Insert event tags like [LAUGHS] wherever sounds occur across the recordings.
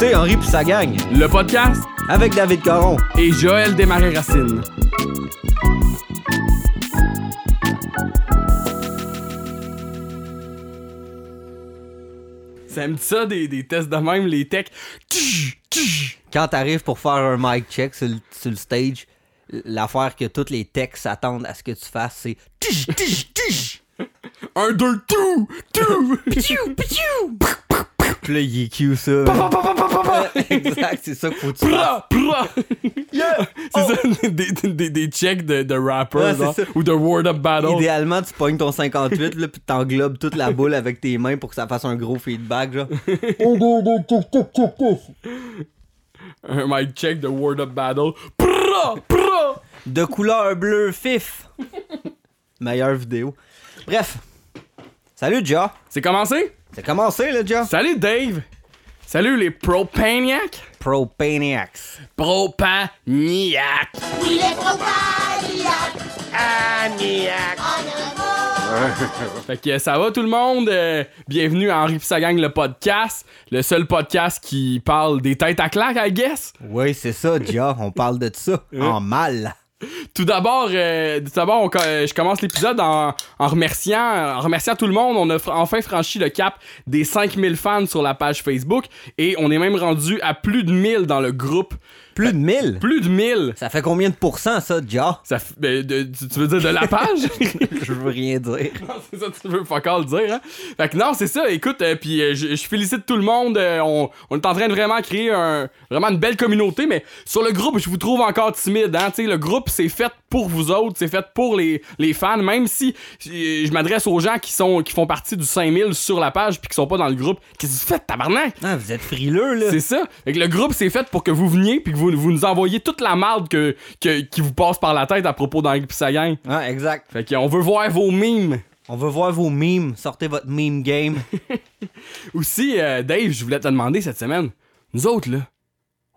Écoutez Henri puis sa gang Le podcast avec David Caron. et Joël Desmarais-Racine. Ça me dit ça, des, des tests de même, les techs. Quand t'arrives pour faire un mic check sur le, sur le stage, l'affaire que tous les techs s'attendent à ce que tu fasses, c'est. Un, deux, tout, tout. Puis là, il ça. exact, c'est ça qu'il faut que tu. [LAUGHS] [LAUGHS] C'est ça, [LAUGHS] des, des, des checks de, de rappers, Ouais, ou de Word Up Battle. Idéalement, tu pognes ton 58 là, puis t'englobes toute la boule avec tes mains pour que ça fasse un gros feedback, genre. Un mic check de Word Up Battle. Pra, pra. De couleur bleu fif. Meilleure vidéo. Bref. Salut, Ja. C'est commencé? C'est commencé, là, Ja. Salut Dave! Salut les Propaniacs! Propaniacs. Propaniacs! Il est trop paniaque, Fait que ça va tout le monde? Euh, bienvenue à Henri pis sa gang, le podcast. Le seul podcast qui parle des têtes à claque, I guess. Oui, c'est ça, Ja. On parle de ça. en mal. Tout d'abord, euh, euh, je commence l'épisode en, remerciant, en remerciant tout le monde. On a enfin franchi le cap des 5000 fans sur la page Facebook et on est même rendu à plus de 1000 dans le groupe. Plus de 1000. Plus de 1000! Ça fait combien de pourcents, ça, Ja? Ça, f- ben, de- tu tu veux dire de la page? [LAUGHS] Je veux rien dire. Non, c'est ça tu veux fuck all dire, hein? Fait que non, c'est ça, écoute, euh, puis euh, je je félicite tout le monde. euh, on, on est en train de vraiment créer un, vraiment une belle communauté, mais sur le groupe, je vous trouve encore timide, hein? Tu sais, le groupe, c'est fait pour vous autres, c'est fait pour les, les fans, même si je m'adresse aux gens qui sont qui font partie du 5000 sur la page puis qui sont pas dans le groupe. Qu'est-ce que vous faites, tabarnak? Ah, vous êtes frileux, là. C'est ça. Fait que le groupe, c'est fait pour que vous veniez puis que vous, vous nous envoyiez toute la marde que, que- qui vous passe par la tête à propos d'Henri pis sa gang. Ah, exact. Fait qu'on veut voir vos mimes. On veut voir vos memes. Sortez votre meme game. [LAUGHS] Aussi, euh, Dave, je voulais te demander cette semaine. Nous autres, là,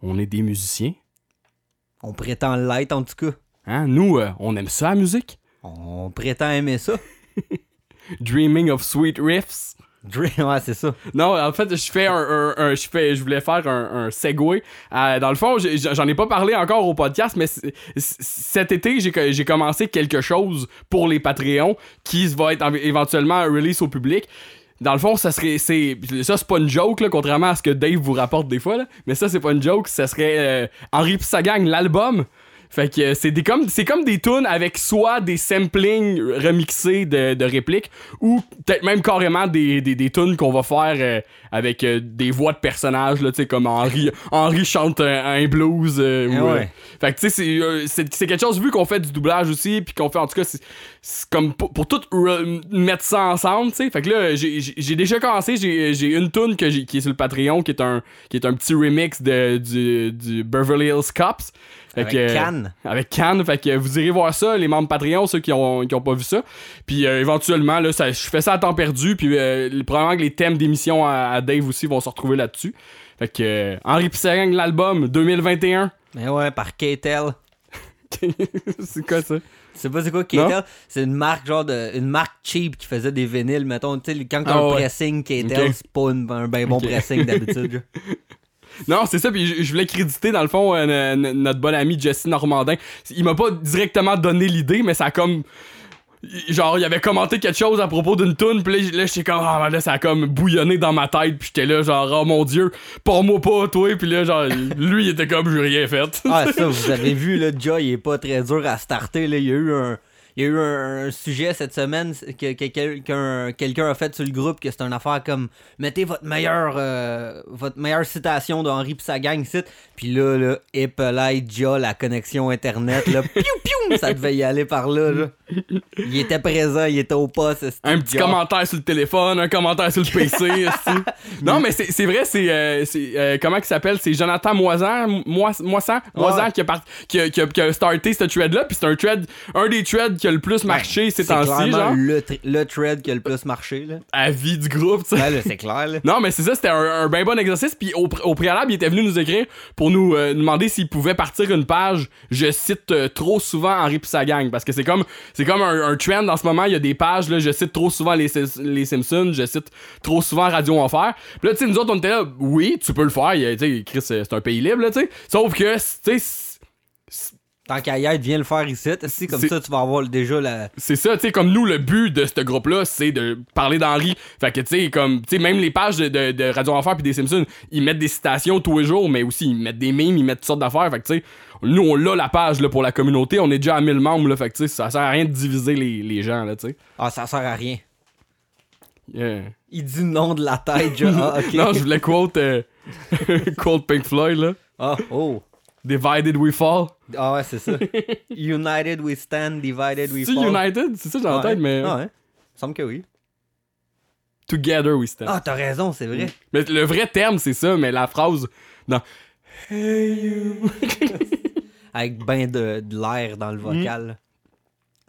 on est des musiciens? On prétend l'être, en tout cas. Hein? Nous, euh, on aime ça, la musique. On prétend aimer ça. [LAUGHS] Dreaming of sweet riffs. Dre- Ouais, c'est ça. Non, en fait, je fais un, un- un- je fais, je voulais faire un, un segue. Euh, dans le fond, j'en ai pas parlé encore au podcast, mais cet été, j'ai co- j'ai commencé quelque chose pour les Patreons qui va être en- éventuellement un release au public. Dans le fond, ça serait, c'est, ça c'est pas une joke là, contrairement à ce que Dave vous rapporte des fois là, mais ça c'est pas une joke, ça serait euh, Henri pis sa gang l'album. Fait que euh, c'est des comme c'est comme des tunes avec soit des samplings remixés de, de répliques ou peut-être même carrément des, des, des tunes qu'on va faire euh, avec euh, des voix de personnages là, tu comme Henri Henri chante un, un blues euh, Eh ou, ouais. fait que tu sais c'est, c'est c'est quelque chose vu qu'on fait du doublage aussi puis qu'on fait en tout cas c'est, c'est comme pour, pour tout re- mettre ça ensemble, tu sais. Fait que là j'ai, déjà commencé, j'ai, j'ai une tune que qui est sur le Patreon qui est un qui est un petit remix de du, du Beverly Hills Cops. Fait Avec que, Cannes. avec Cannes, fait que vous irez voir ça, les membres Patreon, ceux qui ont, qui ont pas vu ça. Puis euh, éventuellement, là, ça, je fais ça à temps perdu, puis euh, probablement que les thèmes d'émission à, à Dave aussi vont se retrouver là-dessus. Fait que euh, Henri Pisserang, l'album 2021. Mais ouais, par K-Tel. [LAUGHS] c'est quoi ça? Sais pas c'est quoi? K-Tel? C'est une marque genre de. Une marque cheap qui faisait des vinyles, mettons. Tu sais, quand Ah un ouais. pressing K-Tel, Ok. c'est pas une- un ben bon pressing d'habitude. [LAUGHS] Non, c'est ça, puis je, voulais créditer dans le fond euh, notre bon ami Jesse Normandin. Il m'a pas directement donné l'idée, mais ça a comme. Genre, il avait commenté quelque chose à propos d'une toune, puis là, j'étais comme, ah, là, ça a comme bouillonné dans ma tête, puis j'étais là, genre, oh mon dieu, pas moi pas, toi, puis là, genre, lui, il était comme, j'ai rien fait. Ah, ça, vous avez vu, là, Ja, il est pas très dur à starter. Là. Il y a eu un. Il y a eu un, un sujet cette semaine que, que quelqu'un quelqu'un a fait sur le groupe que c'est une affaire comme mettez votre meilleure euh, votre meilleure citation de Henri pis sa gang site puis là là épelay Ja la connexion internet là [LAUGHS] piou piou ça devait y aller par là, là. il était présent il était au poste Un petit commentaire sur le téléphone, un commentaire sur le [LAUGHS] PC. non, mais c'est vrai, c'est. euh, euh, comment il s'appelle? C'est Jonathan Moisan, Moisan Ouais. qui, a part- qui, a, qui a- qui a starté ce thread-là. Puis c'est un thread, un des threads qui a le plus marché ces temps-ci, Ben, genre. Le, thread qui a le plus marché, là. À vie du groupe, tu sais. Ouais, là, c'est clair, là. Non, mais c'est ça, c'était un, un bien bon exercice. Puis au, au préalable, il était venu nous écrire pour nous euh, demander s'il pouvait partir une page. Je cite euh, trop souvent Henri pis sa gang. Parce que c'est comme, c'est comme un, un trend en ce moment. Il y a des pages, là, je cite trop souvent les, les Simpsons, je cite trop souvent Radio Enfer. Puis là, tu sais, nous autres, on était là, oui, tu peux le faire. Il Chris, euh, c'est un pays libre, tu sais. Sauf que, tu sais, Tant qu'à y être, viens le faire ici. Si, comme ça, tu vas avoir déjà la. C'est ça, tu sais, comme nous, le but de ce groupe-là, c'est de parler d'Henri. Fait que, tu sais, comme, tu sais, même les pages de, de, de Radio Enfer puis des Simpsons, ils mettent des citations tous les jours, mais aussi ils mettent des memes, ils mettent toutes sortes d'affaires. Fait que, tu sais, nous, on a la page là, pour la communauté, on est déjà à 1000 membres, là. Fait que, tu sais, ça sert à rien de diviser les, les gens, là, tu sais. Ah, ça sert à rien. Yeah. Il dit nom de la tête, genre. Ah, ok. [LAUGHS] Non, je voulais quote, euh, [LAUGHS] quote Pink Floyd, là. Ah, oh. Divided we fall. Ah, ouais, c'est ça. [LAUGHS] United we stand, divided we C'est fall. United? C'est ça, j'ai en tête, mais. Ah, ouais. semble que oui. Together we stand. Ah, t'as raison, c'est vrai. Mais le vrai terme, c'est ça, mais la phrase. Non. [LAUGHS] Avec ben de, de l'air dans le vocal.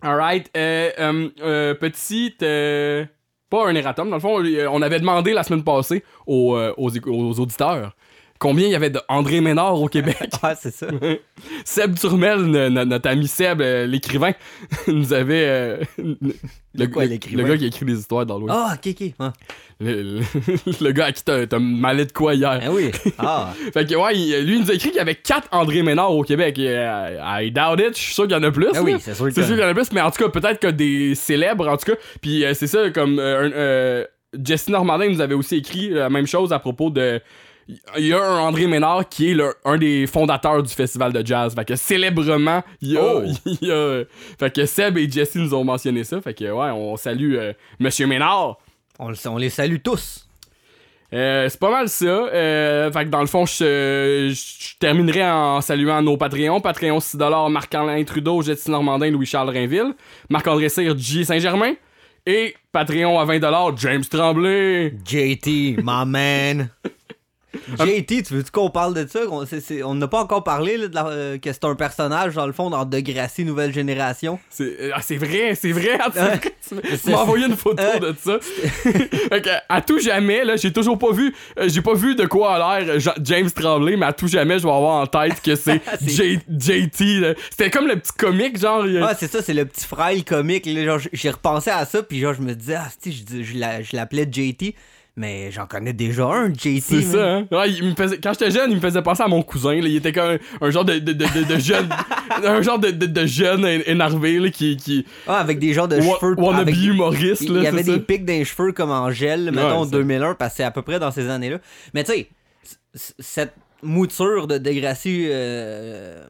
Alright. Euh, euh, euh, petite. euh, pas un erratum. Dans le fond, on avait demandé la semaine passée aux, aux, aux auditeurs combien il y avait de André Ménard au Québec. [LAUGHS] Ah, c'est ça. [LAUGHS] Seb Turmel, no- no- notre ami Seb, euh, l'écrivain, [LAUGHS] nous avait. euh, le, quoi, le- l'écrivain? le gars qui écrit des histoires dans le web. Ah, ok, ok. Ah. Le, le- gars à qui t'as t'as malé de quoi hier. Ah oui. Ah. Fait que ouais, il- lui il nous a écrit qu'il y avait 4 André Ménard au Québec. Et, euh, I doubt it, je suis sûr qu'il y en a plus. Ah oui, c'est sûr que- C'est sûr qu'il y en a plus, mais en tout cas, peut-être que des célèbres, en tout cas. Puis c'est ça, comme un- Jesse Normandin nous avait aussi écrit la même chose à propos de. Il y a un André Ménard qui est le- un des fondateurs du festival de jazz. Fait que célèbrement, il y a. Oh. [LAUGHS] il y a- fait que Seb et Jesse nous ont mentionné ça. Fait que ouais, on salue euh, Monsieur Ménard. On, le- on les salue tous. Euh, c'est pas mal ça. Euh, fait que dans le fond, je, je terminerai en saluant nos Patreons. Patreon 6$, Marc-Alain Trudeau, Jetty Normandin, Louis-Charles Rainville, Marc-André Cyr, J. Saint-Germain. Et Patreon à 20$, James Tremblay. JT, my man. [LAUGHS] JT, tu veux-tu qu'on parle de ça? On n'a pas encore parlé là, de la- euh, que c'est un personnage, dans le fond, dans Degrassi Nouvelle Génération. C'est euh, ah, vrai, c'est vrai. [LAUGHS] Tu m'as- envoyé une photo de ça. [LAUGHS] à tout jamais, là, j'ai toujours pas vu, euh, j'ai pas vu de quoi a l'air Ja- James Tremblay, mais à tout jamais, je vais avoir en tête que c'est [LAUGHS] JT. C'était comme le petit comique, genre. il- Ah, c'est ça, c'est le petit frère comique. j'ai repensé à ça, puis genre, je me disais, ah, je l'appelais JT, mais j'en connais déjà un, JT. C'est ça, hein? Ouais, il me faisait, quand j'étais jeune, il me faisait penser à mon cousin. Là. Il était comme un, un genre de, de, de, jeune. [LAUGHS] un genre de, jeune énervé là, qui. qui Ah, avec des genres de wa- cheveux. wannabe avec- humoriste. Il y avait des pics les cheveux comme en gel, mettons, Ouais, ça. 2001, parce que c'est à peu près dans ces années-là. Mais tu sais, cette mouture de Degrassi, euh,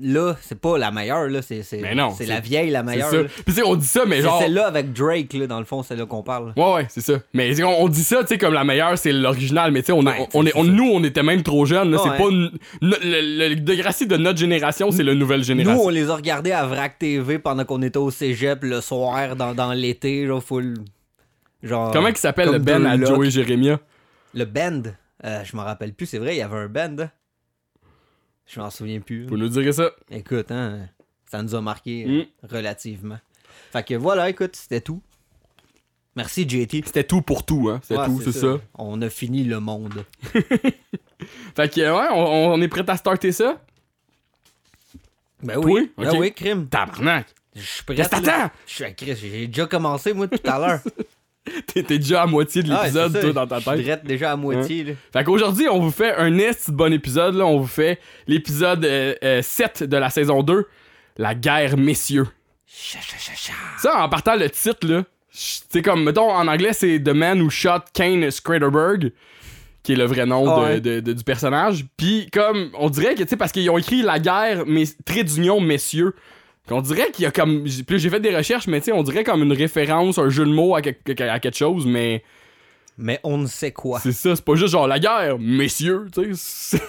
là, c'est pas la meilleure, là. C'est, c'est, Mais non, c'est c'est- la vieille, la C'est meilleure. ça. là. Puis tu sais, on dit ça, mais C'est genre. celle-là avec Drake, là, dans le fond, c'est là qu'on parle. Ouais, ouais, c'est ça. Mais on, on dit ça, tu sais, comme la meilleure, c'est l'original. Mais tu sais, on, Ouais, on, on est, c'est on- ça. nous, on était même trop jeunes. là. Ouais. C'est pas. n- le, le Degrassi de notre génération, c'est la nouvelle Nous, génération. on les a regardés à VRAC TV pendant qu'on était au cégep le soir, dans, dans l'été, genre, full. Genre. Comment il s'appelle le Ben à. Joey Jérémia Le band. Euh, je m'en rappelle plus, c'est vrai, il y avait un band. Je m'en souviens plus. Faut nous dire ça. Écoute, hein, ça nous a marqué Mm. euh, relativement. Fait que voilà, écoute, c'était tout. Merci, JT. C'était tout pour tout, hein. C'était Ouais, tout, c'est ça. On a fini le monde. [LAUGHS] Fait que, ouais, on, on est prêt à starter ça? Ben Toi? oui, ben oui, crime. Tabarnak! Je suis prêt. T'attends? Je suis à Chris, j'ai déjà commencé, moi, tout à l'heure. [LAUGHS] [LAUGHS] T'es déjà à moitié de Ah, l'épisode, toi, dans ta Je tête. drette déjà à moitié. là. Fait qu'aujourd'hui, on vous fait un esti de bon épisode. Là. On vous fait l'épisode euh, euh, 7 de la saison 2, La guerre messieurs. Cha, cha, cha, cha. Ça, en partant le titre, là, c'est comme, mettons, en anglais, c'est The Man Who Shot Kane Scraderberg, qui est le vrai nom de- ouais. de- de- du personnage. Puis, comme, on dirait que, tu sais, parce qu'ils ont écrit La guerre, mais trait d'union messieurs. On dirait qu'il y a comme. Puis j'ai fait des recherches, mais tu sais, on dirait comme une référence, un jeu de mots à, quelque- à quelque chose, mais Mais on ne sait quoi. c'est ça, c'est pas juste genre la guerre, messieurs, tu sais. c'est-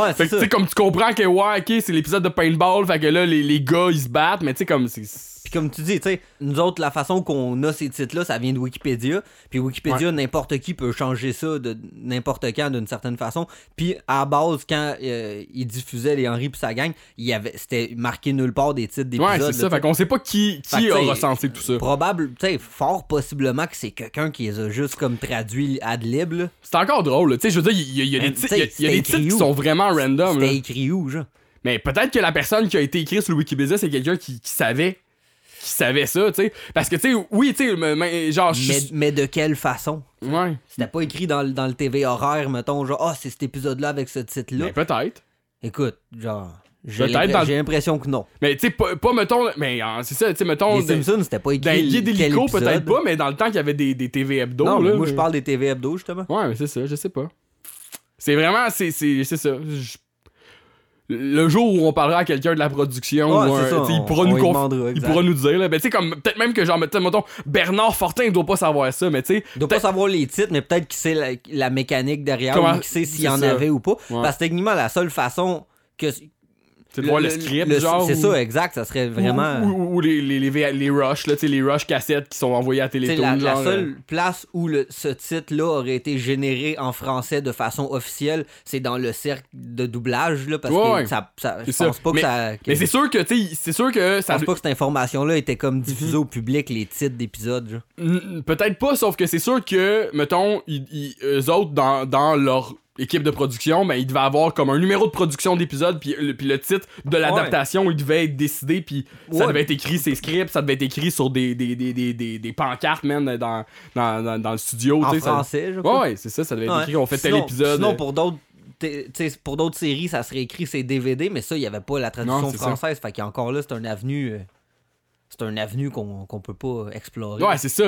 Ouais, [LAUGHS] Fait c'est que, tu sais, comme tu comprends que, ouais, ok, c'est l'épisode de paintball, fait que là, les, les gars, ils se battent, mais tu sais, comme, c'est. Puis comme tu dis, tu sais, nous autres, la façon qu'on a ces titres-là, ça vient de Wikipédia. Puis Wikipédia, n'importe qui peut changer ça de n'importe quand d'une certaine façon. Puis à base, quand euh, ils diffusaient les Henry puis sa gang, il y avait, c'était marqué nulle part des titres d'épisodes. Ouais, c'est ça. là, Fait qu'on sait pas qui, qui a t'sais, recensé tout ça. Probable, tu sais, fort possiblement que c'est quelqu'un qui les a juste comme traduit ad lib. C'est encore drôle, tu sais, je veux dire, il y a, des, titres- t'sais, qui sont vraiment random. C'était écrit où, genre? Mais peut-être que la personne qui a été écrite sur le Wikipédia, c'est quelqu'un qui, qui savait qui savait ça, tu sais. Parce que, tu sais, oui, tu sais, genre, Mais, mais de quelle façon? Ouais, C'était pas écrit dans, le- dans le TV horaire, mettons, genre, ah, c'est cet épisode-là avec ce titre-là. mais peut-être. Écoute, genre, j'ai l'impression que non. Mais, tu sais, pas, pas, mettons, mais euh, c'est ça, tu sais, mettons, Les Simpsons, c'était pas écrit. dans peut-être pas, mais dans le temps qu'il y avait des, des TV hebdo, Non, là. mais moi, je parle des TV hebdo, justement. Ouais, mais c'est ça, je sais pas. C'est vraiment, c'est, ça. Je- Le jour où on parlera à quelqu'un de la production, Ouais, ou un- c'est ça, tu sais, il pourra on conf- demandera, il pourra nous dire là, ben tu sais comme peut-être même que genre mettons, Bernard Fortin il doit pas savoir ça, mais tu sais Il doit pas savoir les titres, mais peut-être qu'il sait la, la mécanique derrière, Comment- ou qu'il sait s'il y en ça. avait ou pas. Ouais. Parce que techniquement, la seule façon que. C'est de voir le, script genre C'est ça, exact. Ça serait vraiment. ou, les, les, les, V- les rush là, tu sais les rush cassettes qui sont envoyés à C'est Télétoon la, la genre, euh, seule place où le, ce titre-là aurait été généré en français de façon officielle, c'est dans le cercle de doublage, là, parce Ouais, que ça, ça- je pense ça. pas que Mais- ça. que- Mais c'est sûr que tu sais c'est sûr que je ça pense pas que cette information-là était comme diffusée Mhm. au public, les titres d'épisodes. Peut-être pas, sauf que c'est sûr que, mettons, ils, ils- eux autres, dans, dans leur équipe de production, ben, ils devaient avoir comme un numéro de production d'épisode, puis le, puis le titre de l'adaptation, il devait être décidé, puis ça devait être écrit, ces scripts, ça devait être écrit sur des, des, des, des, des, pancartes, man, dans, dans, dans, dans le studio. En sais, ça- français, je crois. ouais, c'est ça, ça devait être écrit, on fait tel épisode. Sinon, pour d'autres. Pour d'autres séries, ça serait écrit c'est DVD, mais ça, il n'y avait pas la traduction Non, c'est ça. française. Fait qu'encore là, c'est un avenue. C'est un avenue qu'on qu'on peut pas explorer. Ouais, c'est ça.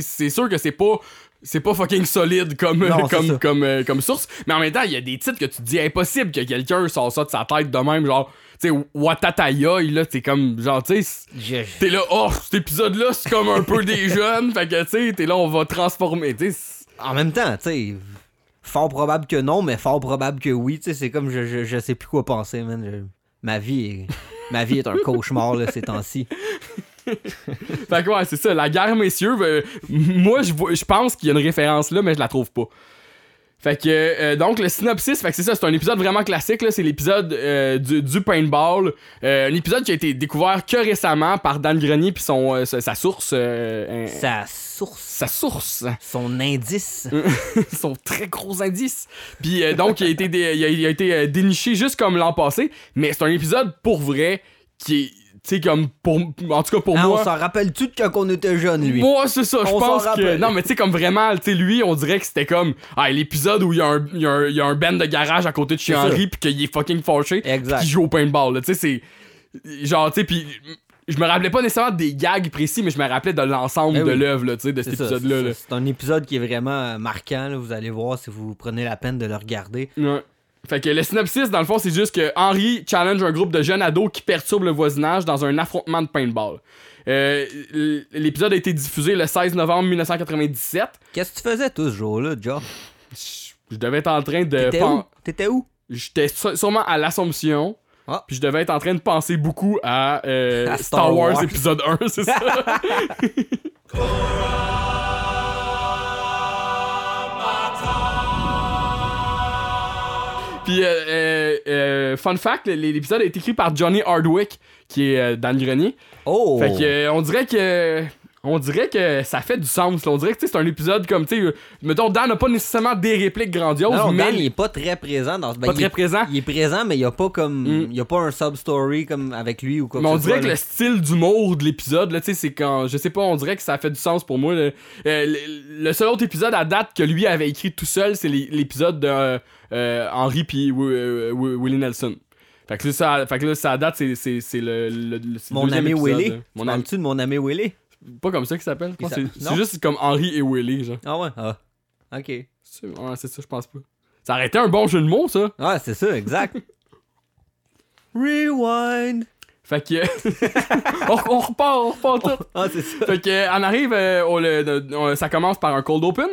c'est sûr que c'est pas c'est pas fucking solide comme Non, [LAUGHS] comme comme euh, comme source, mais en même temps, il y a des titres que tu te dis impossible que quelqu'un sort ça de sa tête de même genre tu sais Watataya, là, c'est comme genre tu sais t'es là oh, cet épisode là, c'est comme un peu des [LAUGHS] jeunes, fait que tu sais, t'es là on va transformer, tu En même temps, tu sais, fort probable que non, mais fort probable que oui. Tu sais, c'est comme je, je, je sais plus quoi penser, man. Je- ma vie est, ma vie est un cauchemar là, ces temps-ci. Fait que ouais, c'est ça, la guerre messieurs, euh, moi je je pense qu'il y a une référence là, mais je la trouve pas. Fait que euh, donc le synopsis, fait que c'est ça, c'est un épisode vraiment classique là, c'est l'épisode euh, du, du paintball, Euh, un épisode qui a été découvert que récemment par Dan Grenier puis son euh, sa, source euh, Sa source, sa source, son indice. [LAUGHS] son très gros indice. Puis euh, donc il a été dé- il a, il a été déniché juste comme l'an passé, mais c'est un épisode pour vrai qui est sais comme pour en tout cas pour Ah, moi on s'en rappelle-tu de quand on était jeune, lui? moi, c'est ça, je pense que. Non, mais tu sais, comme vraiment, tu sais, lui, on dirait que c'était comme. Ah, l'épisode où il y, a un- y, a un- il y a un band de garage à côté de chez. Henry, pis qu'il est fucking fâché, Exact. qu'il joue au paintball, là. Tu sais, c'est. Genre, tu sais, pis. Je me rappelais pas nécessairement des gags précis, mais je me rappelais de l'ensemble Ben de l'œuvre, tu sais, de cet épisode-là. c'est un épisode qui est vraiment euh, marquant, là, vous allez voir si vous prenez la peine de le regarder. Ouais. Fait que le synopsis, dans le fond, c'est juste que Henry challenge un groupe de jeunes ados qui perturbent le voisinage dans un affrontement de paintball. Euh, L'épisode a été diffusé le 16 novembre 1997. Qu'est-ce que tu faisais, toi, ce jour-là, Joe? Je je devais être en train de. T'étais où? T'étais où? J'étais sûrement à l'Assomption. Ah. Puis je devais être en train de penser beaucoup à, euh, [LAUGHS] À Star, Star Wars, Wars. épisode 1, c'est ça? [LAUGHS] [LAUGHS] Puis, euh, euh, euh, fun fact, l'épisode a été écrit par Johnny Hardwick, qui est euh, Dan Grenier. Oh! Fait que, on dirait que. On dirait que ça fait du sens. là. On dirait que c'est un épisode comme, tu sais, euh, mettons, Dan n'a pas nécessairement des répliques grandioses, non, non, mais Dan, il est pas très présent dans ce ben, pas il très est- présent. Il est présent, mais il y a pas comme. Mm. Il y a pas un sub-story comme avec lui ou quoi Mais on dirait soit, que là. le style d'humour de l'épisode, là, tu sais, c'est quand. Je sais pas, on dirait que ça fait du sens pour moi. Euh, le, le seul autre épisode à date que lui avait écrit tout seul, c'est l'é- l'épisode de euh, euh, Henry puis euh, Wi- Willie Nelson. Fait que là, ça, fait que là, ça à date, c'est, le, le- le- Mon ami. Tu Mon ami. parles-tu de mon ami Willy? Pas comme ça qu'il s'appelle. C'est, juste comme Henry et Willy, genre. Ah ouais? Ah. Ok. C'est, ouais, c'est ça, je pense pas. Ça aurait été un bon jeu de mots, ça. Ouais, c'est ça, exact. [LAUGHS] Rewind! Fait que. [LAUGHS] on, on repart, on repart tout. Ah, c'est ça. Fait que, on arrive, euh, on le- on- ça commence par un cold open.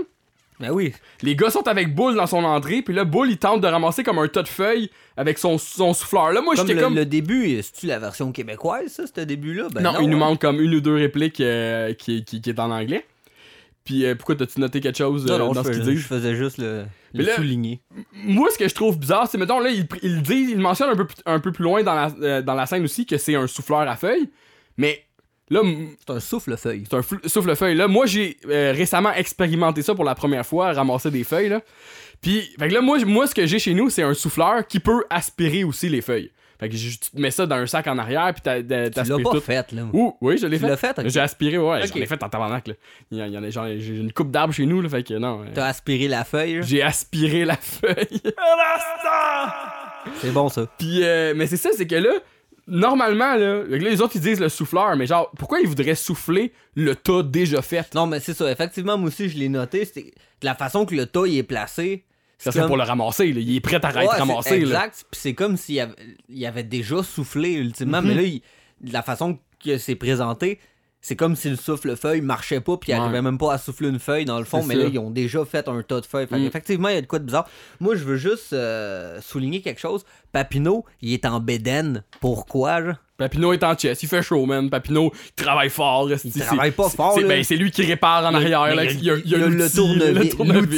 Ben oui. Les gars sont avec Bull dans son entrée, puis là, Bull, il tente de ramasser comme un tas de feuilles avec son, son souffleur. Là, moi, j'étais le, comme. le début, c'est-tu la version québécoise, ça, ce début-là? Ben non, il nous hein. manque comme une ou deux répliques euh, qui, qui, qui est en anglais. Puis euh, pourquoi t'as-tu noté quelque chose Non, euh, non, dans je, ce qu'ils disent? je faisais juste le, Mais le là- souligner. Moi, ce que je trouve bizarre, c'est, mettons, là, il, il dit, il mentionne un peu, plus- un peu plus loin dans la, euh, dans la scène aussi que c'est un souffleur à feuilles. Mais là, C'est un souffle-feuille. c'est un souffle-feuille. Là, moi, j'ai euh, récemment expérimenté ça pour la première fois, ramasser des feuilles. Là. Puis, fait que là, moi, moi, ce que j'ai chez nous, c'est un souffleur qui peut aspirer aussi les feuilles. Fait que je- tu te mets ça dans un sac en arrière, puis t'as- t'as- Tu l'as t'aspires pas tout. fait, là. Ouh, oui, je l'ai Tu fait. l'as fait, ok. J'ai aspiré, ouais, Ok. j'en ai fait en tabarnak, là. Il y, en- il y en a, genre, j'ai une coupe d'arbres chez nous, là, fait que non. euh, T'as aspiré la feuille, j'ai aspiré la feuille. [LAUGHS] C'est bon, ça. Puis, euh, mais c'est ça, c'est que là, normalement, là, là, les autres, ils disent le souffleur, mais genre, pourquoi ils voudraient souffler le tas déjà fait? Non, mais c'est ça. Effectivement, moi aussi, je l'ai noté. C'est de la façon que le tas il est placé. Comme- pour le ramasser, là. Il est prêt à être Ouais, c'est ramassé, là. Exact. Puis c'est comme s'il avait, il avait déjà soufflé, ultimement. Mhm. Mais là, il- de la façon que c'est présenté, c'est comme si le souffle-feuille marchait pas, puis il Ouais. arrivait même pas à souffler une feuille, dans le fond. Mais ça. là, ils ont déjà fait un tas de feuilles. Fait Mm. Effectivement, il y a de quoi de bizarre. Moi, je veux juste euh, souligner quelque chose. Papineau, il est en bédaine. Pourquoi, là? Papineau est en chess, il fait chaud, man. Papineau, il travaille fort. Il travaille pas fort, c'est-. Ben, c'est lui qui répare en arrière, mais là. Il y a, il y a le tournevis.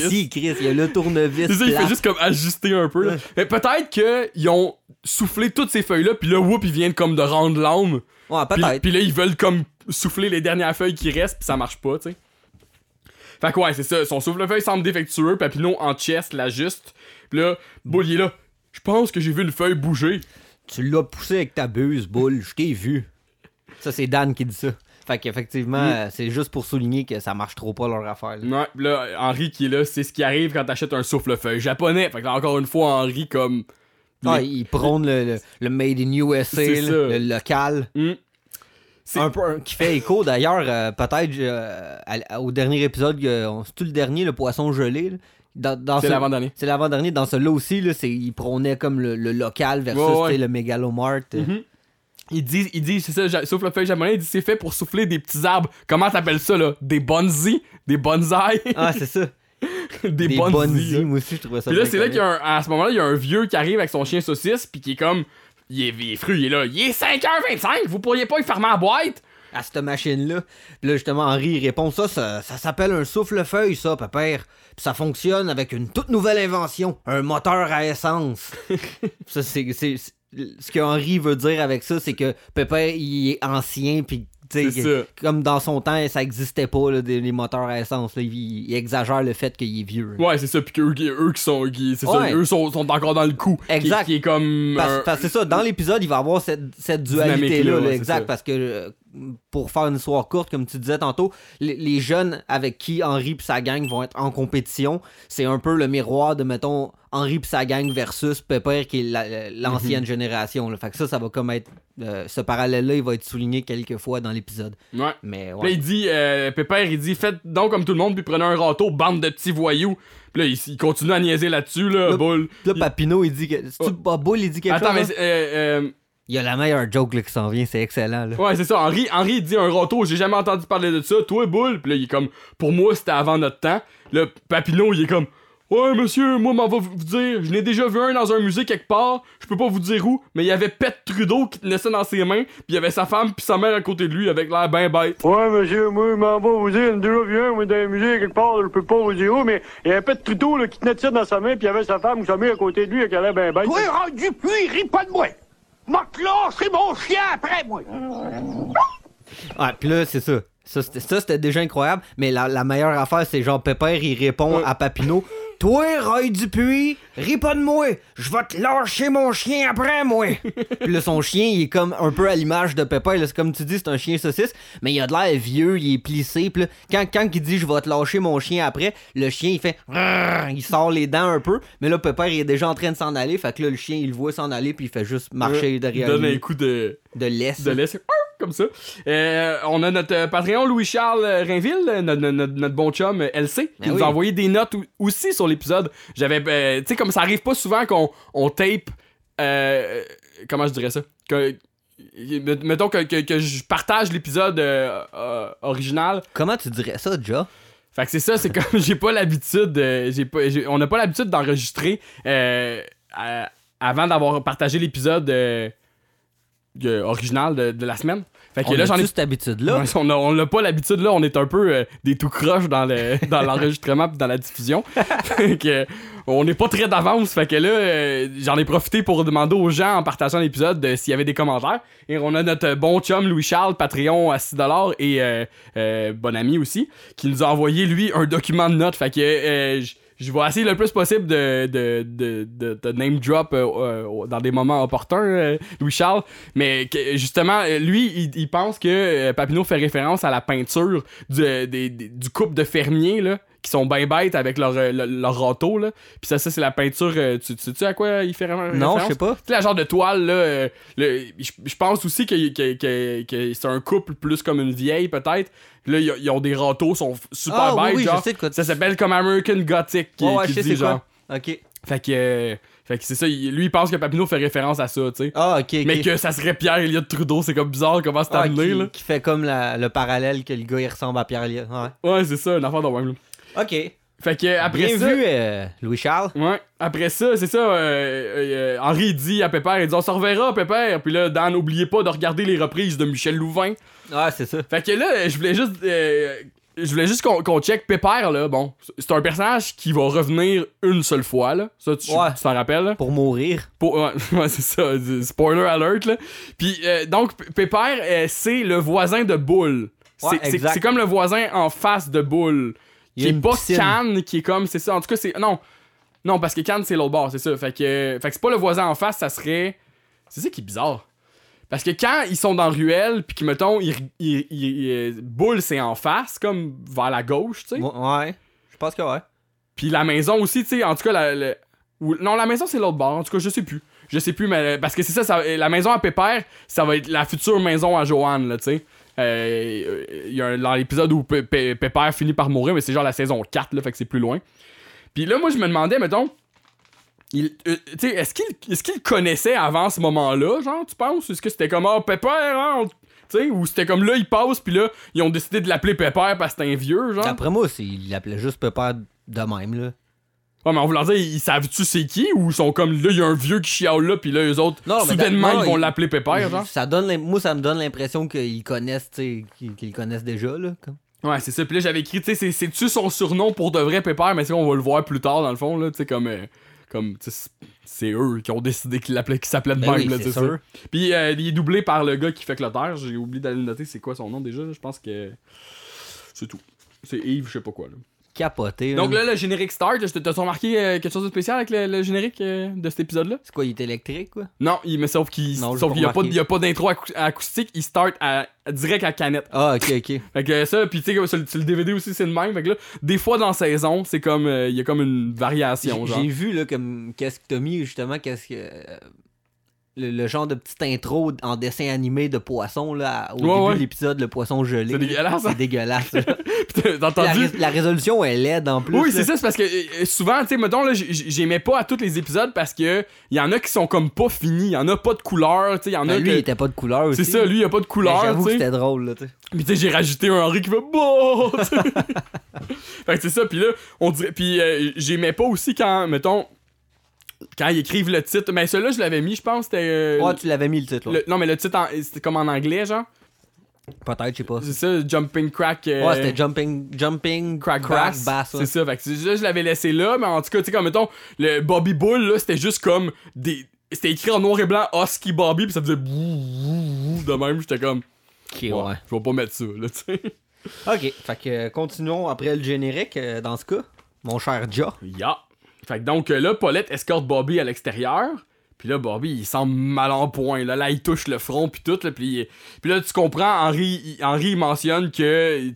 L'outil, Chris. Il y a le tournevis. C'est ça, il fait juste comme ajuster un peu. là. Mais peut-être qu'ils ont soufflé toutes ces feuilles-là, puis là, whoop, ils viennent comme de rendre l'âme. Ouais, Puis, peut-être. puis là, ils veulent comme souffler les dernières feuilles qui restent, puis ça marche pas, tu sais. Fait que ouais, c'est ça. Son souffle-feuille semble défectueux, Papineau en chest l'ajuste. Puis là, Bull, il est là. Je pense que j'ai vu une feuille bouger. Tu l'as poussé avec ta buse, boule. Je t'ai vu. Ça, c'est Dan qui dit ça. Fait qu'effectivement, Mm. c'est juste pour souligner que ça marche trop pas leur affaire. là. Ouais, pis là, Henri qui est là, c'est ce qui arrive quand t'achètes un souffle-feuille japonais. Fait que là, encore une fois, Henri comme. Ah, les- il prône le, le- le Made in USA, C'est ça. le local. C'est- Un peu un- qui fait écho d'ailleurs, euh, peut-être euh, au dernier épisode, euh, on- c'est-tu le dernier, le poisson gelé là? Dans, dans C'est ce- l'avant-dernier. C'est l'avant-dernier. Dans celui-là aussi, là, c'est, il prônait comme le, le local versus Ouais, ouais. le mégalomart. euh. Mhm. Il dit, il dit, c'est ça, ja- souffle-feuille japonais, il dit c'est fait pour souffler des petits arbres. Comment t'appelles ça, là? Des bonsai Des bonsaïs? Ah, c'est ça. [LAUGHS] [LAUGHS] Des, Des là. Moi aussi, je trouvais ça Puis là, c'est là qu'il y a un, à ce moment-là, il y a un vieux qui arrive avec son chien saucisse, puis qui est comme. Il est, il est fru, il est là. Il est 5h25, vous pourriez pas y fermer la boîte? À cette machine-là. Puis là, justement, Henri, il répond ça, ça, ça s'appelle un souffle-feuille, ça, pépère. Puis ça fonctionne avec une toute nouvelle invention, un moteur à essence. [LAUGHS] ça, c'est- ce que Henri veut dire avec ça, c'est que Pépère, il est ancien, puis comme dans son temps, ça existait pas, là, des, les moteurs à essence. là. Il, il exagère le fait qu'il est vieux. Ouais, c'est ça, puis qu'eux qui- eux qui sont. qui- ça, eux sont, sont encore dans le coup. Exact. Qui, est comme. Parce, un- parce que c'est ça, dans l'épisode, il va avoir cette, cette dualité-là, là, ouais, exact, parce que euh, pour faire une histoire courte, comme tu disais tantôt, les, les jeunes avec qui Henri et sa gang vont être en compétition, c'est un peu le miroir de, mettons, Henri et sa gang versus Pepper, qui est la- l'ancienne Mhm. génération. Là. Fait que ça, ça va comme être... euh, ce parallèle-là, il va être souligné quelques fois dans l'épisode. Ouais. Mais Puis là, ouais. il dit, euh, Pépère, il dit, faites donc comme tout le monde, puis prenez un râteau, bande de petits voyous. Puis là, il, il continue à niaiser là-dessus, là, Là, boule. Là, il- Papineau, il dit que... C'est-tu Oh. Bull, il dit quelque Attends, mais chose? euh, euh, Il y a la meilleure joke là, qui s'en vient, c'est excellent. Là. Ouais, c'est ça. Henri, Henri il dit un râteau, j'ai jamais entendu parler de ça. Toi, boule. Puis là, il est comme, pour moi, c'était avant notre temps. Là, Papineau, il est comme, ouais, monsieur, moi, m'en va vous dire, je n'ai déjà vu un dans un musée quelque part. Je peux pas vous dire où, mais il y avait Pet Trudeau qui tenait ça dans ses mains. Puis il y avait sa femme, puis sa mère à côté de lui, avec l'air ben bête. Ouais, monsieur, moi, je m'en vais vous dire, une déjà vu un, moi, dans un musée quelque part, je peux pas vous dire où, mais il y avait de trudeau, là, qui tenait ça dans sa main, puis il y avait sa femme ou sa mère à côté de lui, qui allait ben bête. Toi, rendu puis, ris pas de moi. Matelot, c'est mon chien après moi. Ouais, puis là, c'est ça. Ça, c'était, ça, c'était déjà incroyable. Mais la, la meilleure affaire, c'est genre Pépère, il répond Ouais. à Papineau Toi, Roy Dupuis, ris pas de moi. Je vais te lâcher mon chien après, moi. [LAUGHS] puis là, son chien, il est comme un peu à l'image de Pépère. là. C'est comme tu dis, c'est un chien saucisse. Mais il a de l'air vieux, il est plissé. Puis là, quand, quand il dit Je vais te lâcher mon chien après, le chien, il fait Il sort les dents un peu. Mais là, Pépère, il est déjà en train de s'en aller. Fait que là, le chien, il le voit s'en aller. Puis il fait juste marcher Il derrière donne un lui. coup de, De laisse. de laisse. Comme ça. Euh, on a notre euh, Patreon Louis-Charles Rainville, euh, notre, notre- notre bon chum LC, qui Ben nous oui. a envoyé des notes aussi sur l'épisode. J'avais. euh, tu sais, comme ça arrive pas souvent qu'on on tape. euh, comment je dirais ça? Que, Mettons que, que- que je partage l'épisode original. Comment tu dirais ça, déjà Fait que c'est ça, c'est comme [LAUGHS] j'ai pas l'habitude, de- j'ai pas, on n'a pas l'habitude d'enregistrer avant d'avoir partagé l'épisode euh, original de, de la semaine. Fait que On là, j'en ai a cette habitude-là. Ouais, on a- on pas l'habitude là, on est un peu euh, des tout croches dans le [LAUGHS] dans l'enregistrement puis dans la diffusion. [LAUGHS] Fait que, on n'est pas très d'avance, fait que là euh, j'en ai profité pour demander aux gens en partageant l'épisode de s'il y avait des commentaires et on a notre bon chum Louis Charles Patreon à 6 et euh, bon ami aussi qui nous a envoyé lui un document de notes, fait que euh, je vais essayer le plus possible de, de, de, de, name drop euh, euh, dans des moments opportuns, euh, Louis-Charles. Mais justement, euh, lui, il, pense que Papineau fait référence à la peinture du, du couple de fermiers, là, qui sont bien bêtes avec leur, euh, leur, leur râteau, là. Puis ça, ça c'est la peinture. euh, tu, tu sais-tu à quoi il fait référence? Non, je sais pas. Tu sais, la genre de toile, là. euh, le- je je pense aussi que, que, que- que c'est un couple plus comme une vieille, peut-être. Là, ils ont- des râteaux, sont super Ah, bêtes, oui, je genre. sais de quoi Ça s'appelle comme American Gothic, qui, ouais, qui je sais dit, c'est genre. quoi. Ok. Fait que, euh, fait que c'est ça, lui il pense que Papineau fait référence à ça, tu sais. Ah, ok. ok. Mais que ça serait Pierre Elliott Trudeau, c'est comme bizarre comment c'est Ah, amené, qui, là. qui fait comme la- le parallèle que le gars il ressemble à Pierre Elliott. Ouais. Ouais, c'est ça, une affaire de même, là. Ok. Fait que après Bien ça. vu, euh, Louis-Charles. Ouais, après ça, c'est ça, euh, euh, Henri dit à Pépère, il dit on se reverra, Pépère. Puis là, Dan, n'oubliez pas de regarder les reprises de Michel Louvain. Ouais, c'est ça. Fait que là, je voulais juste. euh, je voulais juste qu'on qu'on check Pépère, là. Bon, c'est un personnage qui va revenir une seule fois, là. Ça, tu Ouais. t'en rappelles, là? Pour mourir. Pour- ouais, [LAUGHS] ouais, c'est ça. Spoiler alert, là. Puis, euh, donc, Pépère, c'est le voisin de Boule. C'est- Ouais, c'est exact. c'est comme le voisin en face de Boule. Qui est pas piscine. Cannes, qui est comme. C'est ça. En tout cas, c'est. Non. Non, parce que Cannes, c'est l'autre bord, c'est ça. Fait que, fait que c'est pas le voisin en face, ça serait. C'est ça qui est bizarre. Parce que quand ils sont dans Ruelle, puis que, mettons, ils, ils- ils- Boule, c'est en face, comme vers la gauche, tu sais. Ouais. Je pense que ouais. Puis la maison aussi, tu sais, en tout cas, la, non, la maison, c'est l'autre bord. En tout cas, je sais plus. Je sais plus, mais parce que c'est ça, ça, la maison à Pépère, ça va être la future maison à Joanne, là, tu sais. Euh, y a dans l'épisode où Pé- Pé- Pépère finit par mourir, mais c'est genre la saison 4, là, fait que c'est plus loin. Puis là, moi, je me demandais, mettons, euh, est-ce qu'il qu'il connaissait avant ce moment-là, genre, tu penses? Est-ce que c'était comme, ah, Pépère, hein? ou c'était comme là, il passe, puis là, ils ont décidé de l'appeler Pépère parce que c'était un vieux, genre? D'après moi, c'est- il l'appelait juste Pépère de même, là. Ouais, mais en voulant dire, ils savent-tu c'est qui ou ils sont comme là, il y a un vieux qui chiale là, puis là, eux autres, Non, soudainement, ils vont il- l'appeler Pépère, genre. Ça donne moi, ça me donne l'impression qu'ils connaissent, tu qu'ils connaissent déjà, là. Comme. Ouais, c'est ça. Puis là, j'avais écrit, tu sais, c'est- c'est-tu son surnom pour de vrai Pépère, mais c'est on va le voir plus tard, dans le fond, là, tu sais, comme. euh, comme c'est- eux qui ont décidé qu'il qu'il s'appelait de Ben même, oui, là, c'est sûr. ça. Puis euh, il est doublé par le gars qui fait Clotaire. J'ai oublié d'aller le noter, c'est quoi son nom déjà, je pense que. C'est tout. C'est Yves, je sais pas quoi, là. Capoté. Donc là. le générique start, t'as-tu remarqué euh, quelque chose de spécial avec le, le générique euh, de cet épisode-là? C'est quoi, il est électrique, quoi? Non, il, mais sauf qu'il Non, j'ai sauf pas qu'il y a pas, y a pas d'intro acou- acoustique, il start à, direct à canette. Ah, ok, ok. [LAUGHS] Fait que ça, pis tu sais, sur, le- sur le DVD aussi, c'est le même. Fait que là, des fois dans la saison, c'est comme. euh, Il y a comme une variation, j'ai vu, là, comme, qu'est-ce que t'as mis, justement, qu'est-ce que. Euh, Le, le genre de petite intro en dessin animé de poisson, là, au Ouais, début ouais. de l'épisode, le poisson gelé. C'est dégueulasse, hein? C'est dégueulasse. [LAUGHS] t'as la, entendu? rés- la résolution est laide en plus. Oui, c'est ça, c'est parce que euh, souvent, tu sais, mettons, là, j'aimais pas à tous les épisodes parce que il y en a qui sont comme pas finis, il y en a pas de couleur, tu sais, il y en a Ben, lui, que- il était pas de couleur aussi. C'est ça, lui, il a pas de Mais couleur, J'avoue que c'était drôle, là, tu sais. Tu sais, j'ai rajouté un Henri qui fait bon. sais. [LAUGHS] fait que c'est ça. Puis là, on dirait. Puis euh, j'aimais pas aussi quand, mettons, quand ils écrivent le titre. Mais celui-là, je l'avais mis, je pense. C'était. euh, Ouais, tu l'avais mis le titre, là. le- non, mais le titre, en- c'était comme en anglais, genre. Peut-être, je sais pas. C'est ça, Jumping Crack. euh, Ouais, c'était Jumping, jumping Crack, Crack Bass. Bass. ouais. C'est ça. Fait que là, je l'avais laissé là. Mais en tout cas, tu sais, comme mettons, le Bobby Bull, là, c'était juste comme des. C'était écrit en noir et blanc Husky Bobby, puis ça faisait bouh, de même. J'étais comme. Ok, Ouais, ouais. Je vais pas mettre ça, là, tu sais. Ok, fait que euh, continuons après le générique, euh, dans ce cas. Mon cher Ja. Ya. Fait que donc euh, là, Paulette escorte Bobby à l'extérieur. Puis là, Bobby, il semble mal en point. Là, là il touche le front, puis tout. Là, puis, puis là, tu comprends, Henri, il, mentionne que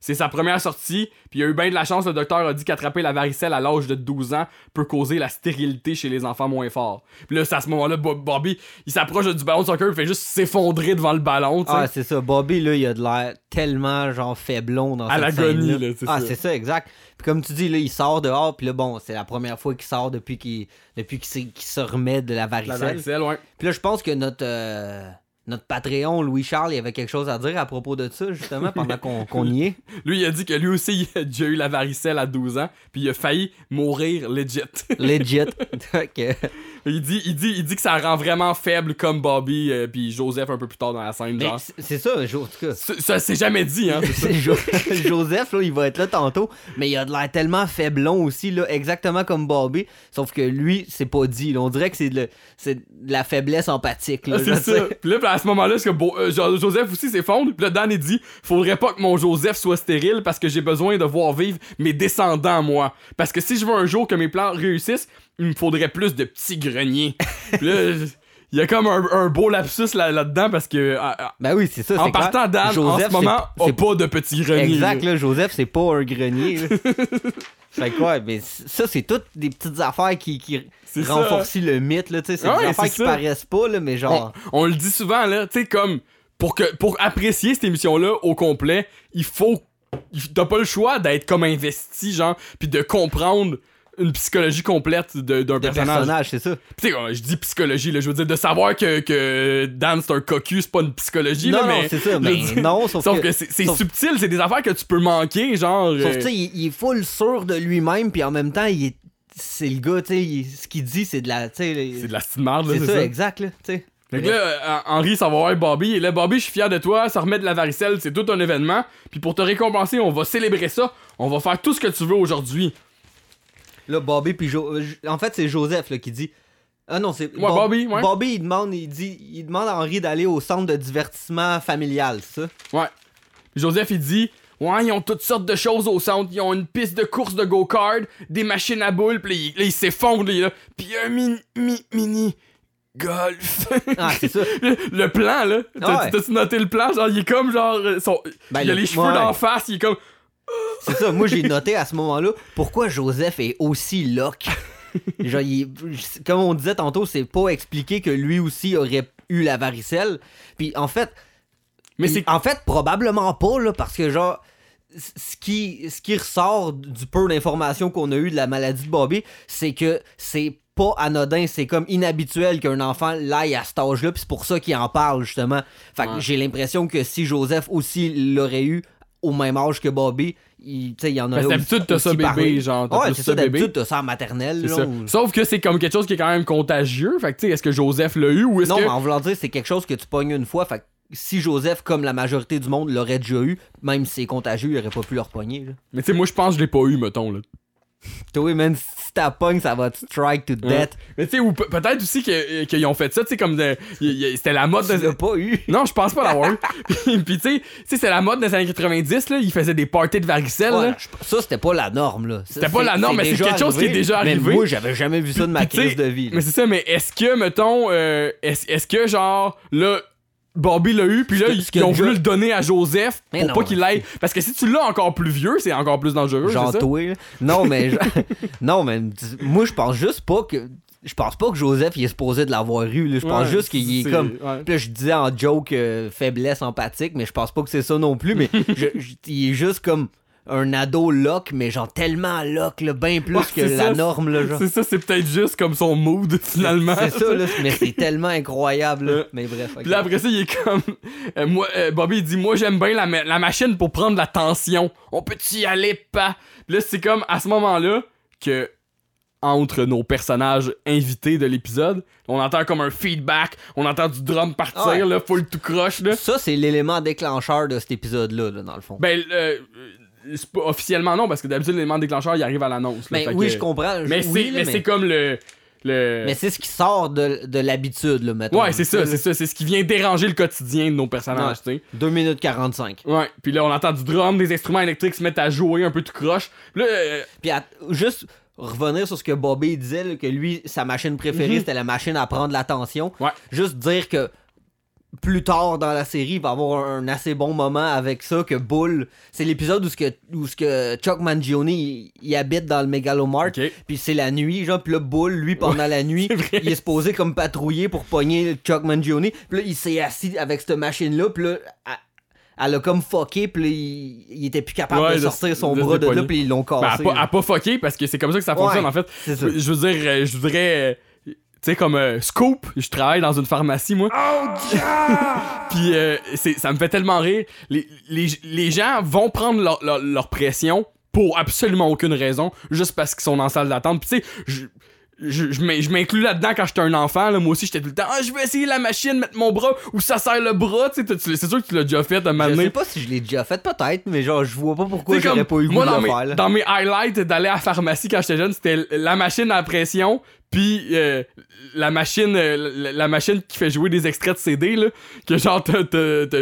c'est sa première sortie. Puis il a eu bien de la chance. Le docteur a dit qu'attraper la varicelle à l'âge de 12 ans peut causer la stérilité chez les enfants moins forts. Puis là, c'est à ce moment-là, Bo- Bobby, il s'approche du ballon de soccer, il fait juste s'effondrer devant le ballon. Ah, c'est ça. Bobby, là, il a de l'air tellement, genre, faiblon dans À cette l'agonie, scène-là. Ah, c'est ça, exact. Puis comme tu dis, là, il sort dehors, puis là, bon, c'est la première fois qu'il sort depuis qu'il depuis se remet de la la varicelle. varicelle, ouais. Puis là, je pense que notre, euh, notre Patreon, Louis-Charles, il avait quelque chose à dire à propos de ça, justement, pendant [LAUGHS] qu'on y est? Lui, il a dit que lui aussi, il a déjà eu la varicelle à 12 ans, puis il a failli mourir legit. [LAUGHS] Legit. Il, dit, il, dit, il dit que ça rend vraiment faible comme Bobby, euh, puis Joseph un peu plus tard dans la scène, c'est c'est ça, Jo- en tout cas. Ça, s'est jamais dit, hein. c'est [LAUGHS] ça. C'est Jo- Joseph, là, il va être là tantôt, mais il a de l'air tellement faiblon aussi, là, exactement comme Bobby, sauf que lui, c'est pas dit. là. On dirait que c'est de, c'est de la faiblesse empathique. Là, Ah, c'est ça. Puis là, à ce moment-là, que Bo- euh, Jo- Joseph aussi s'effondre. Puis là, Dan, il dit Faudrait pas que mon Joseph soit stérile parce que j'ai besoin de voir vivre mes descendants, moi. Parce que si je veux un jour que mes plans réussissent, il me faudrait plus de petits greniers. Puis là, [LAUGHS] il y a comme un, un beau lapsus là- là-dedans parce que. ah, ah, Ben oui, c'est ça. en partant, Dan, en ce moment, c'est- pas de petits greniers. Exact, là. Joseph, c'est pas un grenier. [LAUGHS] fait que ouais, mais ça, c'est toutes des petites affaires qui, qui renforcent le mythe, là, tu sais. C'est Ouais, des affaires qui ça. paraissent pas, là, mais on, genre. on le dit souvent, là, tu sais, comme. Pour, que, pour apprécier cette émission-là au complet, il faut. T'as pas le choix d'être comme investi, genre, puis de comprendre une psychologie complète d'un personnage. personnage, c'est ça. Tu sais, euh, je dis psychologie, là, je veux dire, de savoir que, que Dan c'est un cocu, c'est pas une psychologie, Non, là, non, mais. c'est ça, [LAUGHS] mais non, sauf, Sauf que. que c'est sauf- subtil, c'est des affaires que tu peux manquer, genre. Sauf, euh, tu sais, il, il est full sûr de lui-même, puis en même temps, il est. C'est le gars, tu sais, ce qu'il dit, c'est de la. c'est de la petite merde, là, C'est ça, exact, là, tu sais. Fait que là, euh, Henri, ça va voir Bobby. Et là, Bobby, je suis fier de toi. Ça remet de la varicelle. C'est tout un événement. Puis pour te récompenser, on va célébrer ça. On va faire tout ce que tu veux aujourd'hui. Là, Bobby, puis Jo- euh, En fait, c'est Joseph, là, qui dit. Ah non, c'est. Ouais, Bobby, ouais. Bobby, il demande, il dit, il demande à Henri d'aller au centre de divertissement familial, ça? Ouais. Joseph, il dit Ouais, ils ont toutes sortes de choses au centre. Ils ont une piste de course de go-kart, des machines à boules. Puis là, il, là, il s'effondre. là, Puis un mini, mi- mini golf. Ah, c'est ça. [LAUGHS] le plan, là. Ouais. T'as-tu noté le plan? Genre, il est comme genre. euh, son- Ben, il a le- les cheveux ouais. d'en face. Il est comme. C'est ça, moi j'ai noté à ce moment-là pourquoi Joseph est aussi loc. Genre, il comme on disait tantôt, c'est pas expliqué que lui aussi aurait eu la varicelle. Puis en fait, Mais c'est. en fait probablement pas là, parce que genre ce qui ce qui ressort du peu d'informations qu'on a eu de la maladie de Bobby, c'est que c'est pas anodin, c'est comme inhabituel qu'un enfant l'aille à cet âge-là, puis c'est pour ça qu'il en parle justement. Fait que Ouais. j'ai l'impression que si Joseph aussi l'aurait eu au même âge que Bobby, il, y en que aussi- d'habitude, t'as ça bébé, genre, Ouais, c'est ça d'habitude, t'as ça en maternelle. Là, ça. ou- Sauf que c'est comme quelque chose qui est quand même contagieux. Fait que, tu sais, est-ce que Joseph l'a eu ou est-ce Non, que. mais en voulant dire, c'est quelque chose que tu pognes une fois. Fait que si Joseph, comme la majorité du monde, l'aurait déjà eu, même si c'est contagieux, il aurait pas pu le repogner. là. Mais tu sais, moi, je pense que je l'ai pas eu, mettons, là. Toi, man, si t'as pogne, ça va te strike to death. Mais tu sais, ou pe- peut-être aussi que- qu'ils ont fait ça, tu sais, comme de- c'était la mode Tu de. pas eu. Non, je pense pas l'avoir eu. [LAUGHS] Puis, tu sais, c'est la mode des années 90, là. Ils faisaient des parties de varicelle, Ouais, là. ça, c'était pas la norme, là. C'était pas la norme, mais c'est quelque chose qui est déjà Mais arrivé. moi, j'avais jamais vu ça de ma crise de vie. là. Mais c'est ça, mais est-ce que, mettons, euh, est-ce est-ce que, genre, là. Bobby l'a eu, puis là, ils, ont voulu le donner à Joseph Mais pour non, pas qu'il l'aille. Parce que si tu l'as encore plus vieux, c'est encore plus dangereux. Genre ça? toi. Non, mais. [LAUGHS] non, mais moi, je pense juste pas que. Je pense pas que Joseph il est supposé de l'avoir eu. là. Je pense Ouais, juste qu'il est comme. ouais. Puis là, je disais en joke euh, faiblesse empathique, mais je pense pas que c'est ça non plus. Mais [LAUGHS] je- je- il est juste comme un ado lock, mais genre tellement lock, là, bien plus Ouais, que la ça, norme. Là, genre. C'est ça, c'est peut-être juste comme son mood, [LAUGHS] finalement. C'est ça, là, mais c'est [LAUGHS] tellement incroyable. là. Mais bref. Puis là, après ça, il est comme. euh, moi, euh, Bobby, il dit Moi, j'aime bien la, ma- la machine pour prendre la tension. On peut-y y aller, pas. Puis là, c'est comme à ce moment-là que. Entre nos personnages invités de l'épisode, on entend comme un feedback, on entend du drum partir, ouais. là, full tout croche, là. Ça, c'est l'élément déclencheur de cet épisode-là, là, dans le fond. Ben, euh, officiellement non, parce que d'habitude, l'élément déclencheur, il arrive à l'annonce. Fait oui, que- je comprends. Mais c'est oui, mais comme le. le... Mais c'est ce qui sort de, de l'habitude, là, mettons. Ouais, c'est ça, c'est ça. C'est ce qui vient déranger le quotidien de nos personnages, tu sais. 2 minutes 45. Ouais, puis là, on entend du drum, des instruments électriques se mettent à jouer un peu tout croche. Puis Là, euh, Puis à- juste revenir sur ce que Bobby disait, là, que lui, sa machine préférée, c'était la machine à prendre l'attention. Mhm. Ouais. Juste dire que plus tard dans la série, il va avoir un, assez bon moment avec ça, que Bull, c'est l'épisode où, ce que, où ce que Chuck Mangione, il, il habite dans le Megalomart, Ok. puis c'est la nuit, genre, puis là, Bull, lui, pendant la [LAUGHS] nuit, il est supposé comme patrouiller pour pogner Chuck Mangione, puis là, il s'est assis avec cette machine-là, puis là, elle- elle a comme fucké, puis là, il, il était plus capable Ouais, de sortir son de bras de là, puis ils l'ont ben, cassé. à, pas, fucker, parce que c'est comme ça que ça fonctionne, Ouais, en fait. Je veux dire, euh, je voudrais. Tu sais, comme euh, Scoop, je travaille dans une pharmacie, moi. [LAUGHS] Puis euh, c'est- ça me fait tellement rire. Les, les, les gens vont prendre leur, leur- leur pression pour absolument aucune raison, juste parce qu'ils sont en salle d'attente. Puis tu sais, je- je, je m'in- je m'inclus là-dedans quand j'étais un enfant. Là, moi aussi, j'étais tout le temps, ah, je vais essayer la machine, mettre mon bras où ça serre le bras. Tu sais, c'est sûr que tu l'as déjà fait à un Je sais pas si je l'ai déjà fait, peut-être, mais genre, je vois pas pourquoi Tu sais, j'aurais comme, pas eu le moi, goût de dans le mes, faire. là. dans mes highlights d'aller à la pharmacie quand j'étais jeune, c'était la machine à pression, puis euh, la machine euh, la, la machine qui fait jouer des extraits de CD, là, que genre,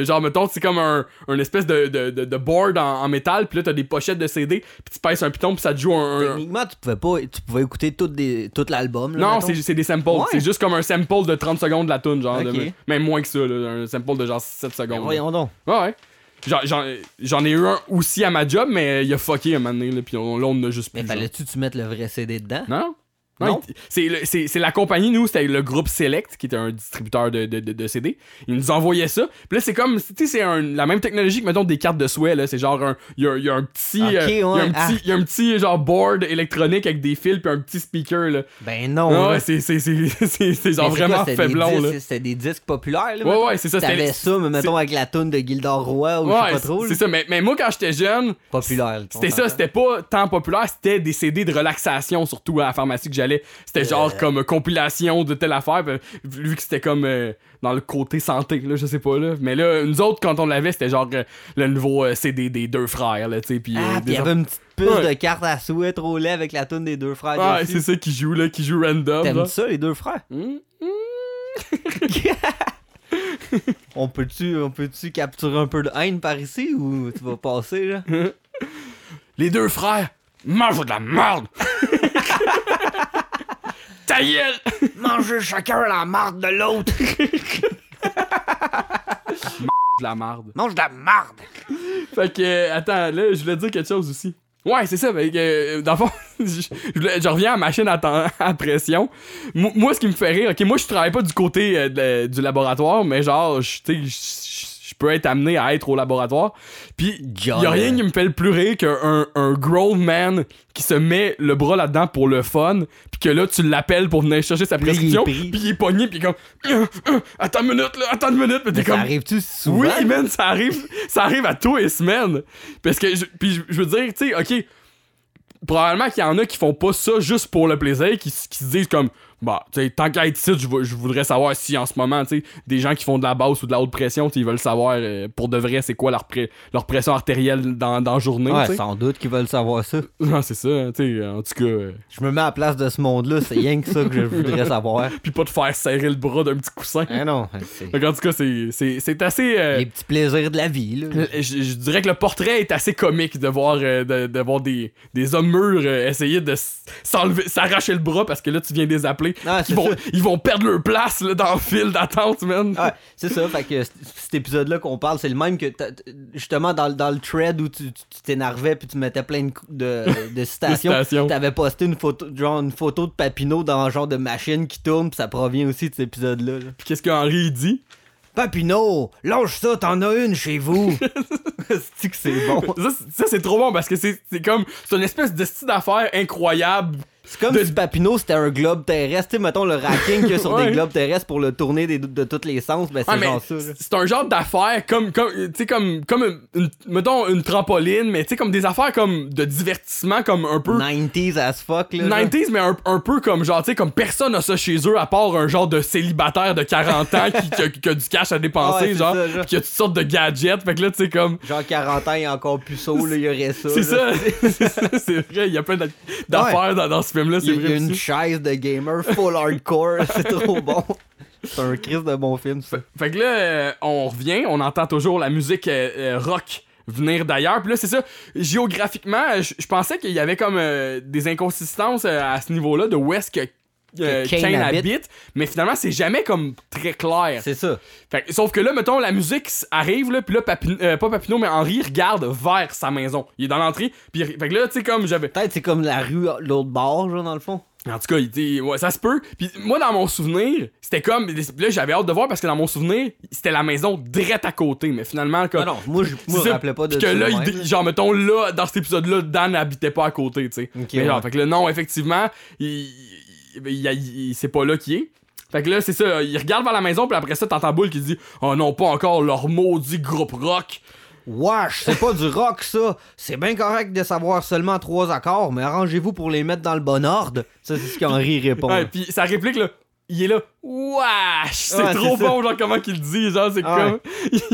genre mettons, c'est comme un, un espèce de, de, de, de board en, en métal, puis là, t'as des pochettes de CD, puis tu pèses un piton, puis ça te joue un... un- Techniquement, tu pouvais pas, tu pouvais écouter tout, des, tout l'album. Non, c'est c'est des samples. Ouais. C'est juste comme un sample de 30 secondes de la tune, genre. De- même moins que ça, là, un sample de genre 7 Ben secondes. là. voyons donc. Ouais, ouais. J'en- ai eu un aussi à ma job, mais il a fucké un moment donné, là, puis on- là, on a juste plus. Mais fallait-tu tu mettre le vrai CD dedans? Non? Non. C'est le- c'est c'est la compagnie, nous, c'était le groupe Select, qui était un distributeur de, de, de- de CD. Ils nous envoyaient ça. Puis là, c'est comme, tu sais, c'est un- la même technologie que, mettons, des cartes de souhait, là. C'est genre un. Il y y a un petit. Euh, il y a un ah. petit, y a un petit, genre, board électronique avec des fils, puis un petit speaker, là. Ben non. Ouais, c'est c'est- c'est- [LAUGHS] c'est- c'est Mais genre vraiment faiblon, là. C'était des disques populaires, là. Ouais, mettons? ouais, c'est ça. c'était- T'avais ça, mais mettons avec la toune de Gildor Roy ou je sais pas trop. c'est ça. Mais, mais moi, quand j'étais jeune, Populaire. C'était ça, c'était pas tant populaire, c'était des CD de relaxation, surtout à la pharmacie que j'allais. C'était genre comme euh, compilation de telle affaire, puis, vu que c'était comme euh, dans le côté santé, là, je sais pas, là. Mais là, nous autres, quand on l'avait, c'était genre euh, le nouveau euh, CD des deux frères, là, tu sais, puis... euh, Ah, il y avait une petite puce Ouais. de carte à souhait trop laid avec la toune des deux frères. Ouais, dessus. c'est ça qui joue, là, qui joue random, T'aimes ça, les deux frères? Hum, [LAUGHS] On peut-tu on peut-tu capturer un peu de haine par ici ou tu vas passer, là? [LAUGHS] Les deux frères mangent de la merde! [LAUGHS] Ta gueule! [LAUGHS] Mangez chacun la marde de l'autre! [LAUGHS] De la merde. Mange de la marde! Fait que, euh, attends, là, je voulais dire quelque chose aussi. Ouais, c'est ça, mais euh, dans le fond, [LAUGHS] je, je voulais- je reviens à ma machine à, temps- à pression. Mo- moi, ce qui me fait rire, ok, moi, je travaille pas du côté euh, de- du laboratoire, mais genre, je- tu sais, peux être amené à être au laboratoire. Puis, y a rien qui me fait le plus rire qu'un un grown man qui se met le bras là-dedans pour le fun, puis que là, tu l'appelles pour venir chercher sa il prescription, puis il est pogné, puis il comme, Euh, euh, attends une minute, là, attends une minute, puis t'es Mais ça comme, arrive-tu souvent? oui, man, ça arrive, ça arrive à tous les semaines. Parce que, je, puis je, je veux dire, tu sais, ok, probablement qu'il y en a qui font pas ça juste pour le plaisir, qui, qui se disent comme, bah, tu sais, tant qu'à être ici, je, vou- je voudrais savoir si en ce moment, tu sais, des gens qui font de la basse ou de la haute pression, ils veulent savoir euh, pour de vrai c'est quoi leur, leur pression artérielle dans, dans la journée, Ouais, sans doute qu'ils veulent savoir ça. [LAUGHS] Non, c'est ça, hein, tu sais, en tout cas. euh, Je me mets à la place de ce monde-là, c'est rien que ça que je voudrais savoir. [LAUGHS] puis pas de faire serrer le bras d'un petit coussin. Ah non, Donc, en tout cas, c'est- assez. euh, les petits plaisirs de la vie, là. Je, je dirais que le portrait est assez comique de voir, de, de voir des, des hommes mûrs essayer de s'enlever, s'arracher le bras parce que là tu viens les appeler. Ah, ils, vont, ça. ils vont perdre leur place là, dans le fil d'attente, man. C'est ça, fait que cet épisode-là qu'on parle, c'est le même que justement dans, le- dans le thread où tu t'énervais puis tu mettais plein de, de, [LAUGHS] de citations. citations. T'avais posté une photo, genre une photo de Papineau dans un genre de machine qui tourne, puis ça provient aussi de cet épisode-là. là. Puis qu'est-ce qu'Henri dit? Papineau, lâche ça, t'en as une chez vous. [LAUGHS] c'est que c'est bon? Ça, c'est- ça, c'est trop bon parce que c'est c'est comme. C'est une espèce de style d'affaires incroyable. C'est comme De- si Papineau c'était un globe terrestre. Tu sais, mettons le racking qu'il y a sur [LAUGHS] Ouais. des globes terrestres pour le tourner des- de tous les sens, ben c'est Ah, genre ça. c'est un genre d'affaires comme comme tu sais comme comme une, une- mettons une trampoline mais tu sais comme des affaires comme de divertissement comme un peu 90s as fuck, là. genre. 90s, mais un, un peu comme genre, tu sais, comme personne a ça chez eux à part un genre de célibataire de 40 ans qui, qui a, qui a du cash à dépenser, Ouais, genre, ça, genre. pis qui a toutes sortes de gadgets. Fait que là, tu sais, comme. Genre 40 ans, il a encore plus saut, là, il y aurait ça. C'est ça, [LAUGHS] c'est vrai, il y a plein d'a- d'affaires dans, dans ce film-là, c'est a, il y a vrai. une chaise de gamer full hardcore, [LAUGHS] c'est trop bon. C'est un crise de bon film, ça. Fait que là, euh, on revient, on entend toujours la musique euh, euh, rock venir d'ailleurs. Puis là, c'est ça, géographiquement, je je pensais qu'il y avait comme euh, des inconsistances euh, à ce niveau-là de où est-ce que. Euh, Kane Kane habite. habite, mais finalement c'est jamais comme très clair. C'est ça. Fait sauf que là, mettons, la musique arrive, là, puis là, Papi- euh, pas Papineau, mais Henri regarde vers sa maison. Il est dans l'entrée, puis fait que là, tu sais, comme j'avais. Peut-être c'est comme la rue l'autre bord, genre, dans le fond. En tout cas, il dit, ouais, ça se peut. Puis moi, dans mon souvenir, c'était comme. Là, j'avais hâte de voir parce que dans mon souvenir, c'était la maison direct à côté, mais finalement, comme. Non, non, moi, je me rappelais pas de que ça là, il- genre, mettons, là, dans cet épisode-là, Dan n'habitait pas à côté, tu sais. Ok, mais genre, ouais. fait que là, non, effectivement, il- c'est pas là qu'il est. Fait que là, c'est ça, il regarde vers la maison, puis après ça, t'entends Boule qui dit Oh non, pas encore leur maudit groupe rock. Wesh, c'est pas du rock ça. C'est bien correct de savoir seulement trois accords, mais arrangez-vous pour les mettre dans le bon ordre. Ça, c'est ce qu'Henri [LAUGHS] répond. Ouais, puis sa réplique, là, il est là, wesh! C'est Ouais, trop ça. bon, genre, comment qu'il le dit, genre, c'est Ouais. comme.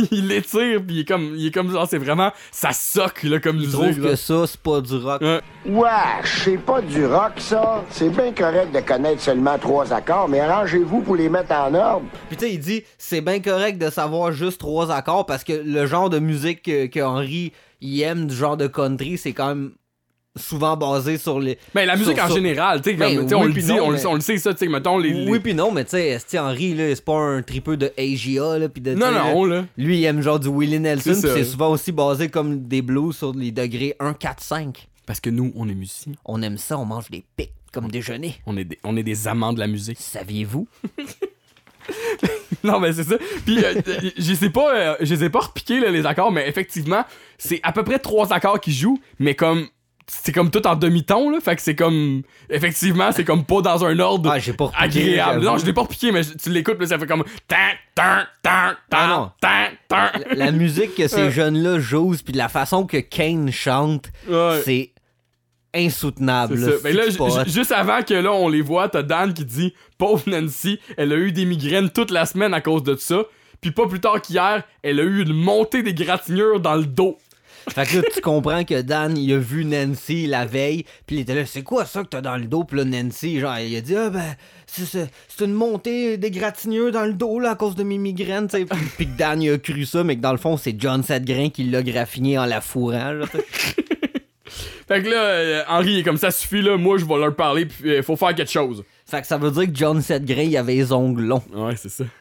[LAUGHS] il l'étire, puis il est comme, il est comme, genre, c'est vraiment, ça soque, là, comme Il musique. trouve que ça, c'est pas du rock. Ouais. Wesh, c'est pas du rock, ça. C'est bien correct de connaître seulement trois accords, mais arrangez-vous pour les mettre en ordre. Puis tu sais, il dit c'est bien correct de savoir juste trois accords parce que le genre de musique que, que Henry il aime, du genre de country, c'est quand même souvent basé sur les. Mais la musique sur- en sur- général, tu sais, Ben, on le puis dit, non, on, le- mais- on le sait, ça, tu sais, mettons, les. les- Oui puis non, mais tu sais, Henry là, c'est pas un tripeux de AGA là, puis de. Non, non, là. Lui, il aime genre du Willie Nelson, ça. c'est souvent aussi basé comme des blues sur les degrés 1, 4, 5. Parce que nous, on est musiciens. On aime ça, on mange des pics comme déjeuner. On est, des, on est des amants de la musique. Saviez-vous? [LAUGHS] Non, mais c'est ça. Puis, euh, euh, je sais pas, euh, je les ai pas repiqués, là, les accords, mais effectivement, c'est à peu près trois accords qui jouent, mais comme. C'est comme tout en demi-ton, là. Fait que c'est comme. Effectivement, c'est comme pas dans un ordre Ah, pas agréable. Non, je l'ai pas repiqué, mais tu l'écoutes, là, ça fait comme. Tan, tan, tan, Ah. La musique que ces Ouais. jeunes-là jouent, puis de la façon que Kane chante, c'est insoutenable. Là. Mais là, juste avant que là, on les voit, t'as Dan qui dit Pauvre Nancy, elle a eu des migraines toute la semaine à cause de ça. Puis pas plus tard qu'hier, elle a eu une montée des gratignures dans le dos. Fait que là, tu comprends que Dan, il a vu Nancy la veille, puis il était là, c'est quoi ça que t'as dans le dos? Puis là, Nancy, genre, il a dit, ah ben, c'est- une montée des gratigneux dans le dos, là, à cause de mes migraines, tu sais. Puis que Dan, il a cru ça, mais que dans le fond, c'est John Sedgrain qui l'a graffiné en la fourrant, là. [LAUGHS] Fait que là, euh, Henri est comme ça suffit, là, moi je vais leur parler, puis il faut faire quelque chose. Fait que ça veut dire que John Sedgrain, il avait les ongles longs. Ouais, c'est ça. [LAUGHS]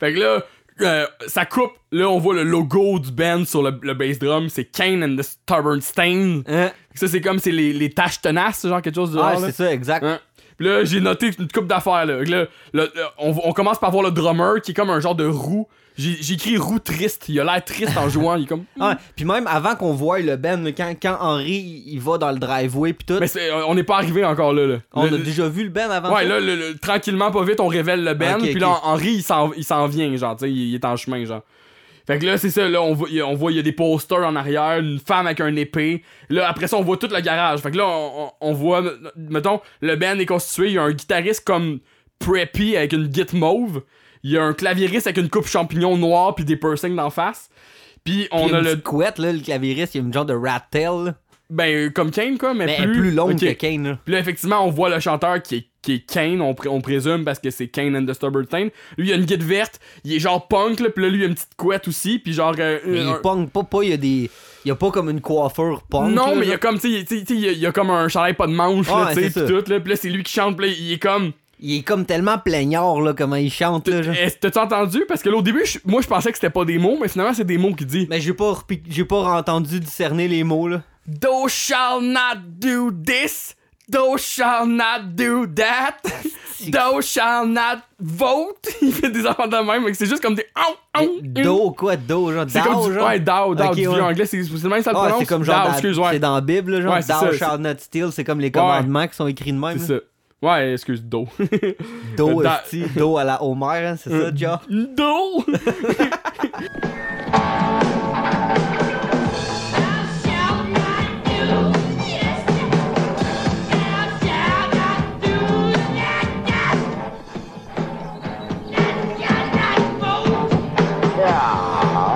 Fait que là, euh, ça coupe. Là, on voit le logo du band sur le, le bass drum. C'est Kane and the Stubborn Stain. Hein? Ça, c'est comme c'est les, les taches tenaces, genre quelque chose de Ah, genre, c'est ça, exact. Hein? Puis là, j'ai noté une coupe d'affaires. Là. Là, là, là, on, on commence par voir le drummer qui est comme un genre de roue. J'ai écrit roue triste. Il a l'air triste en jouant. Il est comme. Ah, puis même avant qu'on voie le Ben, quand, quand Henry il va dans le driveway pis tout, Mais on n'est pas arrivé encore là. là. on Le- a déjà vu le Ben avant Ouais, là, le- le- tranquillement, pas vite, on révèle le Ben. Puis là, Henri, il s'en, vient, genre, tu sais, il, il est en chemin, genre. Fait que là, c'est ça, là, on voit, il y a- on voit, il y a des posters en arrière, une femme avec un épée. Là, après ça, on voit tout le garage. Fait que là, on, on- voit, mettons, le band est constitué, il y a un guitariste comme preppy avec une git mauve. Il y a un claviériste avec une coupe champignon noire puis des piercings d'en face. Puis Puis on il y a une le. couette, là, le claviériste, il y a une genre de rat tail, là. Ben, comme Kane, quoi, mais, mais plus, elle est plus longue que Kane, là. Puis là, effectivement, on voit le chanteur qui est, qui est Kane, on, pré- on présume, parce que c'est Kane and the Stubborn Stain. Lui, il a une guide verte, il est genre punk, là, puis là, lui, il a une petite couette aussi, puis genre. euh, Mais un- il punk pas, pas, il y a des. Il y a pas comme une coiffure punk. non, là, mais il y a comme, tu sais, il y a- a comme un chandail pas de manche, là, Ouais, tu sais, pis tout, là, puis là, c'est lui qui chante, puis là, il est comme. Il est comme tellement plaignard, là, comment il chante, là. genre. Est-ce que t'as entendu? Parce que là, au début, je- moi, je pensais que c'était pas des mots, mais finalement, c'est des mots qu'il dit. Mais j'ai pas, repi- j'ai pas entendu discerner les mots, là. Thou shall not do this. Thou shall not do that. [LAUGHS] Thou shall not vote. [LAUGHS] Il fait des enfants de même, mais c'est juste comme des. Ow, ow, Do, quoi, do, genre, C'est comme du. genre? Ouais, Dow, Dow, Ok, du vieux ouais. anglais, c'est c'est le même ça le Ah, prononce. c'est comme genre, dans- excuse, ouais. c'est dans la Bible, là, genre, Ouais, c'est Thou shall not steal, c'est comme les commandements qui sont écrits de même. C'est là. ça. Ouais, excuse, Do. Do, do à la Homer, hein, c'est ça, déjà? Do! [LAUGHS]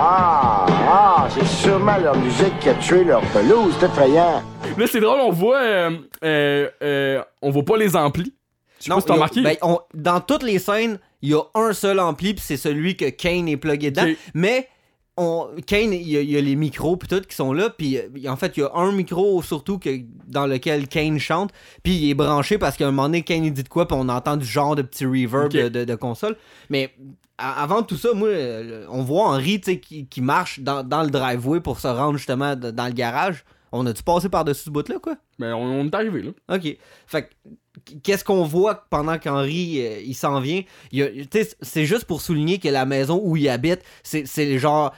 Ah, ah, c'est sûrement leur musique qui a tué leur pelouse, c'est effrayant. Là, c'est drôle, on voit. euh, euh, euh, on voit pas les amplis. Je sais pas si t'as remarqué. ben, on- dans toutes les scènes, il y a un seul ampli, puis c'est celui que Kane est plugué dedans. Mais on, Kane, il y, a, il y a les micros puis tout qui sont là, puis en fait, il y a un micro surtout que, dans lequel Kane chante, puis il est branché parce qu'à un moment donné, Kane il dit de quoi, puis on entend du genre de petit reverb de, de- de console. Mais avant tout ça, moi, on voit sais, qui, qui marche dans, dans le driveway pour se rendre justement dans le garage. On a-tu passé par-dessus ce bout-là, quoi? Ben, on, on est arrivé, là. OK. Fait que, qu'est-ce qu'on voit pendant qu'Henri euh, il s'en vient? C'est juste pour souligner que la maison où il habite, c'est c'est genre.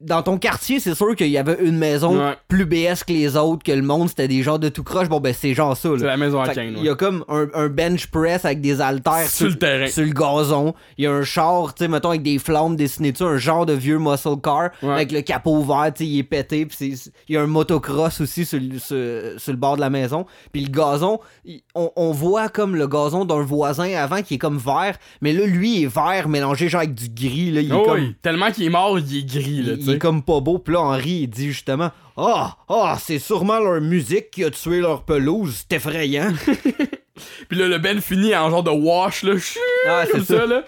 Dans ton quartier, c'est sûr qu'il y avait une maison Ouais. plus BS que les autres, que le monde, c'était des genres de tout croche. Bon, ben, c'est genre ça. C'est la maison à. Il y a comme un, un bench press avec des haltères Sur le terrain. sur le gazon. Il y a un char, tu sais, mettons, avec des flammes dessinées dessus, un genre de vieux muscle car, Ouais. avec le capot ouvert, tu sais, il est pété. Puis il y a un motocross aussi sur, le- sur- sur le bord de la maison. Puis le gazon, il- on, on voit comme le gazon d'un voisin avant qui est comme vert, mais là, lui, il est vert mélangé genre avec du gris. Là, il est Oh, comme. Tellement qu'il est mort, il est gris, là, Il, tu il sais. est comme pas beau. Puis là, Henri, il dit justement Ah, ah, c'est sûrement leur musique qui a tué leur pelouse. C'est effrayant. [LAUGHS] [LAUGHS] Puis là, le Ben finit en genre de wash, là. chut, Ah, c'est comme ça, ça. là.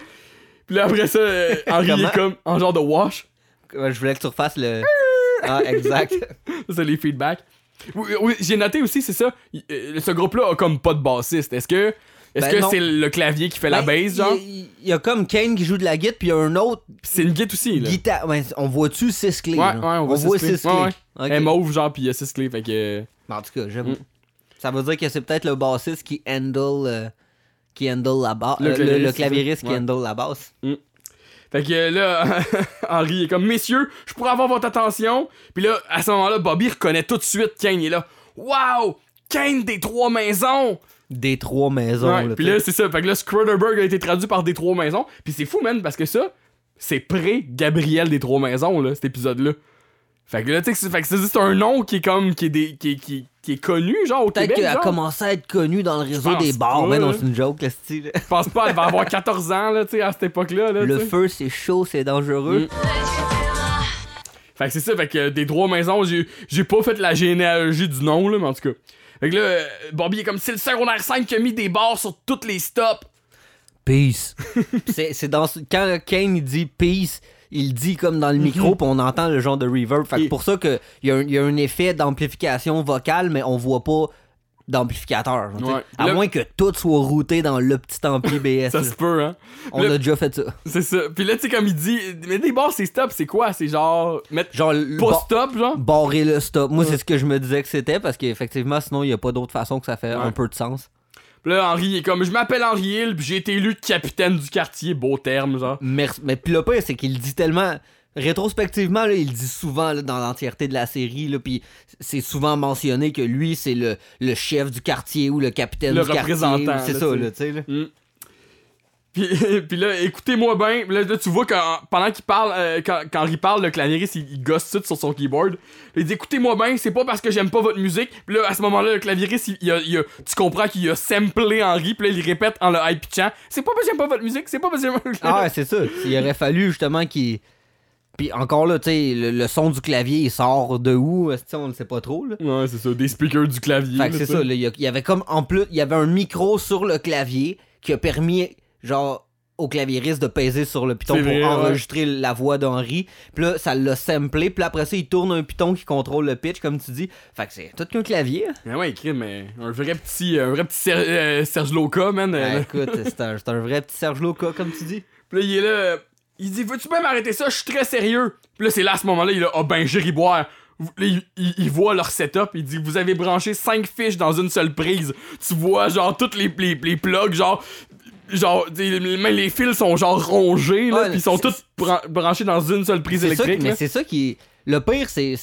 Puis là, après ça, euh, Henri Comment? est comme en genre de wash. Je voulais que tu refasses le. [LAUGHS] Ah, exact. Ça, c'est les feedbacks. Oui, oui, j'ai noté aussi, c'est ça. euh, Ce groupe-là a comme pas de bassiste. Est-ce que. Est-ce Ben que c'est le clavier qui fait la Ben, bass, genre? Il y, a- il y a comme Kane qui joue de la guitare, puis il y a un autre c'est une guitare aussi, là. guitare. On voit-tu six clés? Ouais, ouais, on voit six clés. six clés. Ouais, ouais. Mauve, genre, pis il y a 6 clés, fait que. En tout cas, j'avoue. Mm. Ça veut dire que c'est peut-être le bassiste qui handle, euh, qui handle la basse. Le le, clavieriste, qui handle la basse. Fait que là, [LAUGHS] Henri est comme, messieurs, je pourrais avoir votre attention. Puis là, à ce moment-là, Bobby reconnaît tout de suite Kane. Il est là, waouh, Kane des trois maisons. Des trois maisons. Ouais, là, puis là, c'est ça. Fait que là, Scrutterberg a été traduit par des trois maisons. Puis c'est fou, man, parce que ça, c'est pré-Gabriel des trois maisons, là, cet épisode-là. Fait que là, tu sais, c'est- un nom qui est comme, qui est, des, qui, qui, qui est connu, genre, au Peut-être qu'elle a commencé à être connue dans le réseau des bars. Mais non, c'est une joke, là, style. Je pense pas, elle va avoir 14 ans, là, tu sais, à cette époque-là. Là, Le feu, c'est chaud, c'est dangereux. Mm. Fait que c'est ça, fait que euh, des trois maisons, j'ai j'ai pas fait la généalogie du nom, là, mais en tout cas. Fait que là, euh, Bobby est comme c'est le secondaire 5 qui a mis des barres sur toutes les stops. Peace. [LAUGHS] c'est c'est dans ce- quand Kane il dit peace, il dit comme dans le micro puis on entend le genre de reverb. Fait que Mhm. Et- pour ça que il y, a un- il y a un effet d'amplification vocale mais on voit pas d'amplificateur. genre. Ouais. À moins que tout soit routé dans le petit ampli BS. Ça là. se peut, hein. on le- a déjà fait ça. C'est ça. Puis là, tu sais, comme il dit, mais des barres, c'est stop, c'est quoi? C'est genre. Mettre. Genre le Pas ba- stop, genre? barrer le stop. Moi c'est ce que je me disais que c'était parce qu'effectivement sinon il y a pas d'autre façon que ça fait Ouais. un peu de sens. Puis là, Henri est comme je m'appelle Henri Hill, puis j'ai été élu capitaine du quartier, beau terme, genre. Merci. Mais puis le pire, c'est qu'il dit tellement. Rétrospectivement, là, il dit souvent là, dans l'entièreté de la série, là, puis c'est souvent mentionné que lui, c'est le, le chef du quartier ou le capitaine Le du quartier. représentant, C'est là, ça, tu sais. là, tu sais. là. Mm. Puis, [LAUGHS] puis là, écoutez-moi bien. Là, là, tu vois que pendant qu'il parle, euh, quand, quand Henri parle, le claviériste, il, il gosse tout sur son keyboard. Il dit écoutez-moi bien, c'est pas parce que j'aime pas votre musique. Puis là, à ce moment-là, le claviériste, il, il a- il a- tu comprends qu'il a samplé Henri. Puis là, il répète en le high pitchant c'est pas parce que j'aime pas votre musique, c'est pas parce que j'aime pas Ah, ouais, c'est ça. Il aurait fallu justement qu'il. Puis encore là, tu sais, le, le son du clavier, il sort de où on ne sait pas trop, là. Ouais, c'est ça, des speakers du clavier. Fait que c'est ça, il y, avait comme en plus, il y avait un micro sur le clavier qui a permis, genre, au claviériste de peser sur le piton pour vrai, ouais. enregistrer la voix d'Henri. Puis là, ça l'a samplé. Puis là, après ça, il tourne un piton qui contrôle le pitch, comme tu dis. Fait que c'est tout qu'un clavier. Mais ouais, écrit, mais un vrai petit, un vrai petit Ser- euh, Serge Loca, man. Ah, écoute, c'est un, c'est un vrai petit Serge Loca, comme tu dis. Puis là, il est là. Il dit Veux-tu bien m'arrêter ça? Je suis très sérieux. Puis là, c'est là, à ce moment-là, il là Ah ben, j'irai boire. Là, il, il- il voit leur setup. Il dit Vous avez branché 5 fiches dans une seule prise. Tu vois, genre, toutes les, les, les plugs, genre. Genre, même les fils sont genre rongés, là, Ouais, pis ils sont tous bran- branchés dans une seule prise ça, électrique. mais là. c'est ça qui. Le pire, c'est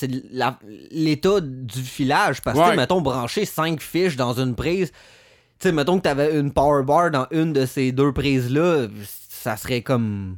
l'état du filage. Parce que, Ouais. mettons, brancher 5 fiches dans une prise. Tu sais, mettons que t'avais une power bar dans une de ces deux prises-là, ça serait comme.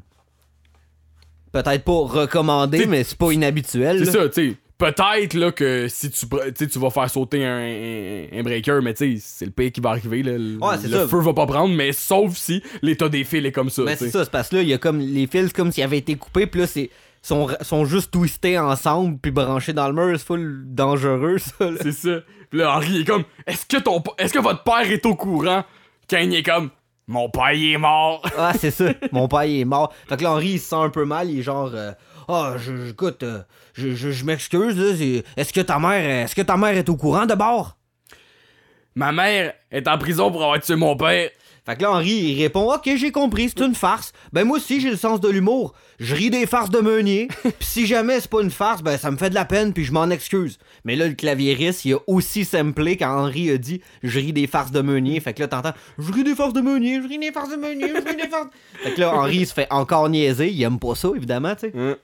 Peut-être pas recommandé, mais c'est pas inhabituel. C'est ça, tu sais. Peut-être là que si tu, tu vas faire sauter un, un- un breaker, mais tu sais, c'est le pire qui va arriver. Là. Le, Ouais, c'est le ça. feu va pas prendre, mais sauf si l'état des fils est comme ça. Mais sais. c'est ça, c'est parce que là, il y a comme les fils comme s'ils avaient été coupés, puis là, c'est. Sont, sont juste twistés ensemble puis branchés dans le mur, c'est full dangereux ça. C'est ça. Puis là, Henri est comme Est-ce que ton est-ce que votre père est au courant? Kane est comme Mon père il est mort. [LAUGHS] Ah, c'est ça. Mon père, il est mort. Fait que là, Henri, il se sent un peu mal. Il est genre, euh, ah, je, je- écoute, euh, je, je, je m'excuse, là. Est-ce que ta mère, est-ce que ta mère est au courant de bord? Ma mère est en prison pour avoir tué mon père. Fait que là, Henri, il répond, ok, j'ai compris, c'est une farce. Ben, moi aussi, j'ai le sens de l'humour. Je ris des farces de Meunier. [LAUGHS] Pis si jamais c'est pas une farce, ben, ça me fait de la peine, puis je m'en excuse. Mais là, le claviériste, il a aussi samplé quand Henri a dit, je ris des farces de Meunier. Fait que là, t'entends, je ris des farces de Meunier, je ris des farces de Meunier, je ris des farces. Fait que là, Henri, il se fait encore niaiser. Il aime pas ça, évidemment, tu sais. Hein.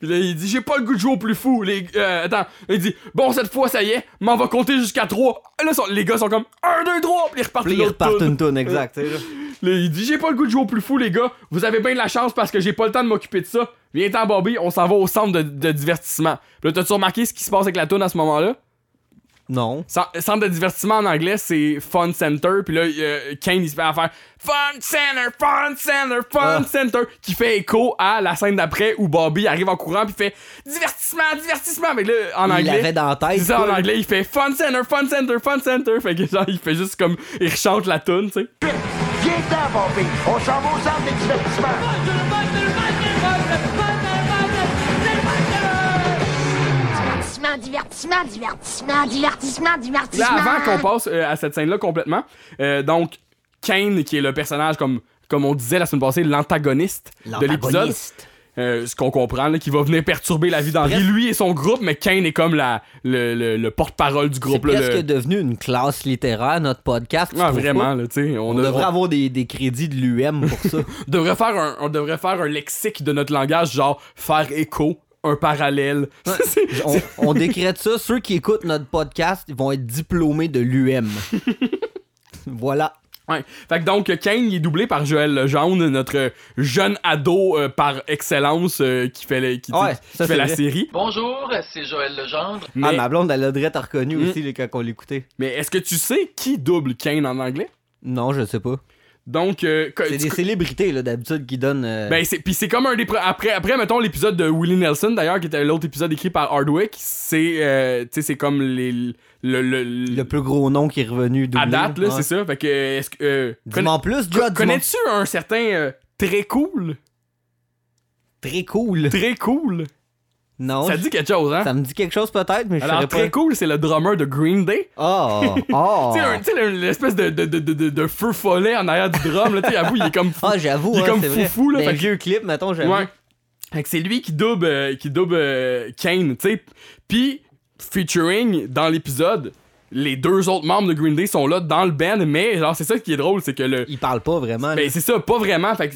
Puis là, il dit J'ai pas le goût de jouer au plus fou. Les, euh, attends, il dit Bon, cette fois, ça y est, mais on va compter jusqu'à 3. Là, sont- les gars sont comme 1, 2, 3. Puis ils repartent Puis ils repartent une tonne, exact. là. [LAUGHS] Là, il dit J'ai pas le goût de jouer au plus fou, les gars. Vous avez bien de la chance parce que j'ai pas le temps de m'occuper de ça. Viens-t'en, Bobby, on s'en va au centre de, de divertissement. Puis là, t'as-tu remarqué ce qui se passe avec la toune à ce moment-là? Non. Cent- Centre de divertissement en anglais, c'est Fun Center. Puis là, euh, Kane, il se fait à faire Fun Center, Fun Center, Fun Ah. Center, qui fait écho à la scène d'après où Bobby arrive en courant puis fait divertissement, divertissement. Mais là, en Il anglais. l'avait dans la tête. Ça, en anglais, il fait Fun Center, Fun Center, Fun Center. Fait que genre, il fait juste comme. Il rechante la tune, tu sais. Viens-t'en, Bobby. On s'en va au centre de divertissement. Divertissement, divertissement, divertissement, divertissement, divertissement. Là, avant qu'on passe euh, à cette scène-là complètement, euh, donc, Kane, qui est le personnage, comme, comme on disait la semaine passée, l'antagoniste de l'épisode, euh, ce qu'on comprend, là, qui va venir perturber la vie d'Henri, lui et son groupe, mais Kane est comme la, le, le- le porte-parole du C'est groupe. là, presque le- devenu une classe littéraire, notre podcast. Ah, vraiment, là, tu sais. On, On a- devrait avoir des, des crédits de l'UM pour ça. [LAUGHS] devrait faire un, on devrait faire un lexique de notre langage, genre faire écho, un parallèle. [LAUGHS] On, on décrète ça. Ceux qui écoutent notre podcast ils vont être diplômés de l'UM. [LAUGHS] voilà. Ouais. Fait que donc, Kane, il est doublé par Joël Legendre, notre jeune ado euh, par excellence euh, qui fait, le- qui, Ouais, qui ça, fait la vrai. série. Bonjour, c'est Joël Legendre. Mais, Ah, ma blonde, elle a direct reconnu Mm. aussi là, quand on l'écoutait. mais est-ce que tu sais qui double Kane en anglais? Non, je sais pas. Donc, euh, C'est des célébrités, là, d'habitude, qui donnent. euh, Ben, c'est, puis c'est comme un des. Après, après mettons l'épisode de Willie Nelson, d'ailleurs, qui était l'autre épisode écrit par Hardwick, c'est. euh, tu sais, c'est comme les. Le, le, le plus gros nom qui est revenu doublé. à date, là, Ouais. c'est ça. Fait que. Est-ce que. euh, en plus, dis-moi. Connais-tu un certain. très cool? Très cool. Très cool? Non. Ça dit quelque chose, hein? ça me dit quelque chose peut-être, mais je Alors, très pas. cool, c'est le drummer de Green Day. Oh, oh. [LAUGHS] Tu sais, l'espèce de, de, de, de, de feu follet en arrière du drum, là, tu sais, avoue, il est comme fou. Ah, j'avoue, Il est hein, comme c'est vrai. foufou, là, Dans fait vieux clips, mettons, j'avoue. Ouais. Fait que c'est lui qui double, euh, qui double euh, Kane, tu sais. Puis, featuring dans l'épisode, les deux autres membres de Green Day sont là dans le band, mais genre, c'est ça qui est drôle, c'est que le. Il parle pas vraiment. Ben, là. c'est ça, pas vraiment. Fait que.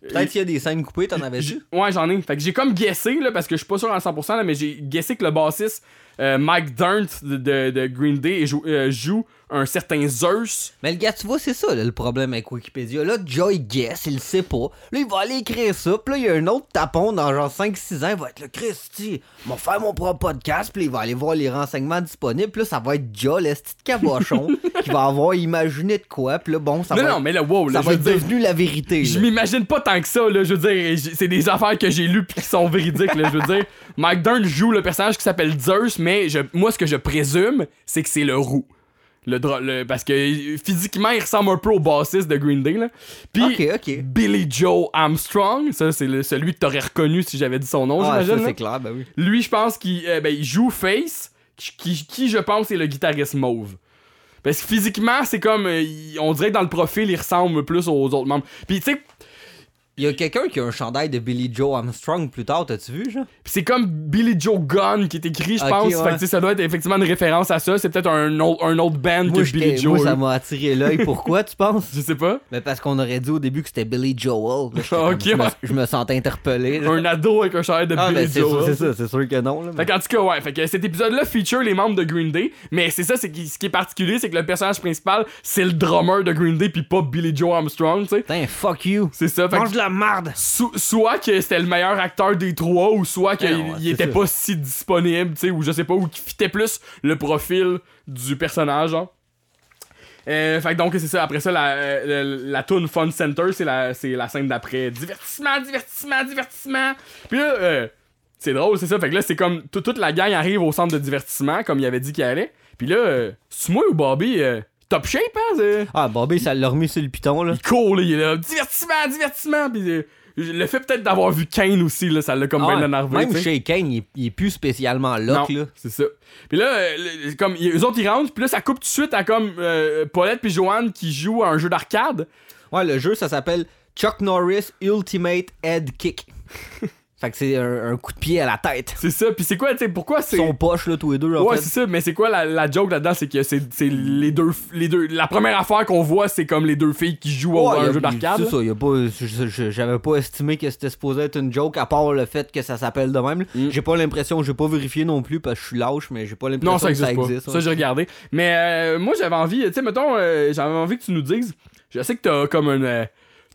Peut-être qu'il y a des scènes coupées, t'en avais vu? Ouais, j'en ai. Fait que j'ai comme guessé, là, parce que je suis pas sûr à 100%, là, mais j'ai guessé que le bassiste euh, Mike Durnt de, de- de Green Day joue, euh, joue un certain Zeus. Mais le gars, tu vois, c'est ça là, le problème avec Wikipédia. Là, Joy guess, il le sait pas. Là, il va aller écrire ça. Puis là, il y a un autre tapon dans genre 5-6 ans. Il va être le Christy. Il va faire mon propre podcast. Puis il va aller voir les renseignements disponibles. Puis là, ça va être Joe, le petit cabochon, [LAUGHS] qui va avoir imaginé de quoi. Puis là, bon, ça non, va, non, être, mais là, wow, là, ça va être dire, devenu la vérité. Je m'imagine pas tant que ça, là. Je veux dire, c'est des affaires que j'ai lues pis qui sont véridiques, là. Je veux dire, Mike Dern joue le personnage qui s'appelle Zeus, mais je- moi, ce que je présume, c'est que c'est le roux. Le, dra- le- parce que physiquement, il ressemble un peu au bassiste de Green Day, là. Puis. Billy Joe Armstrong, ça, c'est celui que t'aurais reconnu si j'avais dit son nom, Ah, j'imagine. là. c'est clair, ben oui. Lui, je pense qu'il euh, ben, joue Face, qui, je pense est le guitariste mauve. Parce que physiquement, c'est comme. euh, on dirait que dans le profil, il ressemble plus aux autres membres. Puis tu sais, Il y a quelqu'un qui a un chandail de Billy Joe Armstrong plus tard, t'as-tu vu, genre? Pis c'est comme Billy Joe Gunn qui est écrit, je pense. ouais. Fait que, tu sais, ça doit être effectivement une référence à ça. C'est peut-être un, autre- un autre band Moi, que Billy Joe. moi, ça m'a attiré l'œil. Pourquoi, tu penses? [LAUGHS] Je sais pas. Mais parce qu'on aurait dit au début que c'était Billy Joel. Là, j'étais [LAUGHS] comme- Ok, je, me, ouais. je me sentais interpellé. Un ado avec un chandail de Ah, Billy ben c'est Joe. sûr, c'est ça, c'est sûr que non. Là, mais- Fait qu'en tout cas, ouais. Fait que cet épisode-là feature les membres de Green Day. Mais c'est ça, c'est ce qui est particulier, c'est que le personnage principal, c'est le drummer de Green Day, puis pas Billy Joe Armstrong, tu sais. Putain, fuck you. C'est ça. Fait que Mange de la marde. so- soit que c'était le meilleur acteur des trois, ou soit qu'il Ouais, ouais, il c'est était ça. pas si disponible, tu sais, ou je sais pas, ou qu'il fitait plus le profil du personnage, genre. Euh, fait que donc c'est ça, après ça, la, euh, la, la tune Fun Center, c'est la, la scène d'après. Divertissement, divertissement, divertissement. Puis là, euh, c'est drôle, c'est ça. Fait que là, c'est comme tout- toute la gang arrive au centre de divertissement, comme il avait dit qu'il allait. Puis là, euh, c'est moi ou Bobby, euh, top shape, hein? Ah, Bobby, ça l'a remis sur le piton, là. il court, là, il est là, divertissement, divertissement. Puis euh, le fait peut-être d'avoir vu Kane aussi, là, ça l'a comme Ah, bien énervé. même tu sais. chez Kane, il est, il est plus spécialement lock, Non, là. c'est ça. Puis là, euh, comme eux autres ils rentrent, puis là ça coupe tout de suite à comme euh, Paulette puis Joanne qui jouent à un jeu d'arcade. Ouais, le jeu, ça s'appelle Chuck Norris Ultimate Head Kick. [LAUGHS] Fait que c'est un, un coup de pied à la tête. C'est ça. Puis c'est quoi, tu sais, pourquoi Ils c'est. sont poches, là, tous les deux, en Ouais, fait. c'est ça, mais c'est quoi la, la joke là-dedans? C'est que c'est c'est les deux, les deux. La première affaire qu'on voit, c'est comme les deux filles qui jouent Ouais, à un a- jeu d'arcade. C'est ça, y a pas, je- je- j'avais pas estimé que c'était supposé être une joke, à part le fait que ça s'appelle de même. Mm. J'ai pas l'impression, j'ai pas vérifié non plus parce que je suis lâche, mais j'ai pas l'impression Non, ça que existe ça pas. existe. Ça, ouais. j'ai regardé. Mais euh, moi, j'avais envie, tu sais, mettons, euh, j'avais envie que tu nous dises. Je sais que t'as comme une. euh,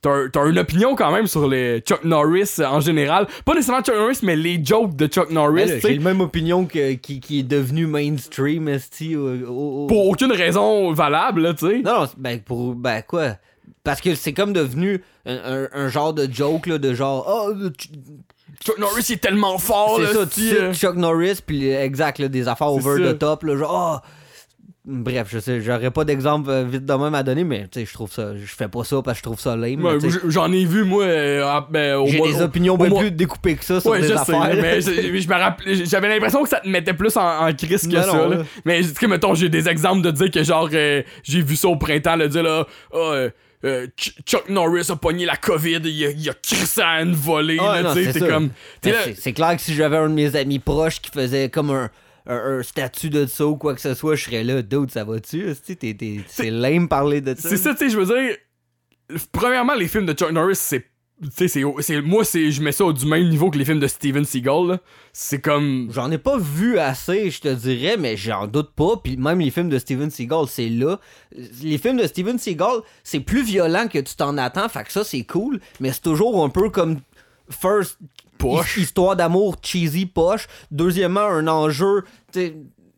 T'as t'as une opinion quand même sur les Chuck Norris euh, en général. Pas nécessairement Chuck Norris, mais les jokes de Chuck Norris, Ouais, sais. J'ai la même opinion que, qui, qui est devenu mainstream, esti. au- au- au- Pour aucune raison valable, tu sais. Non, non, ben, pour. Ben, quoi? Parce que c'est comme devenu un, un- un genre de joke, là, de genre. Oh, Chuck Norris, il est tellement fort, c'est là, ça, tu cites euh, Chuck Norris, puis exact, là, des affaires over the top, là, genre. oh, Bref, je sais, j'aurais pas d'exemple euh, vite de même à donner, mais tu sais, je trouve ça. Je fais pas ça parce que je trouve ça lame. ouais, J'en ai vu, moi, euh, ah, ben, au J'ai des opinions bien plus découpées que ça sur Ouais, des je sais, affaires. mais je, me rappelais- j'avais l'impression que ça te mettait plus en, en crise que Non, ça. non, là. là. Mais tu sais, mettons, j'ai des exemples de dire que genre, euh, j'ai vu ça au printemps, le dire là, ah, euh, euh, Ch- Chuck Norris a pogné la COVID, il a, il a crissé à une volée, Ah, c'est comme. c'est- C'est clair que si j'avais un de mes amis proches qui faisait comme un, un, un statut de ça ou quoi que ce soit, je serais là, dude, ça va-tu? C'est lame parler de ça. C'est ça, tu sais, je veux dire. Premièrement, les films de Chuck Norris, c'est. Tu sais, c'est- moi, c'est, je mets ça au du même niveau que les films de Steven Seagal. C'est comme. J'en ai pas vu assez, je te dirais, mais j'en doute pas. Puis même les films de Steven Seagal, c'est là. Les films de Steven Seagal, c'est plus violent que tu t'en attends, fait que ça, c'est cool. Mais c'est toujours un peu comme First, Poche. histoire d'amour cheesy poche. Deuxièmement, un enjeu.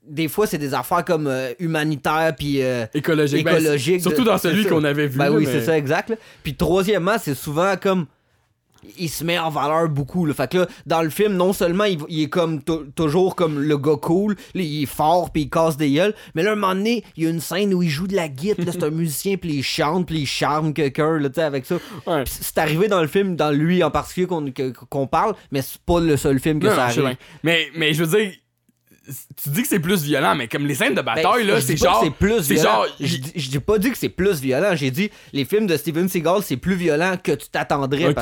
Des fois, c'est des affaires comme euh, humanitaires puis euh, Écologique. Ben, écologiques. surtout dans celui qu'on avait vu. Ben oui, mais- c'est ça, exact. là. Puis troisièmement, c'est souvent comme. Il se met en valeur beaucoup. Là. Fait que là, dans le film, non seulement il, il est comme tou- toujours comme le gars cool, là, il est fort puis il casse des gueules, mais là, un moment donné, il y a une scène où il joue de la guitare, là, c'est un musicien puis il chante puis il charme quelqu'un, là, tu sais, avec ça. Ouais. C'est arrivé dans le film, dans lui en particulier qu'on parle, mais c'est pas le seul film que Non, ça arrive. Mais, mais je veux dire, tu dis que c'est plus violent, mais comme les scènes de bataille, Ben, là, c'est genre. c'est plus violent. genre. Je je dis pas dit que c'est plus violent. J'ai dit les films de Steven Seagal c'est plus violent que tu t'attendrais.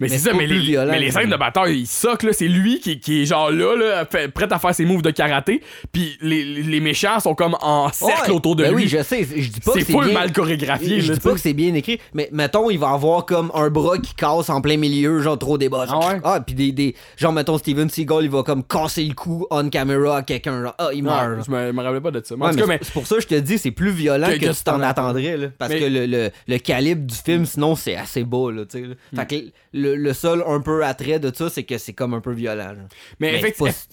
Mais, Mais c'est ça, mais les, violent, mais les scènes de bataille, il soque, là. C'est lui qui, qui est genre là, là, fait- prêt à faire ses moves de karaté. Puis les, les méchants sont comme en cercle Ouais. autour de Ben lui. oui, je sais. Je dis pas c'est que c'est bien... mal chorégraphié, Je dis pas que c'est bien écrit, mais mettons, il va avoir comme un bras qui casse en plein milieu, genre trop bosses. Ah ouais? Ah, puis des, des. Genre, mettons, Steven Seagal, il va comme casser le cou on camera à quelqu'un. Genre, ah, il Ouais, meurt. je me, me rappelais pas de ça. Mais c'est- pour ça que je te dis, c'est plus violent Que- que, que tu t'en attendrais, là. Parce que le, le, le calibre du film, sinon, c'est assez bas, là, tu sais. Fait que le, le seul un peu attrait de ça, c'est que c'est comme un peu violent. Mais,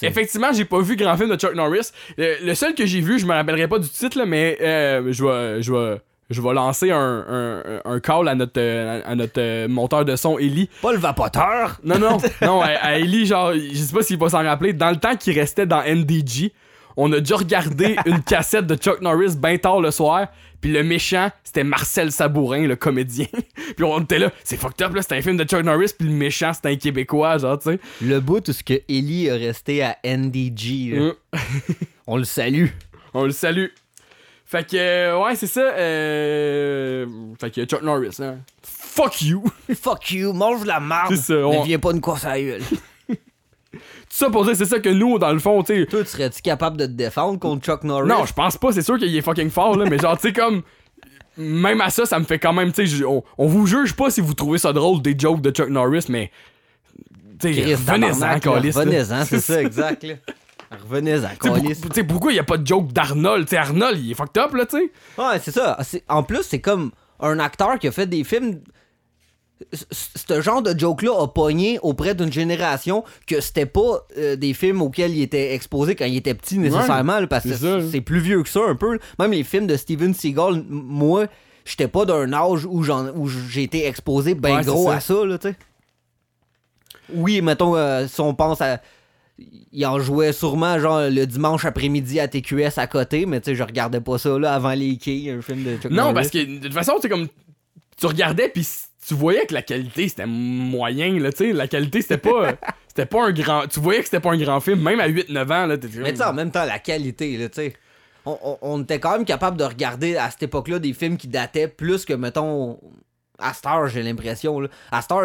effectivement, j'ai pas vu grand film de Chuck Norris. Le, le seul que j'ai vu, je me rappellerai pas du titre, là, mais euh, je vais. Je vais je vais lancer un, un, un call à notre, à notre euh, monteur de son, Ellie. Pas le vapoteur! Non, non, [LAUGHS] non, à, à Ellie, genre, je sais pas s'il va s'en rappeler, dans le temps qu'il restait dans NDG, on a déjà regardé [LAUGHS] une cassette de Chuck Norris bien tard le soir, puis le méchant, c'était Marcel Sabourin, le comédien. [LAUGHS] puis on était là, c'est fucked up, là, c'était un film de Chuck Norris, puis le méchant, c'était un Québécois, genre, tu sais. Le bout où ce que Ellie est resté à NDG, là. Mm. [LAUGHS] On le salue. On le salue. Fait que, euh, ouais, c'est ça. Euh... Fait que Chuck Norris, hein. Fuck you! Fuck you, mange la marde. C'est ça, on- Ne viens pas une course à la gueule. [LAUGHS] Ça pour dire, c'est ça que nous, dans le fond, tu sais. Toi, tu serais-tu capable de te défendre contre Chuck Norris? Non, je pense pas, c'est sûr qu'il est fucking fort, là, mais genre, tu sais, comme. Même à ça, ça me fait quand même, tu sais, on, on vous juge pas si vous trouvez ça drôle des jokes de Chuck Norris, mais. Tu sais, revenez-en. Revenez-en, c'est ça, [LAUGHS] exact, là. Revenez-en, Tu sais, pourquoi il y a pas de joke d'Arnold? Tu sais, Arnold, il est fucked up, là, tu sais. Ouais, c'est ça. En plus, c'est comme un acteur qui a fait des films. Ce genre de joke-là a pogné auprès d'une génération que c'était pas euh, des films auxquels il était exposé quand il était petit nécessairement, là, parce que c'est plus vieux que ça un peu. Même les films de Steven Seagal, moi, j'étais pas d'un âge où j'en- où j'ai été exposé ben Ouais, gros ça. à ça, là, tu sais. Oui, mettons, euh, si on pense à. Il en jouait sûrement, genre, le dimanche après-midi à TQS à côté, mais tu sais, je regardais pas ça, là, avant les quilles, un film de Chuck Non, Norris. parce que de toute façon, c'est comme. Tu regardais, puis tu voyais que la qualité, c'était moyen, là, tu sais. La qualité, c'était pas. [LAUGHS] c'était pas un grand. Tu voyais que c'était pas un grand film, même à 8-9 ans, là. Mais tu sais, en même temps, la qualité, là, tu sais. On, on- on était quand même capable de regarder à cette époque-là des films qui dataient plus que, mettons, à Star, j'ai l'impression. là. À Star,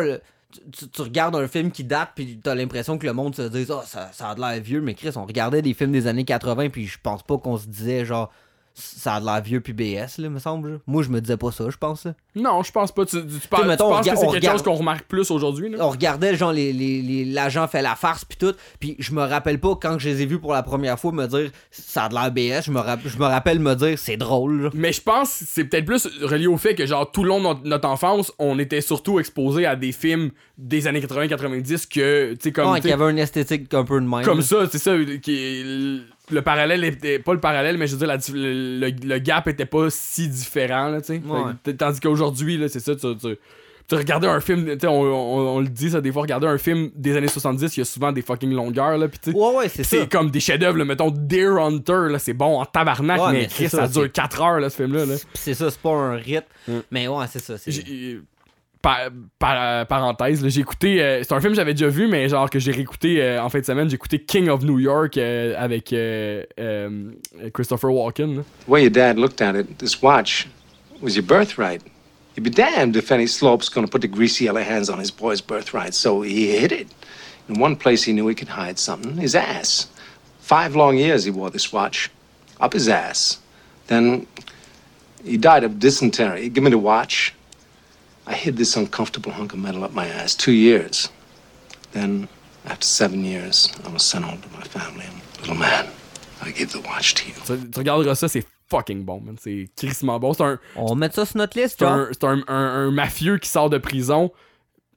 tu, tu regardes un film qui date, puis t'as l'impression que le monde se dit, oh, ça, ça a de l'air vieux, mais Chris, on regardait des films des années 80, puis je pense pas qu'on se disait, genre, ça a de l'air vieux, puis BS, là, me semble. Moi, je me disais pas ça, je pense. là. Non, je pense pas. Tu, tu, parles- tu mettons, on penses que c'est on quelque regarde- chose qu'on remarque plus aujourd'hui, là? on regardait genre les, les, les- l'agent fait la farce puis tout puis je me rappelle pas quand je les ai vus pour la première fois me dire ça a de l'air BS je me, rapp- je me rappelle me dire c'est drôle là. Mais je pense que c'est peut-être plus relié au fait que, genre, tout le long de notre, notre enfance, on était surtout exposé à des films des années 80-90 que, tu sais, comme. Ouais, tu qu'il y sais, avait une esthétique un peu de même comme ça, c'est ça, qui est- le parallèle était pas le parallèle, mais je veux dire, la le, le- le gap était pas si différent, là, tu. Ouais. Tandis qu'aujourd'hui, là, c'est ça, tu, tu, tu regardais un film, on, on- on le dit, ça, des fois, regarder un film des années 70, il y a souvent des fucking longueurs, là, pis tu ouais ouais c'est comme des chefs-d'œuvre, mettons Deer Hunter, là, c'est bon en tabarnak, Ouais, mais, mais c'est Chris, ça, ça, dure c'est- 4 heures, là, ce film-là. Là. C'est ça c'est pas un rythme Mm. mais ouais c'est ça c'est J'ai- par- par- parenthèse, j'ai écouté. euh, c'est un film que j'avais déjà vu, mais genre que j'ai réécouté euh, en fin de semaine. J'ai écouté King of New York euh, avec euh, euh, Christopher Walken. The way your dad looked at it, this watch was your birthright. You'd be damned if any slope's gonna put the greasy yellow hands on his boy's birthright, so he hid it. In one place he knew he could hide something his ass. Five long years he wore this watch, up his ass. Then he died of dysentery. Give me the watch. I hid this uncomfortable hunk of metal up my ass. Two years. Then, after seven years, I was sent home to my family. And, little man, I gave the watch to you. Tu, tu regarderas ça, c'est fucking bon, man. C'est crissement bon. C'est un, on met ça sur notre liste c'est genre un, c'est un, un- un mafieux qui sort de prison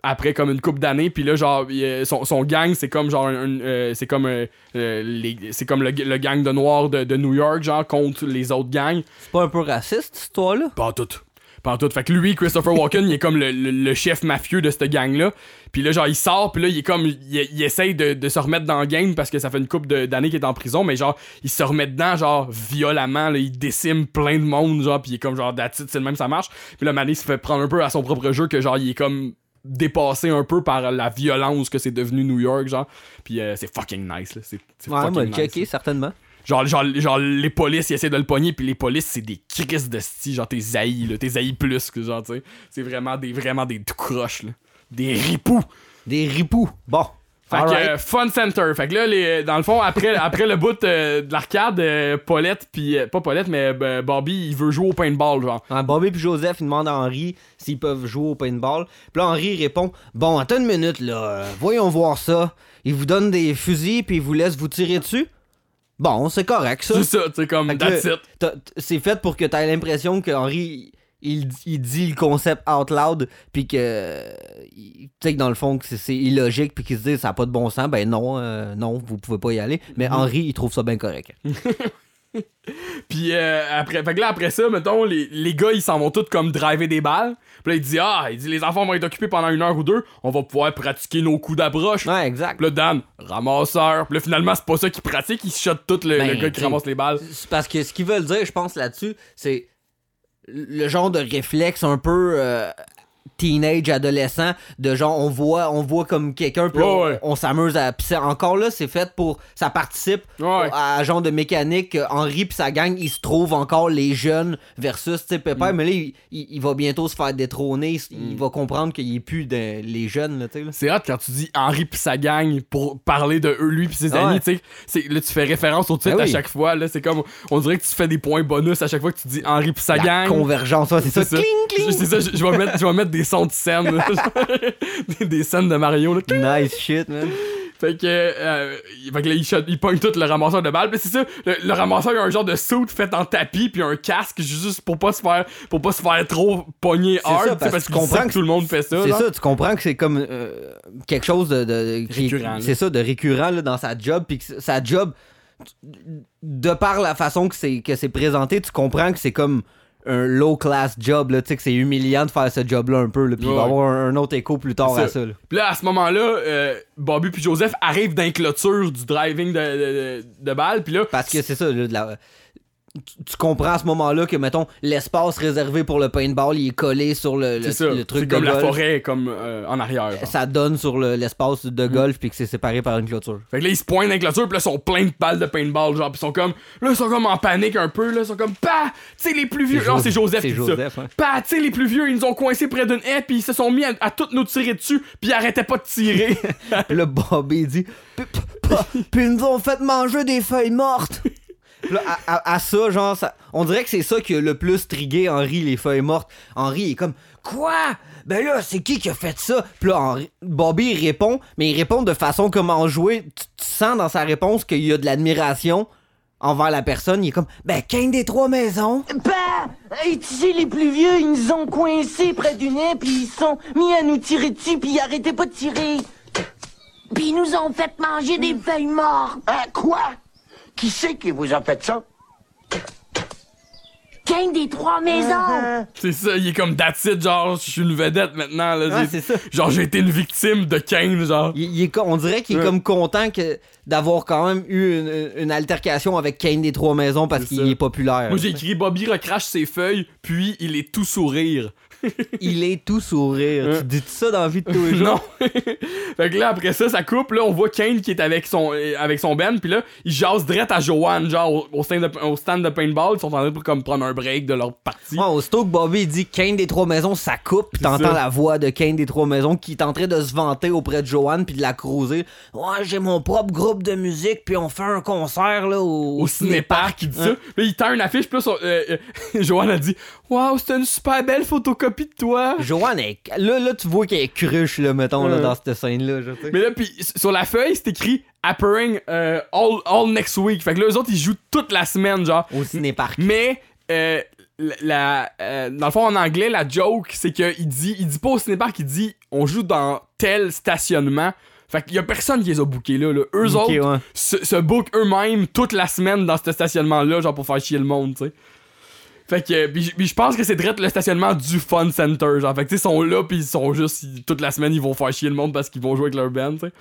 après comme une couple d'années puis là genre il, euh, son, son gang c'est comme genre euh, c'est comme euh, euh, les- c'est comme le, le gang de noirs de, de New York genre contre les autres gangs c'est pas un peu raciste cette histoire là Pas tout. Pas en tout. Fait que lui, Christopher Walken, il est comme le, le- le chef mafieux de cette gang-là. Puis là, genre, il sort, puis là, il est comme. Il, il essaye de, de se remettre dans le game parce que ça fait une couple d'années qu'il est en prison, mais genre, il se remet dedans, genre, violemment, là, il décime plein de monde, genre, puis il est comme, genre, it, c'est le même, ça marche. Puis là, Mané se fait prendre un peu à son propre jeu, que genre, il est comme dépassé un peu par la violence que c'est devenu New York, genre. Puis euh, c'est fucking nice, là. C'est ouais fucking moi nice, certainement Genre, genre, genre, les polices, ils essaient de le pogner, puis les polices, c'est des crises de style, genre, t'es haïs, là, t'es haïs plus que genre, tu sais. C'est vraiment des, vraiment des tout croches, là. Des ripoux. des ripoux bon Fait que, euh, Fun Center. Fait que là, les, dans le fond, après, [LAUGHS] après le bout euh, de l'arcade, euh, Paulette, puis euh, pas Paulette, mais euh, Bobby, il veut jouer au paintball, genre. Bobby puis Joseph, ils demandent à Henri s'ils peuvent jouer au paintball. Puis là, Henri répond Bon, attends une minute, là. voyons voir ça. Il vous donne des fusils puis il vous laisse vous tirer dessus. Bon, c'est correct, ça. C'est ça, sais, comme, C'est fait pour que t'aies l'impression que Henri. Il, il dit le concept out loud, puis que. Tu sais que dans le fond, que c'est- c'est illogique, puis qu'il se dit ça n'a pas de bon sens. Ben non, euh, non, vous pouvez pas y aller. Mais Mhm. Henri, il trouve ça bien correct. [LAUGHS] [LAUGHS] Puis euh, après, fait que là, après ça, mettons, les, les gars, ils s'en vont tous comme driver des balles. Puis là, il dit, ah, il dit, les enfants vont être occupés pendant une heure ou deux, on va pouvoir pratiquer nos coups d'approche. Ouais, exact. Puis là, Dan, ramasseur. Puis là, finalement, c'est pas ça qu'il pratique, il shot tout le, Ben, le gars qui ramasse les balles. C'est parce que ce qu'ils veulent dire, je pense, là-dessus, c'est le genre de réflexe un peu euh, teenage, adolescent, de genre, on voit, on voit comme quelqu'un, puis on, ouais. on s'amuse à. Puis encore là, c'est fait pour. Ça participe Ouais. à genre de mécanique. que Henri puis sa gang, ils se trouvent encore les jeunes versus, tu Pépère, Mm. mais là, il, il- il va bientôt se faire détrôner. Il, il va comprendre qu'il est plus de- les jeunes, là, là. C'est hot quand tu dis Henri pis sa gang pour parler de eux, lui pis ses amis, ouais. tu Là, tu fais référence au titre Ben à oui. chaque fois, là. C'est comme, on dirait que tu fais des points bonus à chaque fois que tu dis Henri pis sa La gang. convergence, [LAUGHS] c'est ça. Ça. Cling, cling. C'est ça, je, je vais mettre, je vais mettre des sons de scène. [LAUGHS] des, des scènes de Mario, là. Nice shit, man. Fait que, euh, fait que là, il, shot- il pogne tout le ramasseur de balles. Mais c'est ça, le, le ramasseur, il a un genre de suit fait en tapis, puis un casque, juste pour pas se faire, pour pas se faire trop pogner C'est hard, ça, tu sais, parce parce que tu comprends que que tout le monde fait ça. C'est ça, tu comprends que c'est comme euh, quelque chose de, de- qui- Récurrent. C'est ça, de récurrent là, dans sa job, puis que sa job, de par la façon que c'est que c'est présenté, tu comprends que c'est comme un low class job là, tu sais que c'est humiliant de faire ce job là un peu, là, puis il va y Ouais. avoir un, un autre écho plus tard à ça. là. Puis là, à ce moment-là, euh, Bobby puis Joseph arrivent dans la clôture du driving de, de, de, puis là, Parce que c'est ça, là, de la- tu- comprends à ce moment-là que, mettons, l'espace réservé pour le paintball, il est collé sur le, le, ça. le truc C'est de comme la forêt, comme euh, en arrière. genre. Ça donne sur le- l'espace de golf, puis que c'est séparé par une clôture. Fait que là, ils se pointent avec la clôture, pis là, ils sont pleins de balles de paintball, genre, pis ils sont comme, là, ils sont comme en panique un peu, là, ils sont comme, bah, tu sais, les plus vieux. Non, c'est Joseph c'est qui Joseph, ça. hein. Bah, tu sais, les plus vieux, ils nous ont coincés près d'une haie, pis ils se sont mis à, à toutes nous tirer dessus, pis ils arrêtaient pas de tirer. [LAUGHS] Puis là, Bobby dit Puis- puis- Puis ils nous ont fait manger des feuilles mortes. [LAUGHS] Là, à, à- à ça, genre, ça, on dirait que c'est ça qui a le plus trigué Henri, les feuilles mortes. Henri est comme Quoi? Ben là, c'est qui qui a fait ça? Puis là, Henri- Bobby il répond, mais il répond de façon comment jouer. Tu, tu sens dans sa réponse qu'il y a de l'admiration envers la personne. Il est comme Ben, qu'un des trois maisons. Bah! Et tu sais, les plus vieux, ils nous ont coincés près du nez, puis ils se sont mis à nous tirer dessus, puis ils arrêtaient pas de tirer. Puis ils nous ont fait manger des feuilles mortes. Hein, quoi? Qui c'est qui vous a fait ça? Qu'un des trois maisons. c'est ça, il est comme, that's it, genre, je suis une vedette maintenant, là. Ouais, J'ai- c'est ça. Genre, j'ai été une victime de Kane, genre. Il, il est on dirait qu'il est Ouais. comme content que d'avoir quand même eu une, une altercation avec Kane des Trois Maisons parce C'est qu'il ça. est populaire. Moi, j'ai écrit Bobby recrache ses feuilles, puis il est tout sourire. Il est tout sourire. Ouais. Tu dis ça dans la vie de tous les [LAUGHS] jours? Non. [LAUGHS] fait que là, après ça, ça coupe. Là, on voit Kane qui est avec son, avec son Ben. Puis là, il jase direct à Joanne, genre au, au stand de, au stand de paintball. Ils sont en train de comme, prendre un break de leur partie. Ouais, aussitôt que Bobby il dit Kane des Trois Maisons, ça coupe, C'est t'entends la voix de Kane des Trois Maisons qui est en train de se vanter auprès de Joanne puis de la cruiser. Ouais, j'ai mon propre groupe de musique puis on fait un concert là au, Au cinépark, il dit ça. Puis il tend une affiche. Puis là, euh, euh, [LAUGHS] Joanne a dit Waouh, c'était une super belle photocopie de toi. Joanne, est... là, là, tu vois qu'elle est cruche, là, mettons, là, dans cette scène-là. Mais là, puis sur la feuille, c'est écrit Appearing euh, all, all next week. Fait que là, eux autres, ils jouent toute la semaine, genre. Au cinépark. Mais euh, la, euh, dans le fond en anglais la joke c'est que il dit il dit pas au cinépark il dit on joue dans tel stationnement fait qu'il y a personne qui les a bookés là, là. eux autres ouais. se, se bookent eux-mêmes toute la semaine dans ce stationnement là genre pour faire chier le monde tu sais fait que euh, puis je pense que c'est direct le stationnement du Fun Center genre fait que tu sais ils sont là puis ils sont juste ils- toute la semaine ils vont faire chier le monde parce qu'ils vont jouer avec leur band tu sais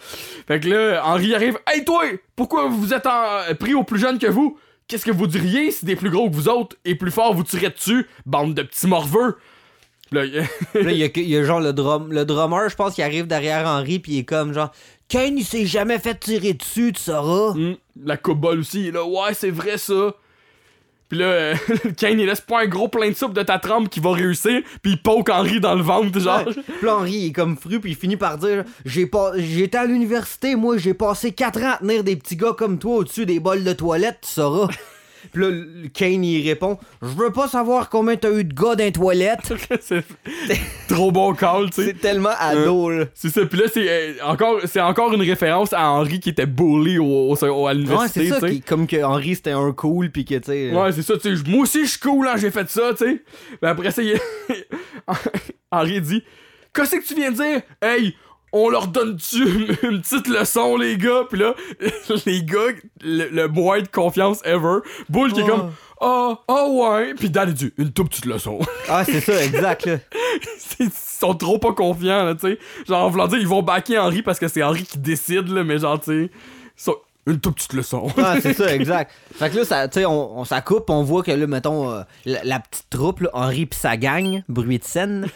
fait que là Henri arrive hey toi pourquoi vous êtes en- pris au plus jeune que vous? Qu'est-ce que vous diriez si des plus gros que vous autres et plus forts vous tirez dessus, bande de petits morveux? Là, il- y a, [LAUGHS] y a genre le drum, le drummer, je pense, qui arrive derrière Henry, puis il est comme genre, Kane, il s'est jamais fait tirer dessus, tu sauras. Hmm, la cobole aussi, il est là, ouais, c'est vrai ça. Puis là, euh, [LAUGHS] Kane, il laisse pas un gros plein de soupe de ta trempe qui va réussir, puis il poke Henri dans le ventre, genre. Ouais. Puis Henry, il est comme fru, puis il finit par dire J'ai pas, J'étais à l'université, moi, j'ai passé 4 ans à tenir des petits gars comme toi au-dessus des bols de toilette, tu sauras. [LAUGHS] Puis là, le- Kane, il répond Je veux pas savoir combien t'as eu de gars dans les toilettes. [LAUGHS] c'est trop bon call, tu sais. C'est tellement ado, là. C'est ça, puis là, c'est euh, encore, c'est encore une référence à Henri qui était bully au, au- au- à Ouais, l'université, c'est ça, tu sais. qui- comme que Henry c'était un cool, puis que, tu sais. Ouais, c'est ça, tu sais, moi aussi je suis cool, hein, j'ai fait ça, tu sais. Mais après ça, il... [LAUGHS] Henri dit Qu'est-ce que tu viens de dire? Hey, on leur donne-tu [LAUGHS] une, petite leçon, les gars Puis là, [LAUGHS] les gars, le, le moins de confiance ever, Bull qui est comme Ah, ah ouais, puis Dan il dit Une toute petite leçon. [LAUGHS] Ah, c'est ça, exact, là. ils sont trop pas confiants, là, tu sais. Genre, en voulant dire, ils vont backer Henri parce que c'est Henri qui décide, là, mais genre, tu sais, sont- une toute petite leçon. Ah, c'est ça, exact. Fait que là, ça, tu sais, on, on, ça coupe, on voit que là, mettons, euh, la, la petite troupe, là, Henri pis sa gang, bruit de scène.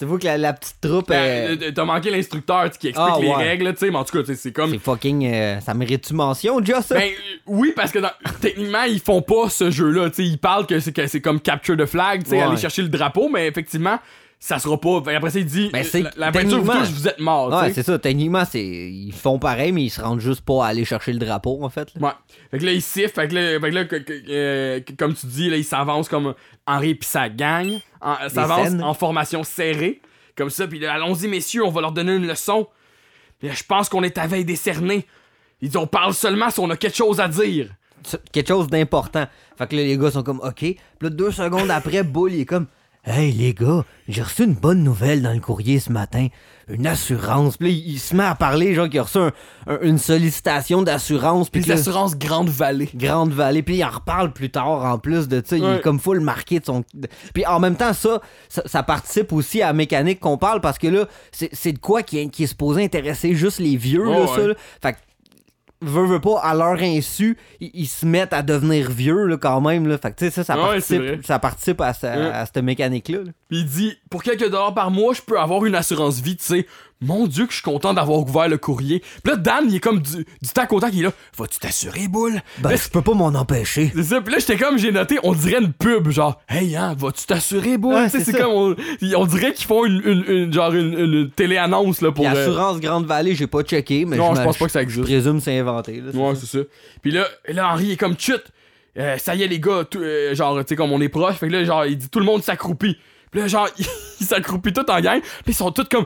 Tu vois que la, la petite troupe, euh, euh, T'as manqué l'instructeur qui explique Ah, les règles, tu sais, mais en tout cas, c'est comme. c'est fucking. euh, ça mérite-tu mention, déjà, ça? Ben euh, oui, parce que dans- techniquement, ils font pas ce jeu-là. tu sais, Ils parlent que c'est, que c'est comme capture the flag, tu sais, Ouais. aller chercher le drapeau, mais effectivement, ça sera pas. Fait après ça, il dit Ben, c'est- la, la peinture vous techniquement- touche, vous êtes mort. ouais, c'est ça. Techniquement, c'est, ils font pareil, mais ils se rendent juste pas à aller chercher le drapeau, en fait. là. Ouais. Fait que là, il siffle. Fait que là, fait que là, que- que- euh, comme tu dis, là, il s'avance comme Henri pis sa gang. En- s'avance en formation serrée. Comme ça. Puis là, allons-y, messieurs, on va leur donner une leçon. Puis je pense qu'on est à veille décerné. Il dit, on parle seulement si on a quelque chose à dire. Quelque chose d'important. Fait que là, les gars sont comme, OK. Puis là, deux secondes après, [LAUGHS] Bull, il est comme, Hey, les gars, j'ai reçu une bonne nouvelle dans le courrier ce matin. Une assurance. Puis là, il, il se met à parler, genre, qu'il a reçu un- un- une sollicitation d'assurance. Puis l'assurance Grande Vallée. Grande Vallée. Puis il en reparle plus tard, en plus de ça. Il est comme full marqué de son. Puis en même temps, ça, ça, ça participe aussi à la mécanique qu'on parle parce que là, c'est de quoi qui est, qui est supposé intéresser juste les vieux, là, Ouais, ça. là. Fait que veut, veut pas, à leur insu, ils, ils se mettent à devenir vieux, là, quand même, là. Fait que, tu sais, ça, ça Ouais, participe, ça participe à, ce- Ouais. à cette mécanique-là. là. Il dit pour quelques dollars par mois, je peux avoir une assurance vie, tu sais. Mon dieu que je suis content d'avoir ouvert le courrier. Puis là Dan, il est comme du, du tac au tac, il est là. Vas-tu t'assurer, boule? Ben, je peux pas m'en empêcher. c'est ça. Puis là, j'étais comme, j'ai noté, on dirait une pub, genre, hey, hein, vas-tu t'assurer, boule? Ouais, c'est comme, on, on dirait qu'ils font une, une, une- genre une, une télé-annonce, là, pour. Puis euh, Grande Vallée, j'ai pas checké, mais Non, je pense pas que ça Je existe. présume que c'est inventé. Là, Ouais, c'est ça. Puis là, là, Henri est comme chut. Euh, ça y est, les gars, euh, genre, tu sais, comme on est proche. Fait que là, genre, il dit tout le monde s'accroupit. Puis là, genre, [LAUGHS] il s'accroupit tout en gang. Puis ils sont tous comme.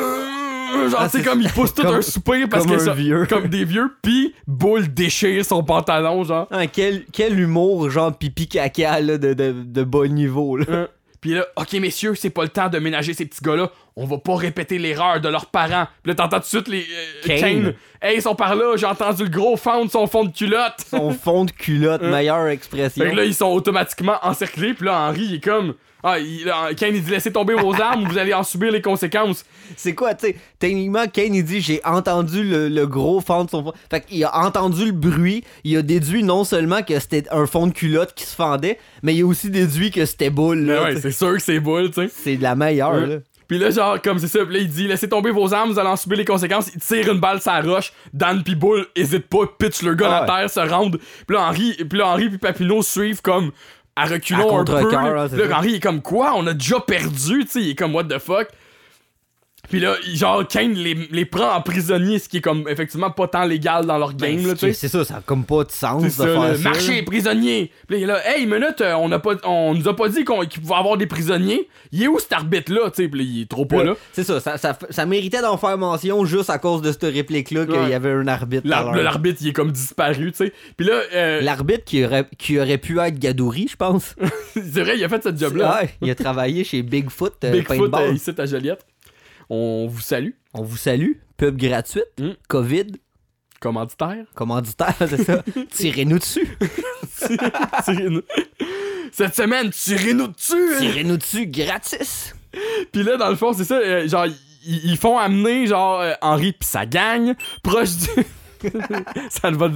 Euh, genre, Ah, tu sais, c'est comme ils poussent tout comme- un soupir parce comme que un ça. vieux. Comme des vieux. Puis Boule déchire son pantalon, genre. Ah, quel, quel humour, genre pipi caca là, de, de, de bas niveau. Là. Hein. Puis là, ok messieurs, c'est pas le temps de ménager ces petits gars-là. On va pas répéter l'erreur de leurs parents. Puis là, t'entends tout de suite les. euh, Kane. Kane. Hey, ils sont par là, j'ai entendu le gros fond de son fond de culotte. Son fond de culotte, Hein. meilleure expression. Fait que là, ils sont automatiquement encerclés, puis là, Henri, il est comme. Ah, il, Kane, il dit laissez tomber vos armes ou vous allez en subir les conséquences. C'est quoi, tu sais, techniquement, Kane, il dit j'ai entendu le, le gros fond de son fond. Fait qu'il a entendu le bruit, il a déduit non seulement que c'était un fond de culotte qui se fendait, mais il a aussi déduit que c'était boule. Là, ouais, c'est sûr que c'est boule, tu sais. c'est de la meilleure. Ouais. Là. Puis là, genre, comme c'est ça, là, il dit laissez tomber vos armes, vous allez en subir les conséquences. Il tire une balle la roche. Dan pis Boule hésite pas, pitch le gars Ah à terre, se rendent. Puis là, Henri, puis là, Henri puis Papineau suivent comme à reculons À un peu. là. Henri il est comme quoi? On a déjà perdu, tu sais. Il est comme what the fuck? Puis là, genre, Kane les, les prend en prisonnier, ce qui est comme effectivement pas tant légal dans leur game, Ben, c'est- tu sais. c'est ça, ça a comme pas de sens C'est de ça, faire ça. marché, prisonnier. Puis là, hey, minute, euh, on, a pas, on nous a pas dit qu'on- qu'il pouvait avoir des prisonniers. Il est où cet arbitre-là, tu sais? Puis là, il est trop pas là. C'est ça, ça, ça, ça méritait d'en faire mention juste à cause de cette réplique-là qu'il y avait un arbitre. L'arbitre, il est comme disparu, tu sais. Puis là, euh, L'arbitre qui aurait, qui aurait pu être Gadouri, je pense. [LAUGHS] c'est vrai, il a fait cette job-là. Ouais, il a travaillé chez Bigfoot, euh, Bigfoot, euh, ici à Joliette. On vous salue. On vous salue. Pub gratuite. Mm. COVID. Commanditaire. Commanditaire, c'est ça. [LAUGHS] Tirez-nous dessus. [LAUGHS] Tirez-nous. Cette semaine, tirez-nous dessus! Tirez-nous dessus gratis. Puis là, dans le fond, c'est ça, euh, genre, ils, font amener, genre, euh, Henri pis sa gang proche du... [LAUGHS] ça, va,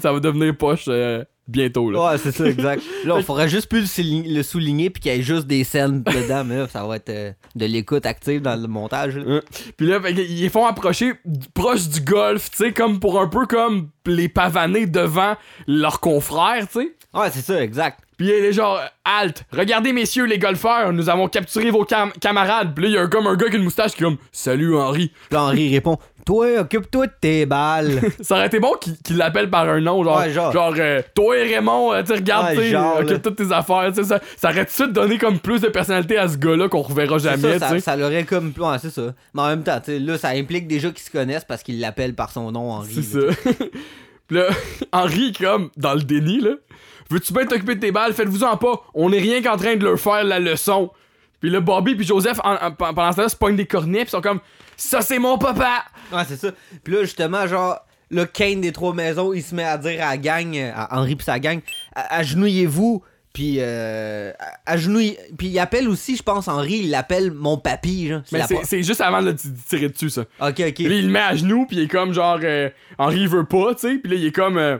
ça va devenir poche euh, bientôt, là. Ouais, c'est ça, exact. [LAUGHS] Là, on faudrait juste plus le souligner, le souligner puis qu'il y ait juste des scènes dedans, mais là, ça va être euh, de l'écoute active dans le montage. là. Hein. Puis là, ils font approcher proche du golf, tu sais, comme pour un peu comme les pavaner devant leurs confrères, tu sais. Ouais, c'est ça, exact. Puis il est genre, halt, regardez messieurs les golfeurs, nous avons capturé vos cam- camarades. Puis là, il y a un- comme un gars avec une moustache qui est comme, salut Henri. Puis là, Henri répond Toi, occupe-toi de tes balles. [LAUGHS] Ça aurait été bon qu'il qu'il l'appelle par un nom, genre, Ouais, genre. euh, toi et Raymond, euh, tu regarde, Ouais, genre, occupe là. toutes tes affaires, tu sais, ça, ça aurait tout de suite donné comme plus de personnalité à ce gars-là qu'on reverra jamais, ça, ça, ça l'aurait comme. Ouais, c'est ça. Mais en même temps, tu sais, là, ça implique déjà qu'ils se connaissent parce qu'ils l'appellent par son nom, Henri. C'est ça. [LAUGHS] Puis là, [LAUGHS] Henri, comme, dans le déni, là. Veux-tu bien t'occuper de tes balles? Faites-vous-en pas. On est rien qu'en train de leur faire la leçon. Puis là, Bobby puis Joseph, en- en- pendant ce temps-là, se pognent des cornets, puis sont comme, ça c'est mon papa! Ouais, c'est ça. Puis là, justement, genre, le Kane des trois maisons, il se met à dire à la gang, à Henri pis sa gang, agenouillez-vous. Puis, euh, agenouille. Puis il appelle aussi, je pense, Henri, il l'appelle mon papy, genre. Mais c'est juste avant de tirer dessus, ça. Ok, ok. Puis là, il le met à genoux, puis il est comme genre, euh, Henri il veut pas, tu sais. Puis là, il est comme, euh,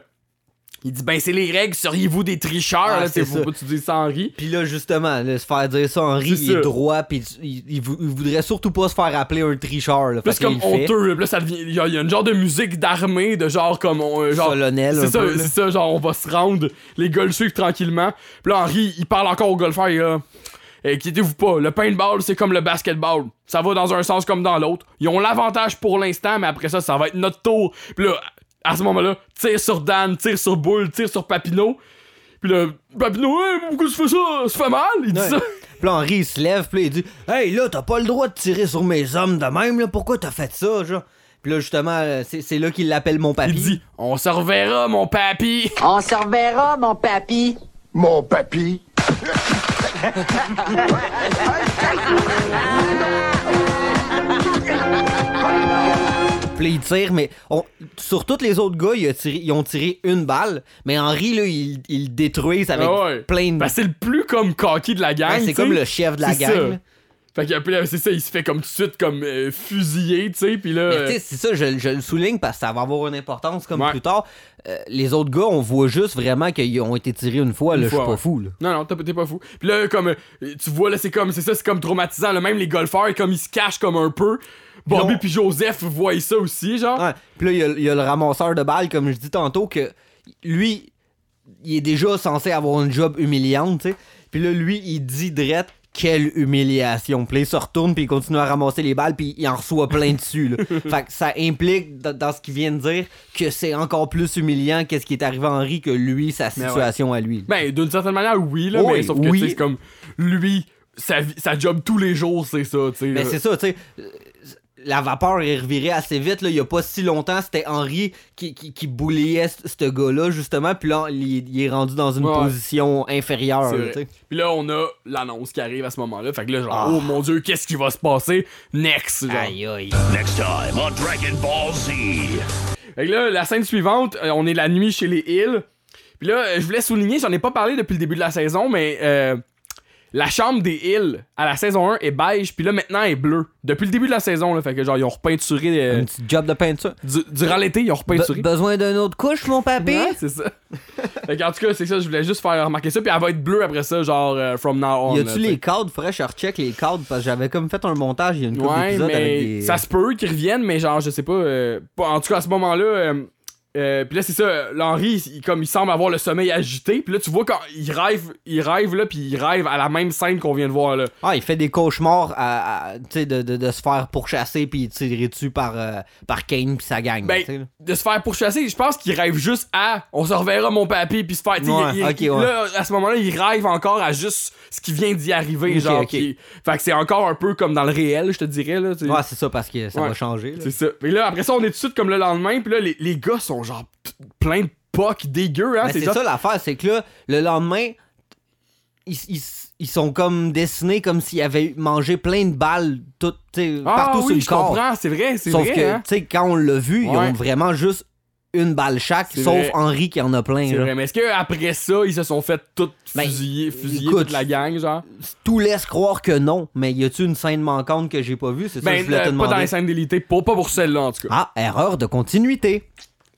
il dit, ben c'est les règles, seriez-vous des tricheurs? Ah, là, c'est que tu dises ça Henri. Puis là, justement, là, se faire dire ça, Henri, C'est il ça. est droit, puis il, il vou- il voudrait surtout pas se faire appeler un tricheur. Là, c'est comme honteux, là. Ça il y, a y a une genre de musique d'armée, de genre comme, on- euh, genre, Solennel, C'est ça, c'est ça, genre on va se rendre, les gars le suivent tranquillement. Puis là, Henri, il parle encore au golfeur, il est là. Inquiétez-vous pas, le paintball, c'est comme le basketball. Ça va dans un sens comme dans l'autre. Ils ont l'avantage pour l'instant, mais après ça, ça va être notre tour. Puis là, à ce moment-là, tire sur Dan, tire sur Bull, tire sur Papineau. Puis là, Papineau, hey, pourquoi tu fais ça? Ça fait mal? Il dit Ouais. ça. Puis là, Henri, il se lève, puis là, il dit Hey, là, t'as pas le droit de tirer sur mes hommes de même, là, pourquoi t'as fait ça, genre Puis là, justement, euh, c'est c'est là qu'il l'appelle mon papy. Il dit, on se reverra, mon papy. On se reverra, mon papy. Mon papy. [LAUGHS] Puis là, il tire, mais on- sur tous les autres gars, tiré- ils ont tiré une balle, mais Henri, là, il, il le détruise avec Ah ouais. plein de. Ben, c'est le plus comme cocky de la gang. Ouais, c'est comme le chef de la gang. Fait que c'est ça, il se fait comme tout de suite comme euh, fusillé, tu sais, puis là. Mais euh, c'est ça, je, je le souligne parce que ça va avoir une importance comme Ouais. plus tard. Euh, les autres gars, on voit juste vraiment qu'ils ont été tirés une fois, Une là, je suis pas fou, là. Non, non, t'es t'es pas fou. Puis là, comme, euh, tu vois, là, c'est comme, c'est ça, c'est comme traumatisant. Là, même les golfeurs, comme ils se cachent comme un peu. Bobby puis Joseph voient ça aussi, genre. Ouais. Puis là, il y a- il y, a le ramasseur de balles, comme je dis tantôt, que lui, il est déjà censé avoir une job humiliante, tu sais. Puis là, lui, il dit drette, quelle humiliation. Puis il se retourne, puis il continue à ramasser les balles, puis il en reçoit plein dessus, là. [LAUGHS] fait que ça implique, dans, ce qu'il vient de dire, que c'est encore plus humiliant qu'est-ce qui est arrivé à Henry que lui, sa ouais. situation à lui. Ben, d'une certaine manière, oui, là, Oui, mais sauf que, oui. c'est comme, lui, sa, vie- sa job tous les jours, c'est ça, tu sais. Là. c'est ça, tu sais. La vapeur est revirée assez vite. Là. Il y a pas si longtemps, c'était Henry qui, qui, qui bouliait c- ce gars-là, justement. Puis là, il, il est rendu dans une Ouais. position inférieure. Puis là, on a l'annonce qui arrive à ce moment-là. Fait que là, genre, Ah. oh mon dieu, qu'est-ce qui va se passer? Next? Genre. Aïe, aïe. Next time on Dragon Ball Z. Fait que là, la scène suivante, euh, on est la nuit chez les Hills. Puis là, euh, je voulais souligner, j'en ai pas parlé depuis le début de la saison, mais euh, la chambre des Hills à la saison 1 est beige, puis là maintenant elle est bleue. Depuis le début de la saison, là, fait que genre ils ont repeinturé euh, Un petit job de peinture. du- durant l'été, ils ont repeinturé. Be- besoin d'une autre couche, mon papy? Ouais, c'est ça. [LAUGHS] fait en tout cas, c'est ça, je voulais juste faire remarquer ça, puis elle va être bleue après ça, genre euh, from now on. Y a-tu les cadres? Faudrait que je recheck les cadres parce que j'avais comme fait un montage il y a une couple Ouais, mais avec des. ça se peut qu'ils reviennent, mais genre, je sais pas. euh, pas- en tout cas, à ce moment-là. Euh, puis là, c'est ça, l'Henri, il, comme il semble avoir le sommeil agité. Puis là, tu vois quand il rêve, il rêve là, puis il rêve à la même scène qu'on vient de voir là. Ah, il fait des cauchemars à, à- tu sais, de, de, de se faire pourchasser puis tirer dessus par, euh, par Kane puis sa gang. Ben, là. de se faire pourchasser, je pense qu'il rêve juste à on se reverra mon papy, puis se faire. Ouais, il- ouais. Là, à ce moment-là, il rêve encore à juste ce qui vient d'y arriver, genre. fait que c'est encore un peu comme dans le réel, je te dirais là. Ouais, c'est ça parce que ça Ouais. va changer. C'est ça. Et là, après ça, on est tout de suite comme le lendemain, puis là, les, les gars sont genre plein de pocs dégueux, hein. Mais c'est genre- ça l'affaire, c'est que là, le lendemain, ils, ils- ils sont comme dessinés comme s'ils avaient mangé plein de balles tout, Ah partout oui, sur le je corps. comprends, c'est vrai, c'est Sauf vrai. que, hein. tu sais, quand on l'a vu, ils ont vraiment juste une balle chaque, sauf vrai. Henri qui en a plein. C'est vrai, mais est-ce qu'après ça, ils se sont fait tout Ben, fusiller, fusiller écoute, toute la gang, genre? Tout laisse croire que non, mais y a-tu une scène manquante que j'ai pas vue? C'est ça que Ben, je voulais euh, te pas demander. dans les scènes d'élité, pas, pas pour celle-là, en tout cas. Ah, erreur de continuité.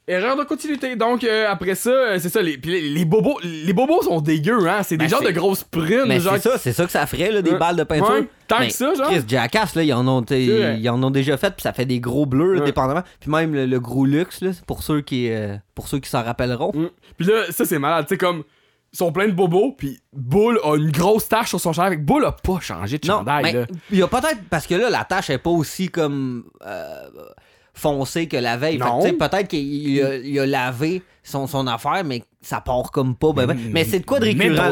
Erreur de continuité. Donc, euh, après ça, euh, c'est ça, les, les, les bobos, les bobos sont dégueux, hein? C'est des Ben, genres de grosses prunes, genre. c'est ça, c'est ça que ça ferait, là, des balles de peinture. Ouais, tant Mais que ça, genre. Chris, Jackass, là, ils en ont, ils en ont déjà fait, puis ça fait des gros bleus, là, Ouais. dépendamment. Puis même le, le gros luxe, là, pour ceux qui, euh, pour ceux qui s'en rappelleront. Mm. Puis là, ça, c'est malade, tu sais, comme. Ils sont pleins de bobos, puis Bull a une grosse tache sur son chandail. Avec Bull a pas changé de Non, chandail, mais là. il y a peut-être parce que là la tâche est pas aussi comme foncée que la veille. Peut-être qu'il a, il a lavé son, son affaire, mais ça part comme pas. ben, ben. Mais c'est de quoi de récurrent?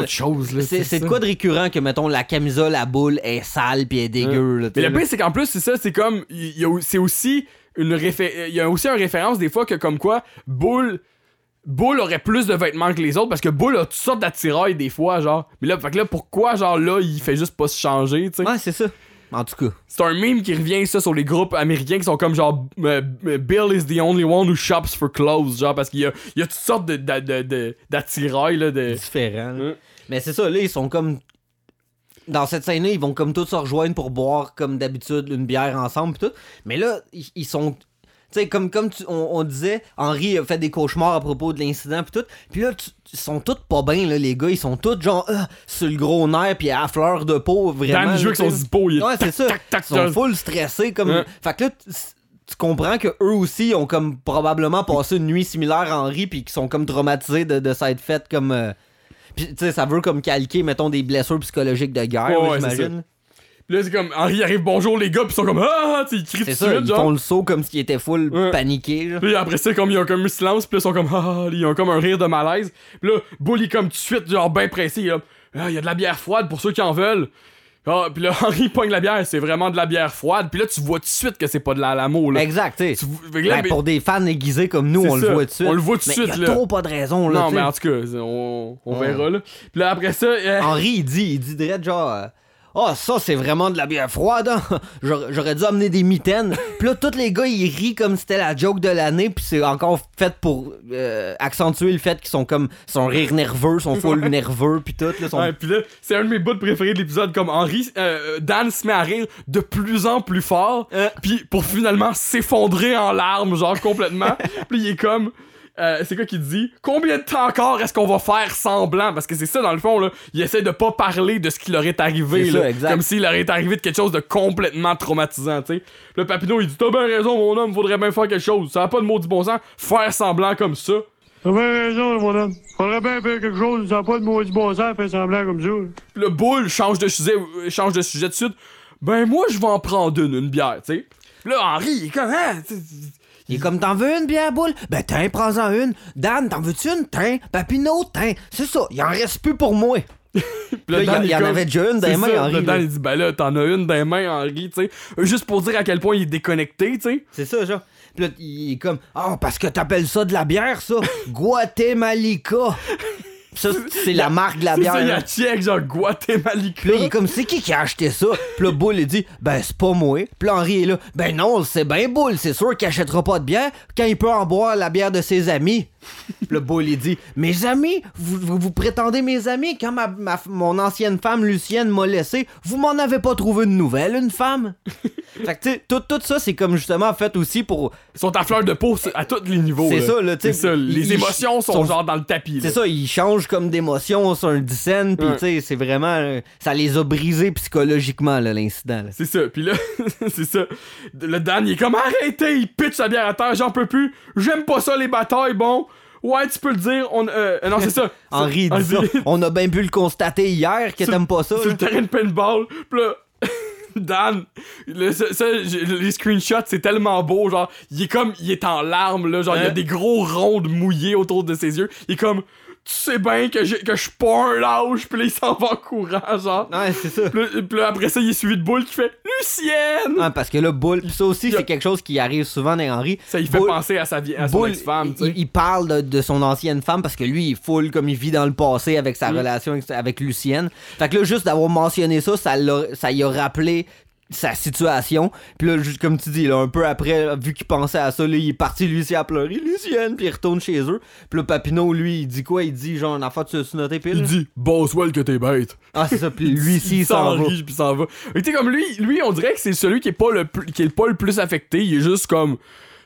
C'est de quoi de récurrent que mettons la camisole à boule est sale puis est dégueu. là, tu Mais le pire, c'est qu'en plus, c'est ça, c'est comme. il y a- C'est aussi une réfé- Il y a aussi une référence des fois que, comme quoi, Bull. Bull aurait plus de vêtements que les autres parce que Bull a toutes sortes d'attirails des fois, genre. Mais là, fait que là, pourquoi, genre, là, il fait juste pas se changer, tu sais? Ouais, c'est ça. En tout cas. C'est un meme qui revient, ça, sur les groupes américains qui sont comme genre euh, euh, Bill is the only one who shops for clothes, genre, parce qu'il y a, il y a toutes sortes de- de- de- de- d'attirails, là, de. différent. là. Ouais. Mais c'est ça, là, ils sont comme. Dans cette scène-là, ils vont comme tous se rejoindre pour boire, comme d'habitude, une bière ensemble, pis tout. Mais là, ils sont. Tu sais, comme, comme tu- on, on disait, Henri a fait des cauchemars à propos de l'incident, pis tout. Puis là, tu- ils sont tous pas bien, là, les gars. Ils sont tous, genre, euh, sur le gros nerf, puis à fleur de peau, vraiment. Dan joue là, avec son zippo, il est Ouais, c'est ça. tac, tac, Ils sont full stressés, comme. Ouais. Fait que là, tu- comprends que eux aussi ont comme probablement passé une nuit similaire à Henri, puis qu'ils sont comme traumatisés de, de s'être fait comme. euh, Puis, tu sais, ça veut comme calquer, mettons, des blessures psychologiques de guerre, Ouais, ouais, j'imagine. Puis là, c'est comme, Henri arrive, bonjour les gars, pis ils sont comme, ah, tu sais, ils crient tout de ça, suite, ils genre. font le saut comme s'ils étaient full Ouais. paniqués, genre. Puis après ça, comme ils ont comme un silence, puis là, ils sont comme, ah, ils ont comme un rire de malaise. Puis là, Bull, il est comme tout de suite, genre, ben pressé, il est là, ah, il y a de la bière froide pour ceux qui en veulent. Ah, puis là, [LAUGHS] Henri pogne la bière, c'est vraiment de la bière froide. Puis là, tu vois tout de suite que c'est pas de la lamo, là. Exact, tu sais. Tu vois- fait que là, Ben, mais- pour des fans aiguisés comme nous, C'est on ça. le voit tout de suite. On le voit tout de Mais suite, y a là. trop pas de raison, là. non, tu sais. mais en tout cas, on, on Ouais. verra, là. Puis là, après ça, euh, Henri, il dit, il dit direct genre. euh, Ah, ça, c'est vraiment de la bière froide, hein? [LAUGHS] J'aurais dû amener des mitaines. Puis là, tous les gars, ils rient comme c'était la joke de l'année, puis c'est encore fait pour euh, accentuer le fait qu'ils sont comme. sont rire nerveux, sont full nerveux, puis tout. Là, sont... Ouais, puis là, c'est un de mes bouts préférés de l'épisode, comme Henri, euh, Dan se met à rire de plus en plus fort, Euh. puis pour finalement s'effondrer en larmes, genre complètement. [LAUGHS] puis il est comme. Euh, c'est quoi qu'il dit? Combien de temps encore est-ce qu'on va faire semblant? Parce que c'est ça, dans le fond, là. Il essaie de pas parler de ce qui leur est arrivé, ça, là. exact. Comme s'il leur est arrivé de quelque chose de complètement traumatisant, tu sais. Le Papineau, il dit T'as bien raison, mon homme, faudrait bien faire quelque chose. Ça a pas de maudit bon sens, faire semblant comme ça. T'as bien raison, mon homme. Faudrait bien faire quelque chose, ça n'a pas de maudit bon sens, faire semblant comme ça. le boule change de sujet, euh, change de sujet de suite. Ben moi je vais en prendre une, une bière, tu sais. Là Henri il est comme hein, Il est comme t'en veux une bière boule? Ben tiens, prends-en une. Dan, t'en veux-tu une? Tiens. Papineau, tiens. C'est ça, il en reste plus pour moi. [LAUGHS] Puis Là, il y en avait déjà une dans les mains, Henri, le Dan là. il dit ben là t'en as une dans les mains Henri, tu sais. Euh, Juste pour dire à quel point il est déconnecté, tu sais. C'est ça, genre. Puis là, il est comme, ah, parce que t'appelles ça de la bière, ça? [LAUGHS] Guatemalica. Ça, c'est la marque de la C'est bière. ça, il là. a check genre Guatemalica. Puis là, il est comme, c'est qui qui a acheté ça? Puis là, Bull, il dit, ben, c'est pas moi. Puis là, Henri est là, ben non, c'est bien Bull, c'est sûr qu'il achètera pas de bière quand il peut en boire la bière de ses amis. Là, Bull, il dit, mes amis? Vous, vous, vous prétendez mes amis? Quand ma, ma- mon ancienne femme, Lucienne, m'a laissé, vous m'en avez pas trouvé une nouvelle, une femme? [LAUGHS] fait que, tu sais, tout, tout ça, c'est comme justement fait aussi pour. Ils sont à fleur de peau à tous les niveaux. C'est ça, là, tu sais, les émotions sont, sont- genre dans le tapis. C'est ça, ils changent comme d'émotion sur un dixaine, puis Ouais. tu sais, c'est vraiment. euh, ça les a brisés psychologiquement, là, l'incident. C'est ça. Puis là, [LAUGHS] c'est ça. Le Dan, il est comme arrêtez, il pitch sa bière à terre, j'en peux plus. J'aime pas ça les batailles, bon. Ouais, tu peux le dire. On, euh, non, c'est ça. [LAUGHS] Henri dit ça. On a bien pu le constater hier que t'aimes pas ça. Sur là. le terrain de paintball. Puis là, [LAUGHS] Dan, le- ça, ça, j'ai- les screenshots, c'est tellement beau. Genre, il est comme, il est en larmes, là. Genre, il y a Hein? des gros rondes mouillées autour de ses yeux. Il est comme, tu sais bien que, j'ai- que je suis pas un lâche. Puis là, il s'en va en courant, genre. Ouais, c'est ça. Puis là, après ça, il est suivi de boule qui fait Lucienne! Ouais, parce que là, Bull, pis ça aussi, a- c'est quelque chose qui arrive souvent dans Henri. Ça, il fait Bull- penser à sa vie, à son Bull, ex-femme, tu sais. il, il parle de, de son ancienne femme parce que lui, il est full comme il vit dans le passé avec Mm. sa relation avec, avec Lucienne. Fait que là, juste d'avoir mentionné ça, ça, ça y a rappelé sa situation. Puis là, juste comme tu dis, là, un peu après, vu qu'il pensait à ça, là, il est parti lui aussi à pleurer. Lucienne, puis il retourne chez eux. Puis là, Papineau, lui, il dit quoi? Il dit genre, en affaire, tu as noté pile? Il dit Boswell que t'es bête. Ah, c'est ça. Puis lui ici, il s'en va. puis il s'en va. Tu sais, comme lui, lui, on dirait que c'est celui qui est pas le plus, qui est pas le plus affecté. Il est juste comme.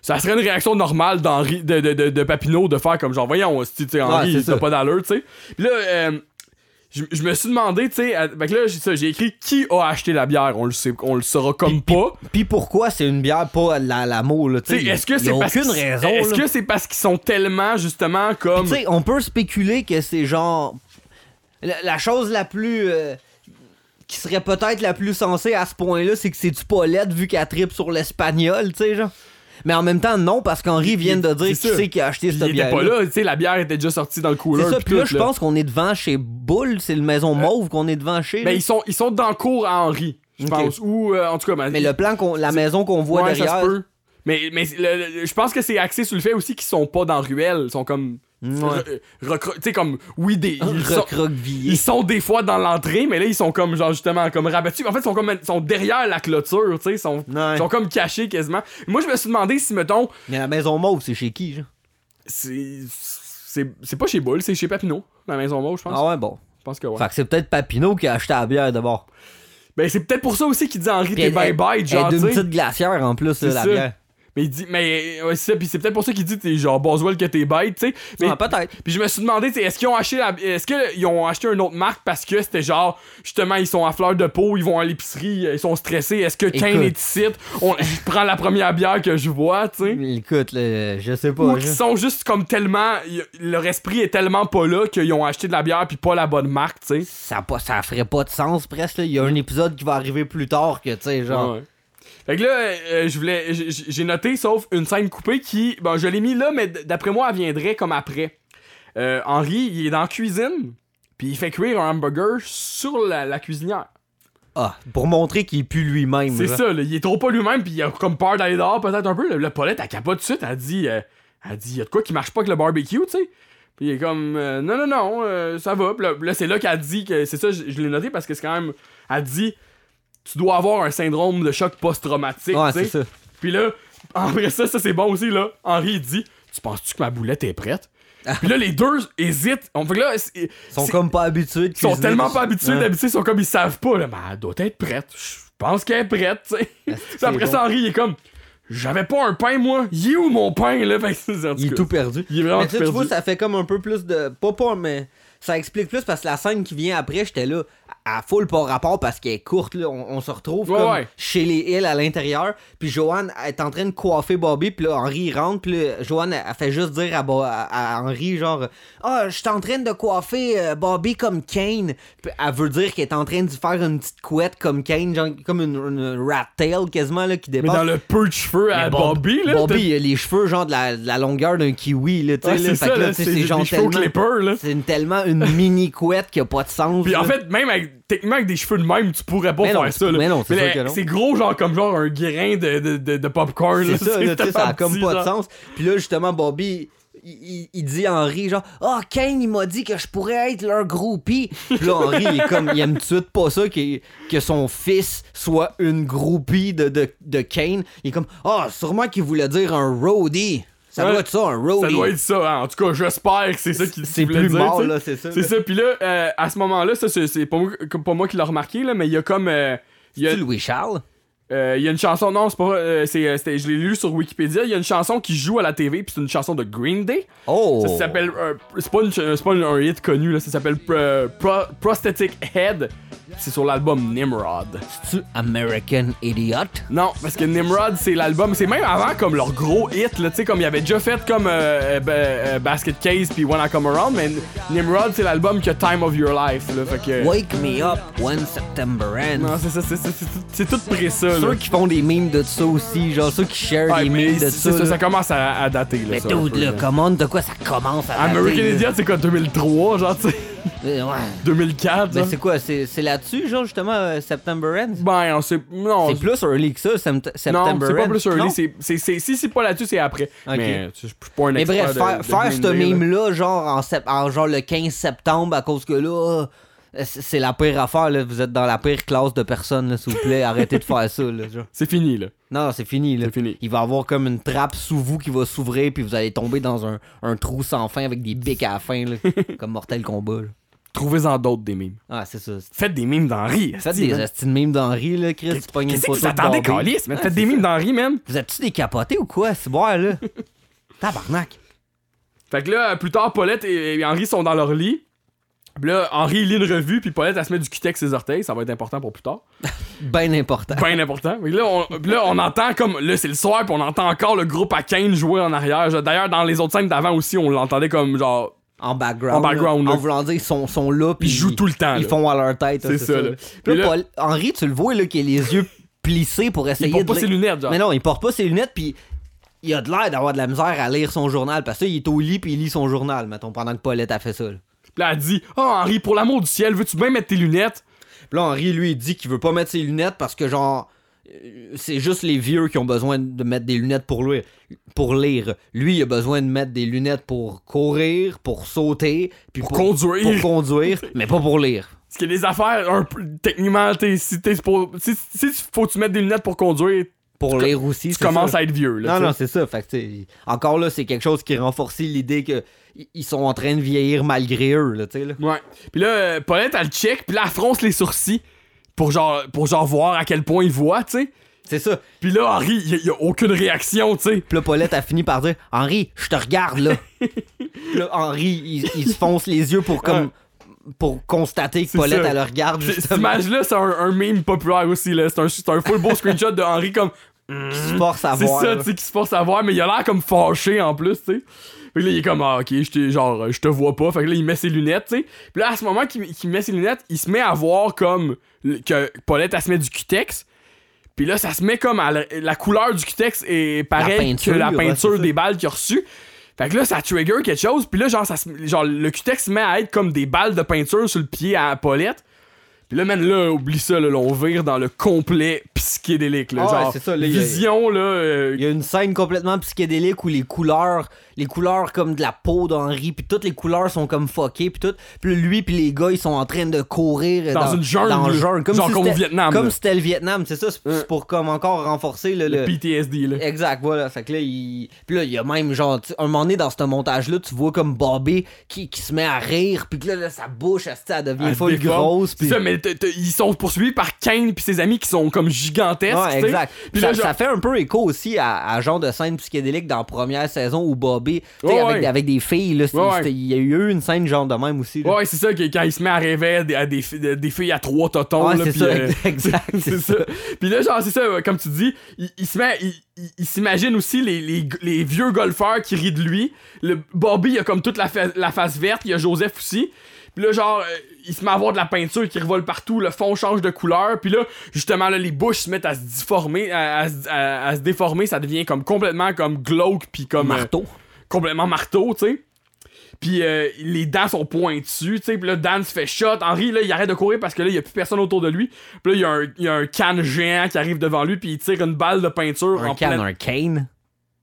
Ça serait une réaction normale d'Henri, de, de, de, de Papineau de faire comme genre, voyons, tu sais, Henri, c'est t'as pas d'allure, tu sais. Puis là, euh, je, je me suis demandé, tu sais, que là, j'ai ça, j'ai écrit qui a acheté la bière? On le sait, on le saura comme pas. Puis pourquoi c'est une bière pas la, l'amour, là, tu sais? est-ce que c'est parce aucune qu'ils- raison, Est-ce que c'est parce qu'ils sont tellement justement comme. Tu sais, on peut spéculer que c'est genre. La, la chose la plus. euh, qui serait peut-être la plus sensée à ce point-là, c'est que c'est du Paulette vu qu'elle tripe sur l'espagnol, tu sais, genre. Mais en même temps, non, parce qu'Henri vient de dire qui c'est qui a acheté il cette était bière. pas là, tu sais, la bière était déjà sortie dans le cooler. C'est ça, puis là, je pense qu'on est devant chez Bull, c'est le Maison Mauve qu'on est devant chez. Là. ils sont, ils sont dans le cours à Henri, je pense. Ou, euh, en tout cas, Mais le plan, qu'on, la maison qu'on voit derrière. Mais, mais je pense que c'est axé sur le fait aussi qu'ils sont pas dans ruelle. Ils sont comme. Ouais. Tu sais, comme. Oui, des. Ils sont, Recroquevillé. ils sont des fois dans l'entrée, mais là, ils sont comme, genre, justement, comme rabattus. En fait, ils sont comme. Ils sont derrière la clôture, tu sais. Ils sont, Ouais. sont comme cachés quasiment. Moi, je me suis demandé si, mettons. Mais la Maison Mauve, c'est chez qui, genre? C'est. C'est pas chez Bull, c'est chez Papineau, la maison mauve, je pense. Ah ouais, bon. Je pense que ouais. Fait que c'est peut-être Papineau qui a acheté la bière d'abord. Ben, c'est peut-être pour ça aussi qu'il dit Henri, t'es elle- bye bye, elle genre, est tu d'une petite glacière en plus, là, la bière. Mais il dit, mais ouais, c'est ça, puis c'est peut-être pour ça qu'il dit t'es genre Boswell que t'es bête, tu sais. Mais Ah, peut-être. puis je me suis demandé, est-ce qu'ils ont acheté la, est-ce qu'ils ont acheté une autre marque parce que c'était genre justement ils sont à fleur de peau, ils vont à l'épicerie, ils sont stressés. Est-ce que Kane est ici? On- Je prends la première bière que je vois, tu sais. Écoute, là, je sais pas. Ou qu'ils sont juste comme tellement, leur esprit est tellement pas là qu'ils ont acheté de la bière puis pas la bonne marque, tu sais. ça, pas, ça ferait pas de sens presque. Il y a un épisode qui va arriver plus tard que, tu sais, genre. Ouais. Fait que là, euh, je voulais, j'ai noté sauf une scène coupée qui, bon, je l'ai mis là, mais d'après moi, elle viendrait comme après. Euh, Henri, il est dans la cuisine, puis il fait cuire un hamburger sur la, la cuisinière. Ah, pour montrer qu'il est plus lui-même. C'est ça, là, il est trop pas lui-même, puis il a comme peur d'aller dehors peut-être un peu. Le, le Paulette, elle capote tout de suite, elle dit, euh, elle dit, y a de quoi qui marche pas avec le barbecue, tu sais. Puis il est comme, euh, non, non, non, euh, ça va. Puis là, là, c'est là qu'elle dit que, c'est ça, je, je l'ai noté parce que c'est quand même, elle dit, tu dois avoir un syndrome de choc post-traumatique, Ouais, c'est ça. Puis là, [LAUGHS] après ça, ça c'est bon aussi, là. Henri, dit, tu penses-tu que ma boulette est prête? Puis là, les deux hésitent. On fait que là, Ils sont comme pas habitués de ils sont tellement pas habitués Ouais. d'habituer, ils sont comme ils savent pas, là. Mais elle doit être prête. Je pense qu'elle est prête, tu sais. Puis après ça, Henri, il est comme, j'avais pas un pain, moi. Il est où mon pain, là? [LAUGHS] Fait que c'est- en Il est tout perdu. Il est vraiment mais tout tu vois, ça fait comme un peu plus de. Pas pas, mais ça explique plus parce que la scène qui vient après, j'étais là à full pas rapport parce qu'elle est courte. Là. On, on se retrouve Ouais, comme ouais. chez les Hills à l'intérieur. Puis Joanne est en train de coiffer Bobby. Puis là, Henri rentre. Puis là, elle, elle fait juste dire à, Bo- à, genre Ah, je suis en train de coiffer euh, Bobby comme Kane. Puis elle veut dire qu'elle est en train de faire une petite couette comme Kane, genre comme une, une rat tail quasiment là, qui Mais dépasse. dans le peu de cheveux à Mais Bob- Bobby, là. Bobby, il a les cheveux genre de la, de la longueur d'un kiwi, là, tu sais. Ouais, c'est c'est genre au tellement-. C'est une- tellement une mini couette qui a pas de sens. Puis en fait, même avec, techniquement avec des cheveux de même, tu pourrais pas Mais faire non, ça. Là. mais non, c'est sûr là, que non. c'est gros, genre comme genre un grain de, de, de, de popcorn. C'est ça, [LAUGHS] là, ça a comme pas de sens. Puis là, justement, Bobby. Il, il- il dit à Henri genre Ah Kane il m'a dit que je pourrais être leur groupie Puis là Henri il est comme il aime tout de suite pas ça que, que son fils soit une groupie de, de, de Kane Il est comme Ah sûrement qu'il voulait dire un roadie Ça Ouais. doit être ça un roadie Ça doit être ça, hein. en tout cas, j'espère que c'est ça qu'il C'est plus dire, mort là c'est ça C'est là. ça, puis là, euh, à ce moment-là, ça, c'est c'est pas, moi- comme pas moi qui l'ai remarqué, là, mais il y a comme. euh, il y a, C'est Louis Charles? Euh, il y a une chanson, non, c'est pas. euh, c'est, c'était- je l'ai lu sur Wikipédia. Il y a une chanson qui joue à la TV, puis c'est une chanson de Green Day. Oh Ça s'appelle. euh, c'est pas, une c'est pas un, un hit connu, là. Ça s'appelle Pro- Prosthetic Head. C'est sur l'album Nimrod. C'est-tu American Idiot? Non, parce que Nimrod, c'est l'album. C'est même avant comme leur gros hit, là. Tu sais, comme il avait déjà fait comme euh, euh, euh, Basket Case puis When I Come Around. Mais Nimrod, c'est l'album qui a Time of Your Life, là. Fait que. Wake me up when September ends Non, c'est ça, c'est tout, près ça, là. Ceux qui font des memes de ça aussi, genre ceux qui share Ouais, des mais memes de c'est ça. ça, ça commence à, à dater, là. Mais dude, là, commande de quoi ça commence à dater, American? Idiot, c'est quoi, 2003, genre, tu sais? Euh, Ouais. 2004, Mais genre? c'est quoi, c'est là-dessus, genre, justement, euh, September Ends? Ben, on sait. Non, C'est plus early que ça, Sept- non, September c'est pas plus early. C'est- Si c'est pas là-dessus, c'est après. Ok. Mais je suis pas un Mais bref, de- faire, de faire Green ce meme-là, genre, en, genre le 15 septembre, à cause que là, euh, c'est c'est la pire affaire, là. Vous êtes dans la pire classe de personnes, s'il vous plaît. Arrêtez de faire ça, là. C'est fini, là. Non, c'est fini, là. C'est fini. Il va y avoir comme une trappe sous vous qui va s'ouvrir, puis vous allez tomber dans un, un trou sans fin avec des bics à la fin, là. [LAUGHS] comme Mortel Combat, là. Trouvez-en d'autres des mimes. Ah, c'est ça. Faites des mimes d'Henri. Faites des astuces de mimes d'Henri, là, Chris. Tu pognes une Qu'est-ce que photo vous de attendez. Calis? Ouais, Faites des mimes d'Henri, man. Vous êtes-tu des capotés ou quoi? C'est boire, là? [LAUGHS] Tabarnak. Fait que là, plus tard, Paulette et, et Henri sont dans leur lit. Là, Henri lit une revue, puis Paulette, elle se met du cutex ses orteils. Ça va être important pour plus tard. [LAUGHS] Ben important. Bien important. Là, on, là, on entend comme. Là, c'est le soir, puis on entend encore le groupe à Kane jouer en arrière. D'ailleurs, dans les autres scènes d'avant aussi, on l'entendait comme genre. En background. En background, là. là. En voulant dire, ils sont, sont là, puis Ils jouent tout le temps, Ils font à leur tête. C'est ça, là. Puis Puis là, là- Paul- Henri, tu le vois, là, qui a les yeux plissés pour essayer Il porte de pas ses lunettes, genre. Mais non, il porte pas ses lunettes, puis il a de l'air d'avoir de la misère à lire son journal, parce que ça, il est au lit, puis il lit son journal, mettons, pendant que Paulette a fait ça. là. Là, elle dit Oh, Henri, pour l'amour du ciel, veux-tu bien mettre tes lunettes Puis là, Henri, lui, il dit qu'il veut pas mettre ses lunettes parce que, genre, c'est juste les vieux qui ont besoin de mettre des lunettes pour lire. Pour lire. Lui, il a besoin de mettre des lunettes pour courir, pour sauter, puis Pour conduire. Pour conduire, [LAUGHS] mais pas pour lire. Parce qu'il y a des affaires, un techniquement, t'es- si, t'es si, si faut que tu mettes des lunettes pour conduire, Pour Tu lire aussi. tu commences ça. à être vieux. Là, Non, non, c'est ça. Fait que, encore là, c'est quelque chose qui renforce l'idée que ils sont en train de vieillir malgré eux, là, tu sais, là. Ouais. Puis là, euh, Paulette, elle check, puis là, elle fronce les sourcils pour genre, pour genre voir à quel point il voit, tu sais. C'est ça. Puis là, Henri, il y y, a aucune réaction, tu sais. Puis là, Paulette a fini par dire Henri, je te regarde, là. [LAUGHS] Là, Henri, il, il se fonce les yeux pour comme. Pour constater que C'est Paulette, ça. elle le regarde, Cette image-là, c'est un, un meme populaire aussi, là. C'est un, c'est un full beau screenshot de Henri comme. qui se force à C'est voir. ça, là. tu sais, qui se force à voir, mais il a l'air comme fâché en plus, tu sais. Fait que là, il est comme, ah, ok, genre, euh, je te vois pas. Fait que là, il met ses lunettes, tu sais. Puis là, à ce moment qu'il met ses lunettes, il se met à voir comme que Paulette, elle se met du cutex. Puis là, ça se met comme à la, la couleur du cutex est pareil que la peinture des balles qu'il a reçues. Fait que là, ça trigger quelque chose. Puis là, genre, ça genre, le cutex se met à être comme des balles de peinture sur le pied à Paulette. Puis là, man, là, oublie ça, là, là, on vire dans le complet psychédélique, là. Ah genre, ça, là, il y a- vision, là. euh, Il y a une scène complètement psychédélique où les couleurs, les couleurs comme de la peau d'Henri, puis toutes les couleurs sont comme fuckées, puis tout. Puis là, lui, puis les gars, ils sont en train de courir Dans une jungle, dans le là. jungle, comme Genre si comme au Vietnam, Comme là. si c'était le Vietnam, c'est ça. C'est c'est pour comme encore renforcer le, le le- PTSD, là. Exact, voilà. Fait que là, il. Puis là, il y a même, genre, un moment donné, dans ce montage-là, tu vois comme Bobby qui, qui se met à rire, puis que là, là, sa bouche, elle, elle devient Elle déforme. grosse. Puis... ça, mais ils sont poursuivis par Kane puis ses amis qui sont comme gigantesques. Ouais, exact. Puis ça, là, genre- ça fait un peu écho aussi à, à genre de scène psychédélique dans la première saison où Bobby, Ouais, avec, ouais. avec des filles, là, Ouais, il y a eu une scène genre de même aussi. là. Ouais, c'est ça, que quand il se met à rêver à des, à des, fi- des filles à trois totons. C'est ça, euh, exact, c'est ça. Puis là, genre, c'est ça, comme tu dis, il, il se met, il, s'imagine aussi les, les, les vieux golfeurs qui rient de lui. Le Bobby, il a comme toute la, fa- la face verte, il y a Joseph aussi. Puis là, genre, euh, il se met à avoir de la peinture qui revole partout, le fond change de couleur. Puis là, justement, là, les bouches se mettent à se déformer, à, à se- à- à se déformer, ça devient comme complètement comme glauque, puis comme. euh, Marteau. Complètement marteau, tu sais. Puis euh, les dents sont pointues, tu sais. Puis là, Dan se fait shot. Henry, là, il arrête de courir parce que là, il y a plus personne autour de lui. Puis là, il y a un, il y a un can géant qui arrive devant lui, puis il tire une balle de peinture Un en can, pleine- un cane?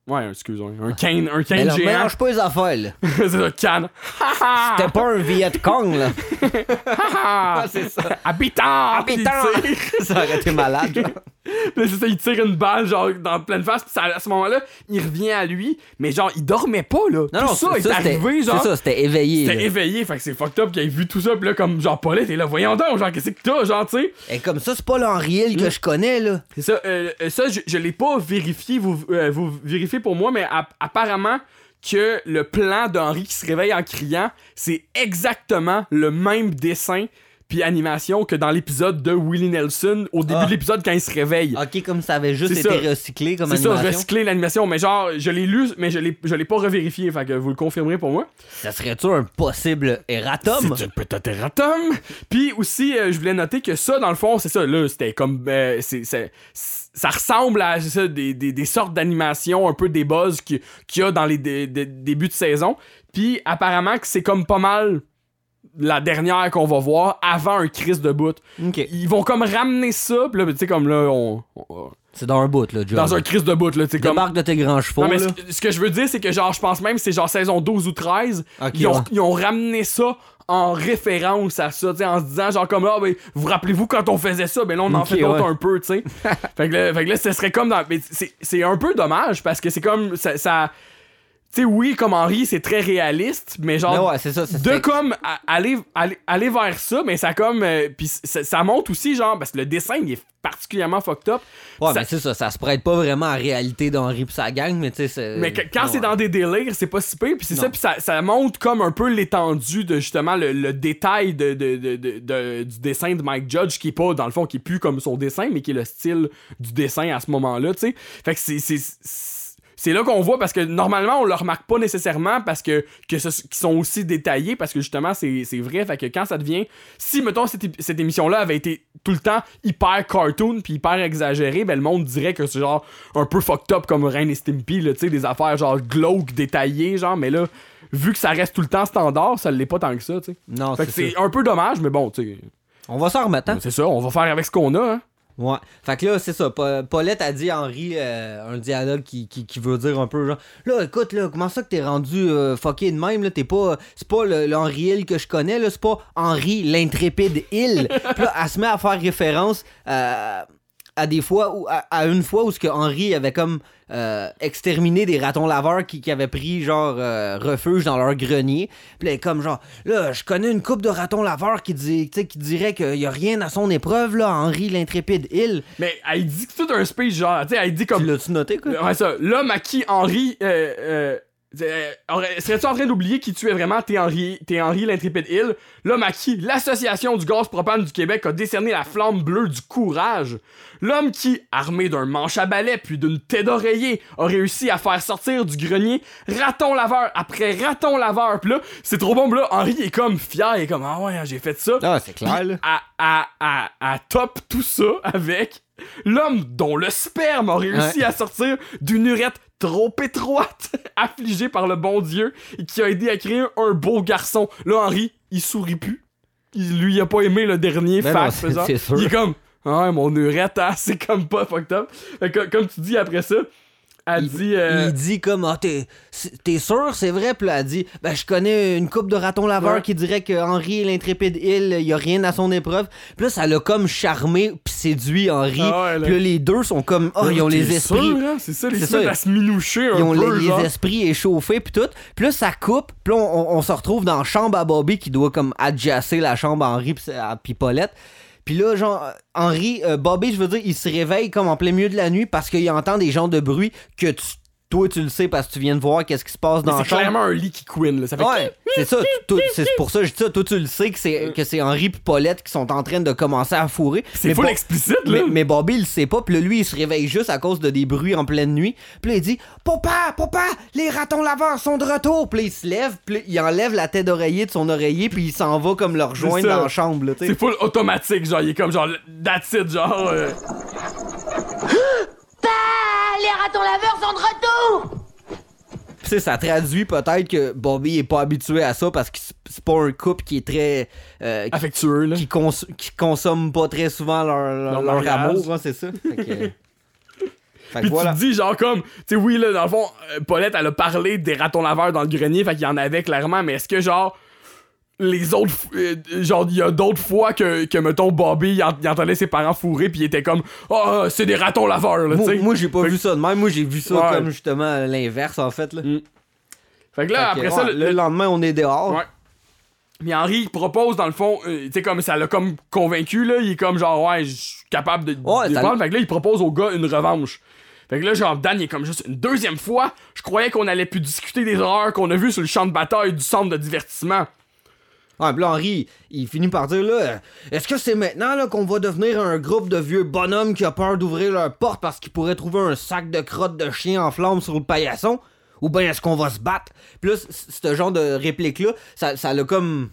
Ouais, excuse-moi. Un cane, un Mais cane géant. mélange pas les affaires, là. [LAUGHS] c'est ça, can. [LAUGHS] C'était pas un Viet Cong, là. [LAUGHS] Ah, c'est ça. Habitant! Habitant! Ça aurait été malade, genre. Là, c'est ça, il tire une balle, genre, dans pleine face. Puis ça- à ce moment-là, il revient à lui. Mais genre, il dormait pas, là. Non, tout non, ça est c'était- arrivé, genre. C'est ça, c'était éveillé. C'était là. éveillé, fait que c'est fucked up qu'il ait vu tout ça, pis là, comme, genre, Paulette est là, voyons donc, genre, qu'est-ce que t'as, genre, tu sais? Et comme ça, c'est pas l'Henri Hill Mm. que je connais, là. C'est ça, euh, euh, ça, je, je l'ai pas vérifié, vous, euh, vous vérifiez pour moi, mais app- apparemment que le plan d'Henri qui se réveille en criant, c'est exactement le même dessin puis animation que dans l'épisode de Willie Nelson, au début Ah. de l'épisode quand il se réveille. Ok, comme ça avait juste été ça. recyclé comme C'est ça, animation. recycler l'animation, mais genre, je l'ai lu, mais je l'ai, je l'ai pas revérifié, fait que vous le confirmerez pour moi. Ça serait-tu un possible erratum? C'est un peut-être erratum. Puis aussi, euh, je voulais noter que ça, dans le fond, c'est ça, là, c'était comme. euh, c'est- ça ressemble à ça, des, des, des sortes d'animations, un peu des buzz qui- qu'il y a dans les dé- dé- débuts de saison. Puis apparemment que c'est comme pas mal la dernière qu'on va voir avant un Chris de bout. Ok. Ils vont comme ramener ça, puis là, tu sais, comme là, on. on- C'est dans un bout, là, John. dans un Chris de bout, là, tu comme. Débarque de tes grands chevaux, Non, mais là. ce, que je veux dire, c'est que genre, je pense même que c'est genre saison 12 ou 13. Ok, ils, ont, ouais. ils ont ramené ça en référence à ça, en se disant genre comme là, ben, vous rappelez-vous quand on faisait ça, ben là on en fait d'autres ouais. un peu, tu sais. [LAUGHS] fait, que là, fait que là, ce serait comme dans. Mais c'est, c'est un peu dommage parce que c'est comme. Ça. ça- tu sais, oui, comme Henri, c'est très réaliste, mais genre. Mais ouais, c'est ça. ça de comme aller, aller, aller vers ça, mais ça comme. euh, Puis ça, ça montre aussi, genre, parce que le dessin, il est particulièrement fucked up. Ouais, ça- mais c'est ça, ça se prête pas vraiment à la réalité d'Henri pis sa gang, mais tu sais, c'est. Mais que- quand Ouais. c'est dans des délires, c'est pas si pire. Puis c'est ça, puis ça, ça montre comme un peu l'étendue de justement le, le détail de, de- de- de- de- du dessin de Mike Judge, qui est pas, dans le fond, qui est plus comme son dessin, mais qui est le style du dessin à ce moment-là, tu sais. Fait que c'est. C'est- là qu'on voit parce que normalement on le remarque pas nécessairement parce que, que ce, qu'ils sont aussi détaillés parce que justement c'est, vrai. Fait que quand ça devient si mettons cette, émission là avait été tout le temps hyper cartoon puis hyper exagéré ben le monde dirait que c'est genre un peu fucked up comme Ren et Stimpy là tu sais des affaires genre glauques détaillées genre mais là vu que ça reste tout le temps standard ça l'est pas tant que ça tu sais. Non, fait que c'est un peu dommage mais bon tu sais. On va s'en remettre, hein? c'est ça on va faire avec ce qu'on a hein Ouais. Fait que là, c'est ça. Pa- Paulette a dit à Henri euh, un dialogue qui, qui, qui veut dire un peu genre Là, écoute, là, comment ça que t'es rendu euh, fucké de même, là? T'es pas. C'est pas le, le Henri Hill que je connais, là. C'est pas Henri l'intrépide Hill. Puis là, elle se met à faire référence euh, à des fois où. À, à une fois où ce que Henri avait comme euh, exterminé des ratons laveurs qui, qui avaient pris genre euh, refuge dans leur grenier. Puis là, comme genre là, je connais une coupe de ratons laveurs qui, dit, tu sais, qui dirait qu'il y a rien à son épreuve, là, Henri l'intrépide Hill. mais elle dit tout un speech genre tu sais elle dit comme Tu l'as-tu noté, quoi? Ouais, ça. L'homme à qui Henri. Euh, euh, Serais-tu en train d'oublier qui tu es vraiment? T'es Henri, l'intrépide Hill. L'homme à qui l'Association du gaz propane du Québec a décerné la flamme bleue du courage. L'homme qui, armé d'un manche à balai puis d'une tête d'oreiller, a réussi à faire sortir du grenier raton laveur après raton laveur. Puis là, c'est trop bon. Là, Henri est comme fier. Il est comme, ah ouais, j'ai fait ça. Ah, c'est clair, là. à, à, à, à top tout ça avec l'homme dont le sperme a réussi Ouais. à sortir d'une urette trop étroite, [LAUGHS] affligé par le bon Dieu, et qui a aidé à créer un beau garçon. Là, Henri, il sourit plus. il- lui, a pas aimé le dernier Ben c'est sûr. Il est comme, ah mon urette, hein, [LAUGHS] c'est comme pas fucked up. Que, comme tu dis après ça, elle Il, dit. euh, il dit comme ah t'es c'est- t'es sûr c'est vrai? Puis là, elle dit ben je connais une coupe de ratons laveurs Ouais. qui dirait que Henri est l'intrépide Hill il y a rien à son épreuve puis là ça l'a comme charmé puis séduit Henri Ah ouais, là. puis là les deux sont comme oh ils ont les esprits hein? C'est ça, les ça. à se minoucher un ils ont peu, les, genre. esprits échauffés puis tout puis là ça coupe puis là on, on se retrouve dans la chambre à Bobby qui doit comme adjasser la chambre à Henri puis Paulette puis là, genre, Henri, euh, Bobby, je veux dire, il se réveille comme en plein milieu de la nuit parce qu'il entend des genres de bruit que tu- toi, tu le sais parce que tu viens de voir qu'est-ce qui se passe dans la C'est clairement un lit qui queen, là. Ça fait Ouais, c'est ça. C'est pour ça que je dis ça. Toi, tu le sais que c'est que c'est Henri et Paulette qui sont en train de commencer à fourrer. C'est full explicite, là. Mais, mais Bobby, il le sait pas. Puis là, lui, il se réveille juste à cause de des bruits en pleine nuit. Puis là, il dit Papa, papa, les ratons laveurs sont de retour. Puis là, il se lève. Puis là, il enlève la tête d'oreiller de son oreiller. Puis il s'en va comme le rejoindre dans la chambre. Là, tu sais. C'est full automatique, genre, il est comme genre, that's it, genre. euh, [LAUGHS] Les ratons laveurs sont de retour! Puis, tu sais, ça traduit peut-être que Bobby est pas habitué à ça parce que c'est- pas un couple qui est très. euh, qui, affectueux, là. qui, cons- qui consomme pas très souvent leur, leur, Leur leur mariage. amour, hein, c'est ça. Fait que, [LAUGHS] fait que Puis voilà. tu te dis, genre, comme, tu sais, oui, là, dans le fond, euh, Paulette, elle a parlé des ratons laveurs dans le grenier, fait qu'il y en avait clairement, mais est-ce que, genre, les autres, euh, genre, il y a d'autres fois que, que mettons, Bobby, il, ent- il entendait ses parents fourrer, puis il était comme, ah, c'est des ratons laveurs, là, tu Moi, sais. moi, j'ai pas Fait vu ça de même. Moi, j'ai vu ça Ouais. comme justement l'inverse, en fait. Là. Fait que là, Fait que, après ça, le, le lendemain, on est dehors. Ouais. Mais Henri il propose, dans le fond, euh, tu sais, comme ça l'a comme convaincu, là. Il est comme genre, ouais, je suis capable de Ouais, ça défendre. Fait que là, il propose au gars une revanche. Fait que là, genre, Dan, il est comme juste une deuxième fois. Je croyais qu'on allait plus discuter des horreurs qu'on a vues sur le champ de bataille du centre de divertissement. Là, Henri, il finit par dire là, est-ce que c'est maintenant là, qu'on va devenir un groupe de vieux bonhommes qui a peur d'ouvrir leur porte parce qu'ils pourraient trouver un sac de crottes de chien en flammes sur le paillasson? Ou bien est-ce qu'on va se battre? C- ce genre de réplique-là, ça, ça l'a comme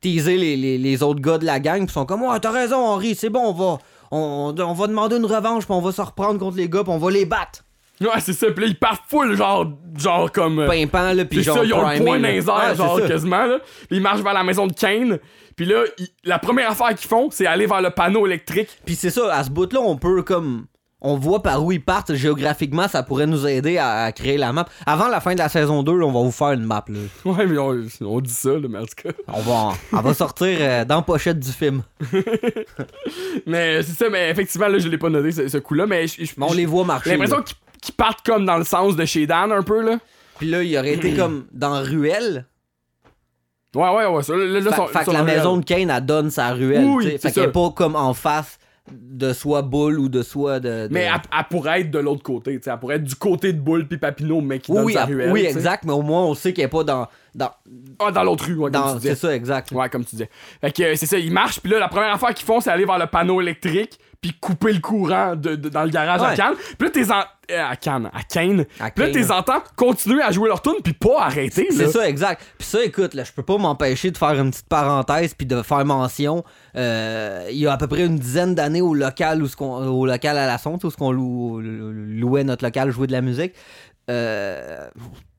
teasé les, les- autres gars de la gang, puis sont comme, ouais, t'as raison, Henri, c'est bon, on va, on, on va demander une revanche, puis on va se reprendre contre les gars, puis on va les battre. Ouais, c'est ça. Puis là, il part full, genre, genre comme. euh, Pimpant, là, C'est genre. ça, ils ont le point dans les airs, Ouais, c'est genre, quasiment, là. Puis ils marchent vers la maison de Kane. Puis là, ils- la première affaire qu'ils font, c'est aller vers le panneau électrique. Puis c'est ça, à ce bout-là, on peut comme. On voit par où ils partent géographiquement, ça pourrait nous aider à, à créer la map. Avant la fin de la saison 2, là, on va vous faire une map. Là. Ouais, mais on, on dit ça, là, mais en tout cas. On va, elle va sortir euh, dans la pochette du film. [LAUGHS] Mais c'est ça, mais effectivement, là, je l'ai pas noté, ce, ce coup-là, mais je- on les voit marcher. J'ai l'impression qu'ils qu'ils partent comme dans le sens de chez Dan, un peu, là. Puis là, il aurait été [CLEARS THROAT] comme dans Ruelle. Ouais, ouais, ouais, ça. Là, là, Fait, sont- fait que la maison de Kane, elle donne sa ruelle. Oui, tu sais. c'est Fait qu'elle ça. est pas comme en face de soit Bull ou de soit de. de- Mais elle, elle pourrait être de l'autre côté, tu sais. Elle pourrait être du côté de Bull puis Papineau, mais qui oui, donne oui, sa elle- ruelle. oui, exact, mais au moins on sait qu'elle est pas dans. dans, Ah, dans l'autre rue, ouais, comme dans tu disais. c'est ça, exact. Ouais, comme tu disais. Fait que euh, c'est ça, ils marchent, puis là, la première affaire qu'ils font, c'est aller vers le panneau électrique, puis couper le courant de, de- dans le garage à. Cannes. Puis là, t'es en... euh, à Cannes, à Kane. À Puis là, t'es entends continuer à jouer leur tune, puis pas arrêter. C'est ça, exact. Puis ça, écoute, là, je peux pas m'empêcher de faire une petite parenthèse puis de faire mention. euh, il y a à peu près une dizaine d'années au local où ce au local à la sonde, où ce qu'on lou- louait notre local, jouer de la musique. euh,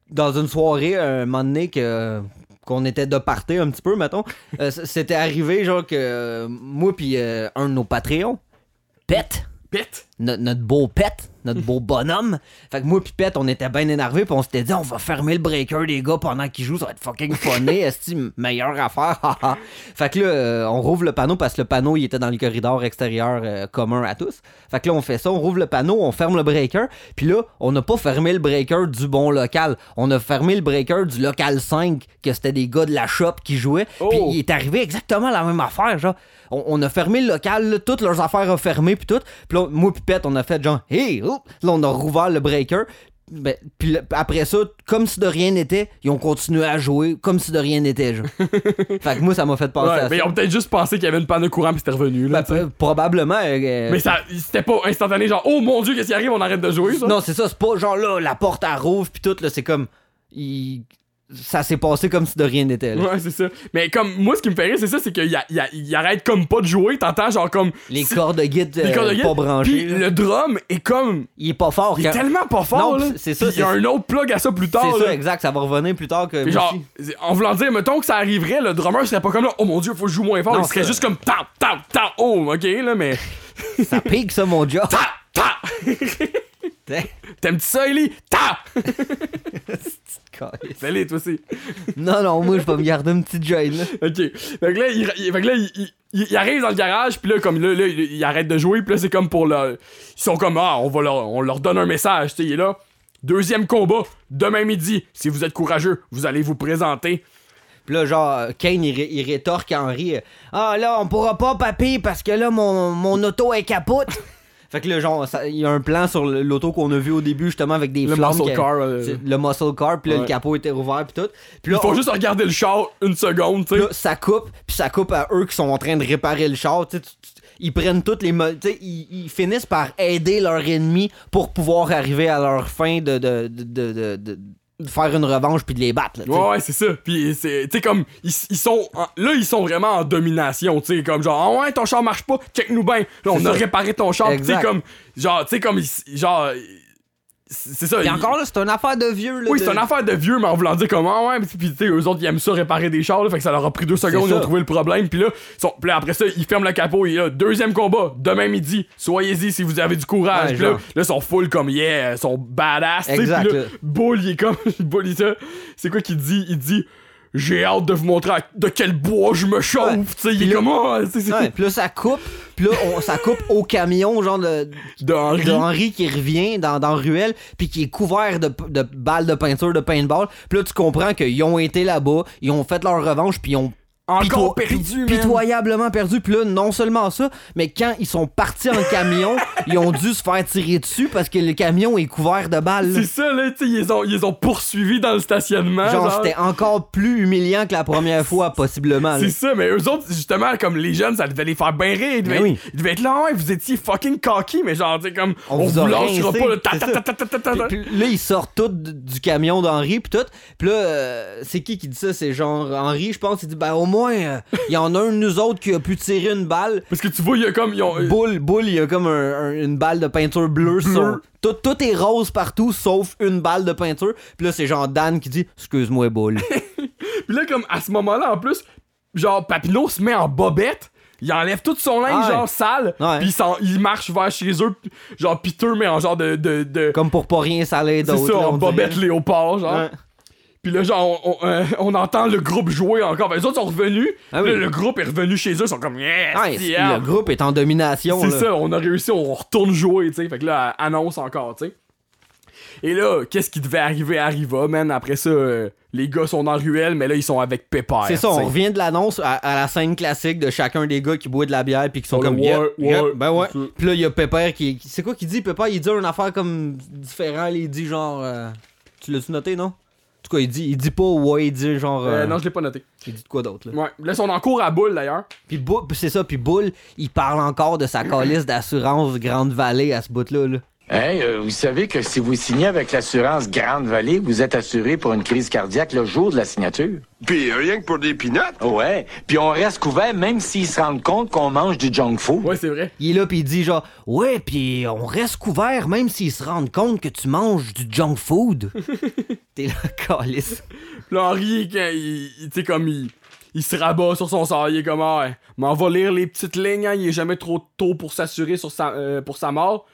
dans une soirée, un moment donné que qu'on était de party un petit peu, mettons, euh, c'était arrivé genre que euh, moi puis euh, un de nos Patreons, Pet, Pète. No- notre beau pet, notre beau [LAUGHS] bonhomme. Fait que moi pis pet, on était bien énervés puis on s'était dit on va fermer le breaker des gars pendant qu'ils jouent, ça va être fucking funny, [LAUGHS] est meilleure affaire? [LAUGHS] fait que là euh, on rouvre le panneau parce que le panneau il était dans le corridor extérieur euh, commun à tous. Fait que là on fait ça, on rouvre le panneau, on ferme le breaker, puis là on n'a pas fermé le breaker du bon local, on a fermé le breaker du local 5 que c'était des gars de la shop qui jouaient. Oh. Puis il est arrivé exactement la même affaire, genre. On, on a fermé le local, là, toutes leurs affaires ont fermé, puis tout. Puis là, moi, puis On a fait genre, hey, oh! là, on a rouvert le breaker. Ben, puis après ça, comme si de rien n'était, ils ont continué à jouer comme si de rien n'était, genre. [LAUGHS] fait que moi, ça m'a fait penser Ouais, à mais ils ont peut-être juste pensé qu'il y avait une panne de courant, puis c'était revenu, là. Ben, p- probablement. euh, mais ça, c'était pas instantané, genre, oh mon dieu, qu'est-ce qui arrive, on arrête de jouer, ça. Non, c'est ça, c'est pas genre là, la porte à rouvre, puis tout, là, c'est comme. il- ça s'est passé comme si de rien n'était. là. Ouais, c'est ça. Mais comme, moi, ce qui me fait rire, c'est ça, c'est qu'il y a- il y a- il arrête comme pas de jouer, t'entends, genre comme. Les cordes de guide les cordes de guide, pas branchées. Puis le drum est comme. Il est pas fort. Il est quand- tellement pas fort, Non, là. c'est ça, Il y a un autre plug à ça plus tard, C'est ça, exact. Ça va revenir plus tard que. Puis genre, en voulant dire, mettons que ça arriverait, le drummer serait pas comme là, oh mon dieu, faut que je joue moins fort. Non, il serait ça- juste comme tap, tap, tap, oh, ok, là, mais. Ça pique, ça, mon job. [LAUGHS] Tap, tap! T'aimes-tu ça, Ellie? Tap! Fais-les, toi aussi. non, non, moi, je vais me garder une petite là. Ok. Fait que là, il, il- fait que là, il, il- il arrive dans le garage, puis là, comme là, là, il, arrête de jouer, puis là, c'est comme pour le. Ils sont comme, ah, on, va leur, on leur donne un message, tu sais, il est là. Deuxième combat, demain midi. Si vous êtes courageux, vous allez vous présenter. Puis là, genre, Kane, il, ré- il rétorque à Henry Ah, là, on pourra pas, papy, parce que là, mon, mon auto est capote. Fait que là, genre, il y a un plan sur l'auto qu'on a vu au début, justement, avec des Le flammes. muscle car, euh. Le muscle car, puis là, Ouais. le capot était ouvert, puis tout. Puis Il là, faut on- juste regarder le char une seconde, tu sais. là, ça coupe, puis ça coupe à eux qui sont en train de réparer le char. tu sais, ils prennent toutes les. mo- tu sais, ils, ils finissent par aider leur ennemi pour pouvoir arriver à leur fin de- de- de faire une revanche puis de les battre. là. Ouais, ouais, c'est ça. Puis, c'est, tu sais, comme, ils, ils sont, en- là, ils sont vraiment en domination, tu sais, comme genre, ah ouais, ton char marche pas, check-nous bien. Là, on a ça. réparé ton char, tu sais, comme, genre, tu sais, comme, genre, c'est ça. Puis ils- encore là, c'est une affaire de vieux. Là, Oui, de- c'est une affaire de vieux, mais en voulant dire comment, ouais, pis, tu sais, eux autres, ils aiment ça réparer des chars, là, fait que ça leur a pris deux secondes, ils ont trouvé le problème, pis là, sont, pis là, après ça, ils ferment le capot, et là, deuxième combat, demain midi, soyez-y si vous avez du courage, Ouais, pis là, ils sont full comme, yeah, ils sont badass, Exact, pis là. Bull, il est comme, [LAUGHS] Bull, il ça, c'est quoi qu'il dit? Il dit, j'ai hâte de vous montrer de quel bois je me chauffe, Ouais. tu sais, il est comme, oh, tu sais, c'est- Ouais, puis là, ça coupe. Puis là, on- ça coupe au camion, genre de, de Henry qui revient dans, dans Ruelle, puis qui est couvert de, de balles de peinture de paintball. Puis là, tu comprends qu'ils ont été là-bas, ils ont fait leur revanche, puis ils ont Encore perdu, man. pitoyablement perdu. Puis là, non seulement ça, mais quand ils sont partis en camion, [LAUGHS] ils ont dû se faire tirer dessus parce que le camion est couvert de balles. C'est ça, là, tu sais, ils ont, ils ont poursuivis dans le stationnement. Genre, c'était encore plus humiliant que la première fois, [LAUGHS] possiblement. C'est ça, mais eux autres, justement, comme les jeunes, ça devait les faire bien rire. Ils devaient, Ben oui. ils devaient être là, ouais, vous étiez fucking cocky, mais genre, tu sais, comme, on, vous vous rincé, pas, là, ta, ta, ta, ta. Puis, puis là, ils sortent tous du camion d'Henri, puis tout. Puis là, euh, c'est qui qui dit ça? C'est genre Henri, je pense. Il dit, ben au moins, euh, il y en a un de nous autres qui a pu tirer une balle. Parce que tu vois, il y a comme, Boule, boule, il y a comme un- un- une balle de peinture bleue. sur Tout, tout est rose partout, sauf une balle de peinture. Puis là, c'est genre Dan qui dit, excuse-moi, boule. [LAUGHS] Puis là, comme, à ce moment-là, en plus, genre, Papineau se met en bobette. Il enlève tout son linge, ouais. genre sale, Ouais. puis il, marche vers chez eux, genre piteux, mais en genre de. de, de comme pour pas rien saler c'est d'autre. ça, là, en bobette léopard, genre. Ouais. Puis là, genre, on, on, euh, on entend le groupe jouer encore. Ben, les autres sont revenus. Ah Là, le groupe est revenu chez eux. Ils sont comme, yes, yeah. le groupe est en domination. C'est ça, on a réussi, on retourne jouer, tu sais. Fait que là, annonce encore, tu sais. Et là, qu'est-ce qui devait arriver arriva, man. Après ça, euh, les gars sont dans ruelle, mais là, ils sont avec Pépère. C'est ça, on revient de l'annonce à, à la scène classique de chacun des gars qui boit de la bière puis qui sont Oh, comme ouais, Yep, ouais, yep, ben ouais. Puis là il y a Pépère qui, c'est quoi qu'il dit Pépère, il dit une affaire comme différent, il dit genre euh, tu l'as-tu noté non? Tout cas, il dit il dit pas ouais, il dit genre Euh, euh, non, je l'ai pas noté. il dit de quoi d'autre là? Ouais. Là, ils en cours à boule, d'ailleurs. Puis Bou- puis c'est ça, puis Bull, il parle encore de sa calice d'assurance Grande Vallée à ce bout là. Hey, euh, vous savez que si vous signez avec l'assurance Grande Vallée, vous êtes assuré pour une crise cardiaque le jour de la signature. Puis rien que pour des pinottes. Ouais. Puis on reste couvert même s'ils se rendent compte qu'on mange du junk food. Ouais, c'est vrai. Il est là puis il dit genre ouais, puis on reste couvert même s'ils se rendent compte que tu manges du junk food. [LAUGHS] T'es là calice. Henri, quand il, il- tu sais, comme il, il se rabat sur son sort, il est comme, ah, ouais, m'en va lire les petites lignes, hein, il est jamais trop tôt pour s'assurer sur sa, euh, pour sa mort.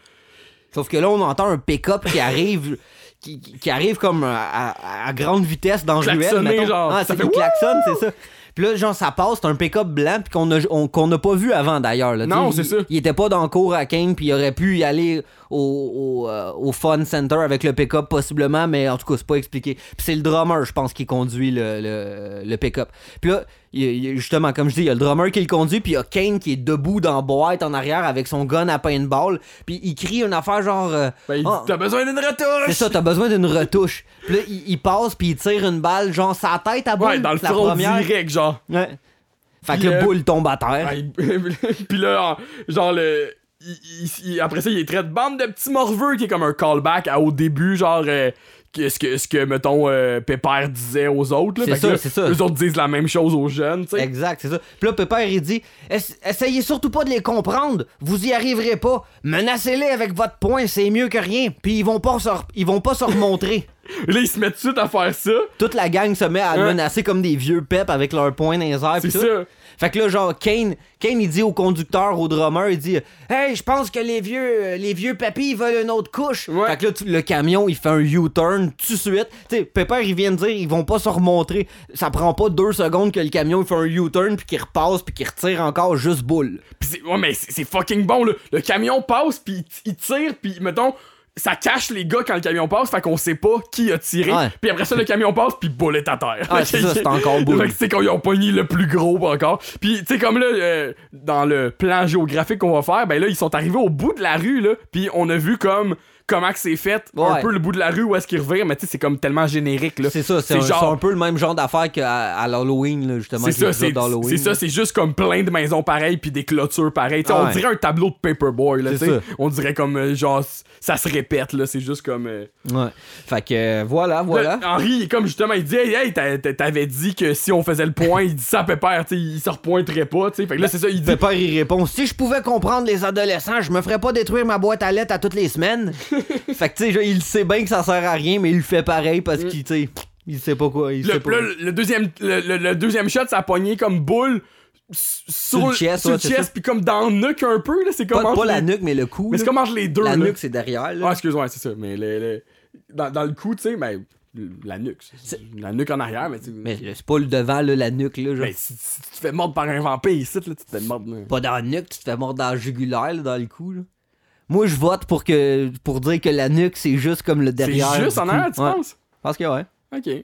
Sauf que là, on entend un pick-up qui arrive. Qui, qui- arrive comme à, grande vitesse dans le ruelle. Genre. Ah, Ça c'est le klaxon, c'est ça. Puis là, genre, ça passe, c'est un pick-up blanc qu'on n'a pas vu avant d'ailleurs. Non, c'est ça. Il était pas dans le cours à Kane, puis il aurait pu y aller au, au, euh, au Fun Center avec le pick-up possiblement, mais en tout cas, c'est pas expliqué. Puis c'est le drummer, je pense, qui conduit le, le, le pick-up. Puis là, il justement, comme je dis, il y a le drummer qui le conduit, puis il y a Kane qui est debout dans la boîte en arrière avec son gun à paintball, puis il crie une affaire genre. euh, Ben, il dit, Ah, t'as besoin d'une retouche! c'est ça, t'as besoin d'une retouche. Puis là, il, il passe, puis il tire une balle, genre, sa tête à boule. Ouais, dans le la front première. direct, genre. Ouais. Fait que le euh, boule tombe à terre. Ouais, [LAUGHS] Puis là, en- genre, le. Il- il- il- après ça, il est traite bande de petits morveux qui est comme un callback à au début, genre. euh, que- ce que, ce que mettons, euh, Pépère disait aux autres. C'est ça, c'est ça. Eux autres disent la même chose aux jeunes, tu sais. Exact, c'est ça. Puis là, Pépère, il dit Ess- Essayez surtout pas de les comprendre. Vous y arriverez pas. Menacez-les avec votre poing, c'est mieux que rien. Puis ils vont pas se, ils vont pas se remontrer. [LAUGHS] Là, ils se mettent tout de suite à faire ça. Toute la gang se met à menacer comme des vieux pep avec leurs poings dans les airs. C'est ça. Fait que là, genre, Kane, Kane, il dit au conducteur, au drummer, il dit Hey, je pense que les vieux, euh, les vieux papis, ils veulent une autre couche. Ouais. Fait que là, le camion, il fait un U-turn tout de suite. Tu sais, Pepper, il vient de dire, ils vont pas se remontrer. Ça prend pas deux secondes que le camion, il fait un U-turn, puis qu'il repasse, puis qu'il retire encore juste boule. Pis ouais, mais c'est fucking bon, là. Le camion passe, puis il, il tire, puis mettons, ça cache les gars quand le camion passe, fait qu'on sait pas qui a tiré. Puis après ça, le camion passe, puis boule est à terre. Ouais, c'est ça, [LAUGHS] c'est encore boule. Fait que c'est qu'ils ont pogné le plus gros encore. Puis, tu sais, comme là, euh, dans le plan géographique qu'on va faire, ben là, ils sont arrivés au bout de la rue, là, puis on a vu comme comment que c'est fait, un peu le bout de la rue où est-ce qu'ils revirent, mais tu sais, c'est comme tellement générique, là. C'est ça, c'est un, c'est un peu le même genre d'affaire qu'à à l'Halloween, là, justement. C'est ça, c'est ça, c'est juste comme plein de maisons pareilles puis des clôtures pareilles. On dirait un tableau de Paperboy, là, C'est tu sais. ça. On dirait comme, euh, genre, ça se répète, là, c'est juste comme... euh, Ouais. Fait que euh, voilà, voilà. Là, Henri, comme justement, il dit Hey, hey, t'a- t'a- t'avais dit que si on faisait le point, il dit ça à Pépère, tu sais, il se repointerait pas, tu sais. Fait que là, c'est ça, il dit. Pepper, il répond Si je pouvais comprendre les adolescents, je me ferais pas détruire ma boîte à lettres à toutes les semaines. [LAUGHS] [LAUGHS] fait que, tu sais, il sait bien que ça sert à rien, mais il le fait pareil parce qu'il, tu sais, il sait pas quoi. Il Le, sait pas. le deuxième, le, le- deuxième shot, ça a pogné comme boule sur, le chest, sur ouais, chest, puis comme dans le nuque un peu, là. C'est pas, comme pas entre la les- nuque, mais le cou. Mais c'est comme entre les deux, La là. nuque, c'est derrière. Là. Ah, excuse-moi, c'est ça. Mais le, le- dans, dans le cou, tu sais, mais la nuque. La nuque en arrière, mais tu Mais c'est pas le devant, là, la nuque. Là, genre. Mais si, si tu te fais mordre par un vampire ici, là, tu te fais mordre. là. Pas dans la nuque, tu te fais mordre dans le jugulaire, là, dans le cou. Là. Moi, je vote pour, que, pour dire que la nuque, c'est juste comme le derrière. C'est juste en arrière, tu Ouais. penses? Parce que, ouais. Ok.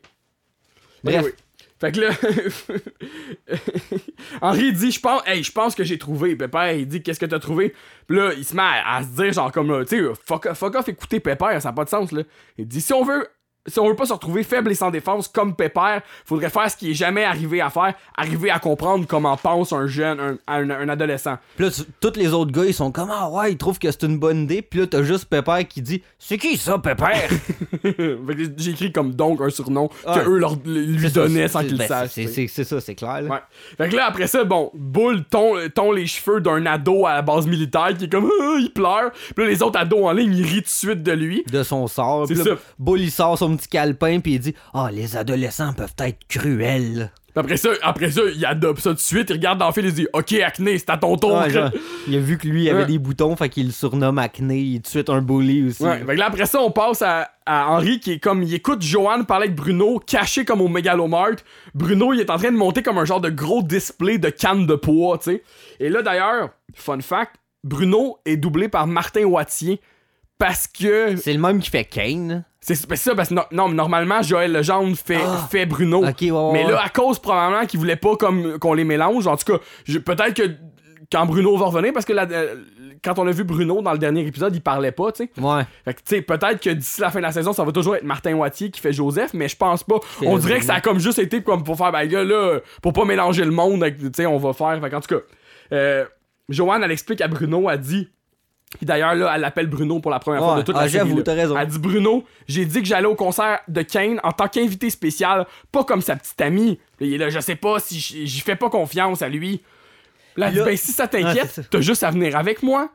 Bref. Anyway. Fait que là, [LAUGHS] Henri dit, je pense, hey, je pense que j'ai trouvé. Pépère, il dit, qu'est-ce que t'as trouvé? Puis là, il se met à, à se dire, genre, comme, là, tu sais, fuck, fuck off, écoutez Pépère, ça n'a pas de sens, là. Il dit, si on veut, si on veut pas se retrouver faible et sans défense comme Pépère, faudrait faire ce qui est jamais arrivé à faire, arriver à comprendre comment pense un jeune, un, un, un adolescent. Puis là, tu- tous les autres gars, ils sont comme Ah ouais, ils trouvent que c'est une bonne idée. Puis là, t'as juste Pépère qui dit C'est qui ça, Pépère? [LAUGHS] J'ai écrit comme donc un surnom Ouais. que eux leur, lui donnaient sans qu'ils le ben, sachent. c'est- ça, c'est clair. là. Ouais. Fait que là, après ça, bon, Bull tond, les cheveux d'un ado à la base militaire qui est comme, Ah, [LAUGHS] il pleure. Puis là, les autres ados en ligne, ils rient tout de suite de lui. De son sort. C'est Puis là, ça. Bull, il sort son petit calepin, puis il dit Ah, les adolescents peuvent être cruels. Puis après ça, après ça, il adopte ça tout de suite, il regarde dans le fil, il dit, Ok, Acné, c'est à ton tour. Ouais, genre, [LAUGHS] il a vu que lui, il avait Ouais. des boutons, fait qu'il le surnomme Acné. Il est tout de suite un bully aussi. Ouais, fait que là, après ça, on passe à, à Henri qui est comme, il écoute Joanne parler avec Bruno, caché comme au Megalomart. Bruno, il est en train de monter comme un genre de gros display de cannes de poids, tu sais. Et là, d'ailleurs, fun fact, Bruno est doublé par Martin Wattier parce que C'est le même qui fait Kane. C'est ça, parce que no- non, mais normalement, Joël Legendre fait, Ah. fait Bruno. Ouais, ouais, mais là, à cause probablement qu'il voulait pas comme qu'on les mélange, en tout cas, peut-être que quand Bruno va revenir, parce que la- euh, quand on a vu Bruno dans le dernier épisode, il parlait pas, tu sais. Ouais. Fait que, tu sais, peut-être que d'ici la fin de la saison, ça va toujours être Martin Wattier qui fait Joseph, mais je pense pas. On dirait que ça a comme juste été comme pour faire, ben là, là, pour pas mélanger le monde, tu sais, on va faire. Fait qu'en tout cas, euh, Joanne, elle explique à Bruno, elle dit. Puis d'ailleurs, là, elle l'appelle Bruno pour la première fois de toute Ah, la série. t'as raison. Elle dit Bruno, j'ai dit que j'allais au concert de Kane en tant qu'invité spécial, pas comme sa petite amie. Il est là, je sais pas si j'y fais pas confiance à lui. Là, elle dit, Là- ben si ça t'inquiète, t'as juste à venir avec moi.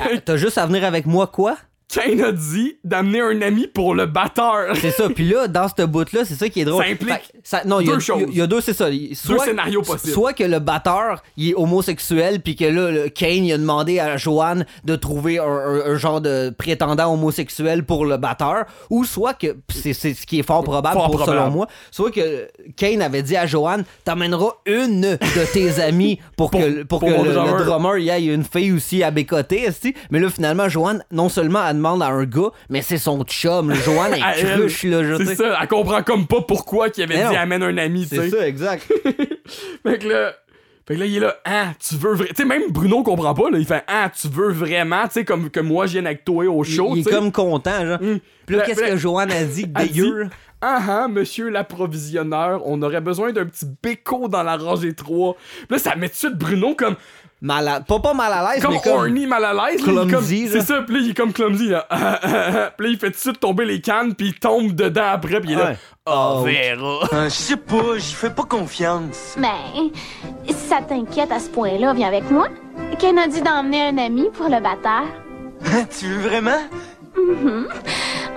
Ah, T'as juste à venir avec moi, quoi? Kane a dit d'amener un ami pour le batteur. C'est ça. Puis là, dans ce bout-là, c'est ça qui est drôle. Ça implique Fait- ça- non, il y a- deux choses. Il y, a deux, c'est ça. Soit, scénarios possibles. Soit que le batteur, il est homosexuel, puis que là, le Kane, il a demandé à Joanne de trouver un, un- un genre de prétendant homosexuel pour le batteur. Ou soit que, c'est ce qui est fort probable Fort pour, probable. selon moi, soit que Kane avait dit à Joanne, t'amèneras une de tes [LAUGHS] amies pour, que, pour, pour que le, le drummer. drummer, il y ait une fille aussi à bécoter. Mais là, finalement, Joanne, non seulement demande à un gars, mais c'est son chum. Joanne [LAUGHS] elle. cruche, là, je C'est sais. ça, elle comprend comme pas pourquoi qu'il avait Mais dit non. amène un ami, tu C'est ça, exact. [LAUGHS] Fait que là, fait que là, il est là, ah, tu veux vraiment. Tu sais, même Bruno comprend pas, là. Il fait, ah, tu veux vraiment, tu sais, comme que moi, je viens avec toi au show, il, il est comme content, genre. Hum. Puis là, qu'est-ce que Joanne a dit? [LAUGHS] Dégueu. Ah ah, monsieur l'approvisionneur, on aurait besoin d'un petit béco dans la rangée 3. Puis là, ça met tout de suite Bruno comme. Mal à... Pas pas mal à l'aise, Comme mais comme... horny mal à l'aise. là, il est comme- clumsy, là. C'est ça, puis là, il est comme clumsy. Là. [LAUGHS] puis là, il fait tout de suite tomber les cannes, puis il tombe dedans après, puis il est là. Ouais. Oh, Oh. verra. Euh, je sais pas, j'y fais pas confiance. Ben, si ça t'inquiète à ce point-là, viens avec moi. Ken a dit d'emmener un ami pour le batteur. [LAUGHS] tu veux vraiment? Mhm.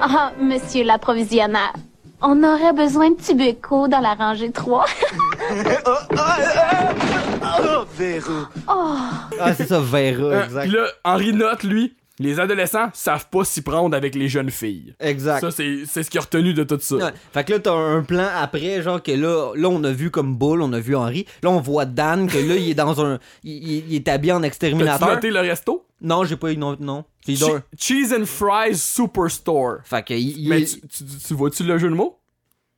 Ah, monsieur l'approvisionnaire. On aurait besoin de Tubeco dans la rangée 3. oh, [LAUGHS] ah, ah, ah, oh, Véro. oh. Ah, c'est ça, Vera, Euh, exact. Puis là, Henri note, lui, les adolescents savent pas s'y prendre avec les jeunes filles. Exact. Ça, c'est c'est ce qu'il a retenu de tout ça. Ouais. Fait que là, t'as un plan après, genre que là, là, on a vu comme Bull, on a vu Henri. Là, on voit Dan, que là, il est dans un. Il, il- est habillé en exterminateur. noté le resto? Non, j'ai pas eu. Non, non. Che- Cheese and Fries Superstore. Fait que. Il, Mais est- tu, tu- tu vois-tu le jeu de mots?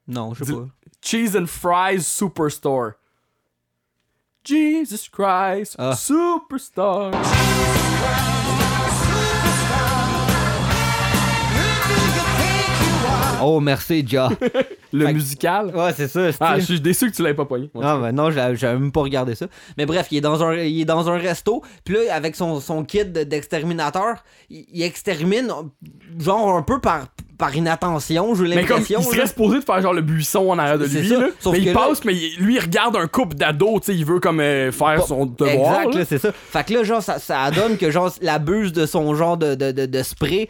Non, je sais pas. Cheese and Fries Superstore. Jesus Christ Ah. Superstar. [LAUGHS] Oh, merci, Ja. Le Fait que- musical? ouais, c'est ça. c'est- Ah, je suis déçu que tu l'aies pas pogné. Ah ben non, j'avais j'avais même pas regardé ça. Mais bref, il est dans un, il est dans un resto, puis là, avec son, son kit de- d'exterminateur, il, il extermine, genre un peu par, par inattention, j'ai Mais comme l'impression. il serait là. supposé de faire genre le buisson en arrière de C'est lui, ça. là. Sauf mais que il là- passe, mais il- lui il regarde un couple d'ados, tu sais, il veut comme euh, faire Pas- son devoir. Exact, là. là, c'est ça. Fait que là, genre, ça, ça donne que, genre, la buse de son genre de, de, de, de spray,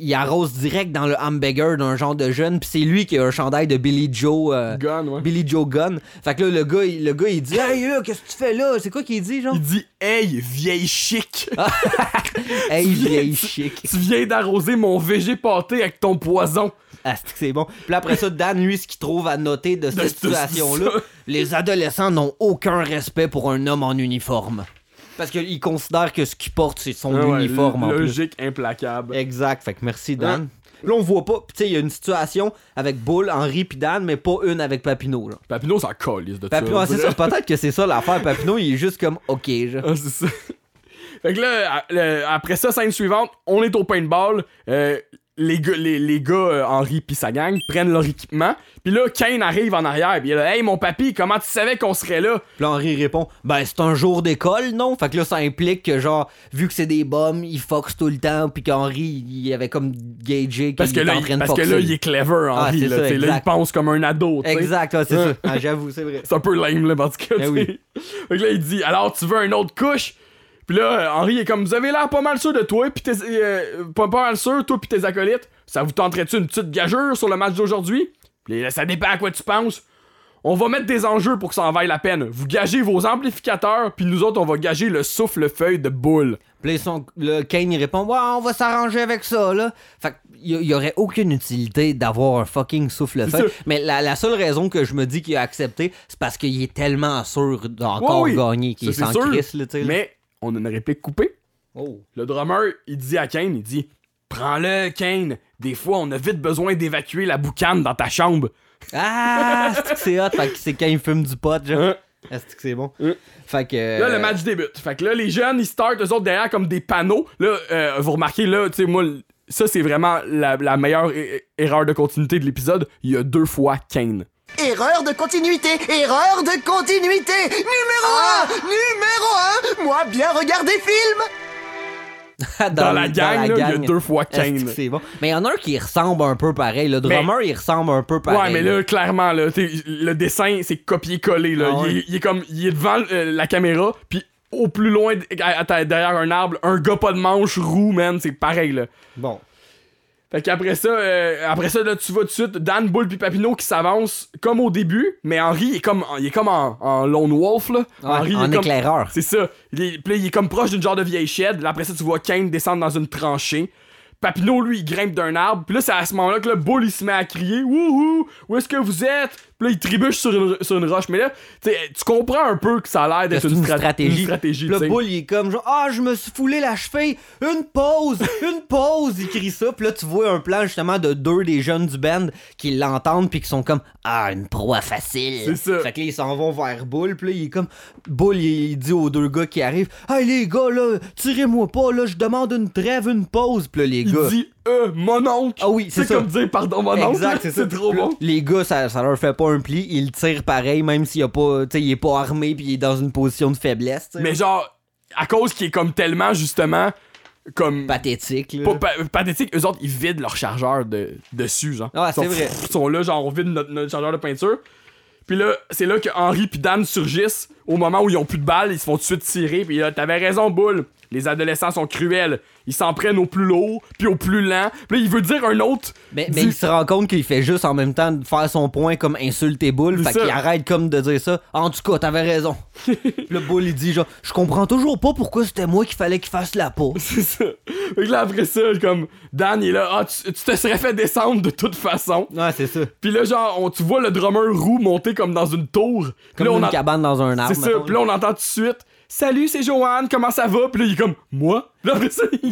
il arrose direct dans le hamburger d'un genre de jeune, puis c'est lui qui a un chandail de Billy Joe. euh, Gun, ouais. Billy Joe Gun. Fait que là, le gars, il, le gars, il dit Hey, là, qu'est-ce que tu fais là? C'est quoi qu'il dit, genre? Il dit Hey, vieille chic, [LAUGHS] Hey, vieille chic. tu viens d'arroser mon VG pâté avec ton poison. Ah, c'est bon. Puis après ça, Dan, lui, ce qu'il trouve à noter de cette situation-là, les adolescents n'ont aucun respect pour un homme en uniforme. Parce qu'ils considèrent que ce qu'il porte, c'est son Ah ouais, uniforme en plus. Logique implacable. Exact. Fait que merci, Dan. Là, on voit pas. Tu sais, il y a une situation avec Bull, Henri puis Dan, mais pas une avec Papineau. Genre. Papineau, ça calisse de Papineau, ça. c'est ça. Peut-être que c'est ça l'affaire. Papineau, il est juste comme OK. Ah, c'est ça. Fait que là, après ça, scène suivante, on est au paintball. Euh, les gars, les, les gars euh, Henri pis sa gang, prennent leur équipement. Puis là, Kane arrive en arrière. Puis il est là, Hey, mon papy, comment tu savais qu'on serait là? Puis là, Henri répond Ben, c'est un jour d'école, non Fait que là, ça implique que, genre, vu que c'est des bombes, ils fox tout le temps. Puis qu'Henri, il avait comme gagé qu'il Parce que était là, en il, train de parce que là, il est clever, Ah, Henri. c'est là, ça, il pense comme un ado. Exact, ouais, c'est ça. [LAUGHS] Ah, J'avoue, c'est vrai. C'est un peu lame, là, en tout cas. Eh tu oui. [LAUGHS] Fait que là, il dit Alors, tu veux une autre couche Puis là, euh, Henri est comme Vous avez l'air pas mal sûr de toi, puis tes. euh, pas, pas mal sûr, toi, puis tes acolytes. Ça vous tenterait-tu une petite gageure sur le match d'aujourd'hui? Puis là, ça dépend à quoi tu penses. On va mettre des enjeux pour que ça en vaille la peine. Vous gagez vos amplificateurs, puis nous autres, on va gager le souffle-feuille de boule. Puis sont- le Kane, il répond Ouais, on va s'arranger avec ça, là. Fait qu'il y, y aurait aucune utilité d'avoir un fucking souffle-feuille. Mais la, la seule raison que je me dis qu'il a accepté, c'est parce qu'il est tellement sûr d'encore Ouais, oui. gagner qu'il s'en crisse, là, tu sais. Mais on a une réplique coupée. Oh. Le drummer, il dit à Kane, il dit Prends-le, Kane. Des fois, on a vite besoin d'évacuer la boucane dans ta chambre. Ah, c'est que c'est hot. Fait que c'est quand il fume du pot, genre. Hein? Ah, c'est que c'est bon. Hein? Fait que. Là, le match débute. Fait que là, les jeunes, ils startent eux autres derrière comme des panneaux. Là, euh, vous remarquez, là, tu sais, moi, ça, c'est vraiment la, la meilleure erreur de continuité de l'épisode. Il y a deux fois Kane. Erreur de continuité, erreur de continuité. Numéro 1, numéro 1. Moi bien regarder film. [LAUGHS] Dans, la gang, il y a deux fois Ah, c'est Kane. c'est bon? Mais il y en a un qui ressemble un peu pareil. Le drummer, il ressemble un peu pareil. Ouais, mais là, clairement, là, le dessin, c'est copier-coller. Là. Ah il, est, il est comme, il est devant euh, la caméra, puis au plus loin, derrière un arbre, un gars pas de manche roux, man, c'est pareil, là. Bon. Fait qu'après ça, euh, après ça, là, tu vois tout de suite Dan, Bull puis Papineau qui s'avancent comme au début, mais Henri il est comme, il est comme en, en lone wolf, là. Ouais, il en est éclaireur. C'est ça. Il est, puis là, il est comme proche d'une genre de vieille shed. Là, après ça, tu vois Kane descendre dans une tranchée. Papineau, lui, il grimpe d'un arbre. Puis là, c'est à ce moment-là que le Bull, il se met à crier Wouhou, où est-ce que vous êtes? Puis là, il trébuche sur une, sur une roche. Mais là, tu comprends un peu que ça a l'air d'être C'est une, une strat- stratégie. une stratégie. Puis le boule, il est comme genre, ah, je me suis foulé la cheville, une pause, une pause. Il crie ça. Puis là, tu vois un plan justement de deux des jeunes du band qui l'entendent, puis qui sont comme, ah, une proie facile. C'est ça. Fait que là, ils s'en vont vers Bull. Puis là, il est comme, Bull, il, il dit aux deux gars qui arrivent, hey les gars, là, tirez-moi pas, là, je demande une trêve, une pause. Puis là, les Il gars. dit euh, mon oncle. Ah oui, c'est ça. comme dire pardon, mon oncle. Exact, c'est trop bon. Les gars, ça, ça leur fait pas un pli. Ils tirent pareil, même s'il a pas, tu sais, il est pas armé puis il est dans une position de faiblesse. Mais genre, à cause qu'il est comme tellement, justement, comme. pathétique. Là. Pas pa- pathétique, eux autres, ils vident leur chargeur de, dessus, genre. Sont- c'est vrai. Ils sont là, genre, on vide notre, notre chargeur de peinture. Puis là, c'est là que Henry puis Dan surgissent au moment où ils ont plus de balles, ils se font tout de suite tirer. Puis là, t'avais raison, Boule. Les adolescents sont cruels. Ils s'en prennent au plus lourd, puis au plus lent. Puis là, il veut dire un autre. Mais, mais il se rend compte qu'il fait juste en même temps de faire son point comme insulter Bull. C'est Fait qu'il arrête comme de dire ça. En tout cas, t'avais raison. [LAUGHS] le Bull, il dit genre, je comprends toujours pas pourquoi c'était moi qu'il fallait qu'il fasse la peau. [LAUGHS] C'est ça. Fait que là, après ça, comme, Dan, il est là, ah, tu, tu te serais fait descendre de toute façon. Ouais, c'est ça. Puis là, genre, on, tu vois le drummer roux monter comme dans une tour. Comme là, on une cabane dans un arbre. Ça. Puis là, on entend tout de suite, salut, c'est Joanne, comment ça va? Puis là, il est comme, moi?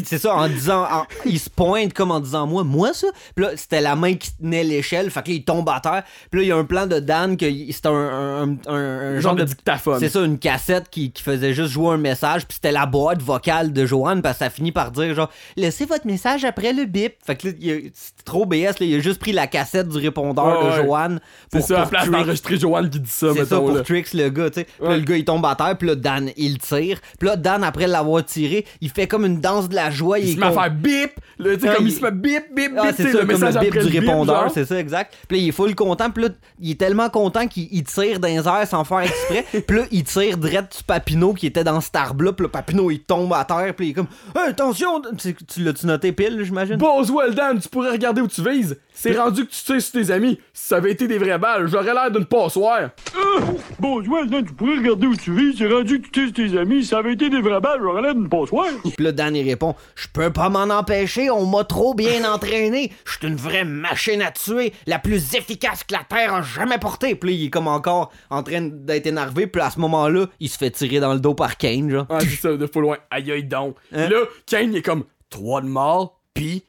C'est ça, en disant, en- il se pointe comme en disant moi, moi ça. Puis là, c'était la main qui tenait l'échelle, fait que là, il tombe à terre. Puis là, il y a un plan de Dan que c'était un, un, un- un- un genre de dictaphone. C'est ça, une cassette qui, qui faisait juste jouer un message, puis c'était la boîte vocale de Joanne, parce que ça finit par dire genre, laissez votre message après le bip. Fait que là, c'est trop BS, là, il a juste pris la cassette du répondeur Ouais, de ouais. Joanne. C'est pour- ça, à pour place Trix- d'enregistrer Joanne qui dit ça, c'est ça pour là. Trix le gars, tu sais. Puis là, le gars il tombe à terre, puis là Dan il tire. Puis là Dan après l'avoir tiré, il fait comme une danse de la joie, Il se met à faire bip, là, tu sais, Ah, comme il il- se met bip, bip, bip, ah, tu c'est le comme message le bip après du le bip, répondeur, c'est ça, exact. Puis là, il est full content, puis là, il est tellement content qu'il il tire dans les airs sans faire exprès. [LAUGHS] puis là, il tire direct sur Papineau qui était dans cet arbre-là, puis là, Papineau, il tombe à terre, puis il est comme Hey, attention! Tu, tu l'as-tu noté pile, j'imagine? Boswell, Dan, tu pourrais regarder où tu vises. C'est rendu que tu tires sur tes amis. Si ça avait été des vraies balles, j'aurais l'air d'une passoire. Bon, ouais, non, tu pourrais regarder où tu vis, c'est rendu que tu tes amis, si ça avait été des vraies balles, j'aurais l'air d'une passoire. [LAUGHS] Puis là, Dan, il répond Je peux pas m'en empêcher, on m'a trop bien entraîné. Je suis une vraie machine à tuer, la plus efficace que la Terre a jamais portée. Puis là, il est comme encore en train d'être énervé. Puis à ce moment-là, il se fait tirer dans le dos par Kane, genre. Ah, c'est ça, de fou loin. Aïe, aïe, donc. Hein? Puis là, Kane, il est comme trois de morts, pis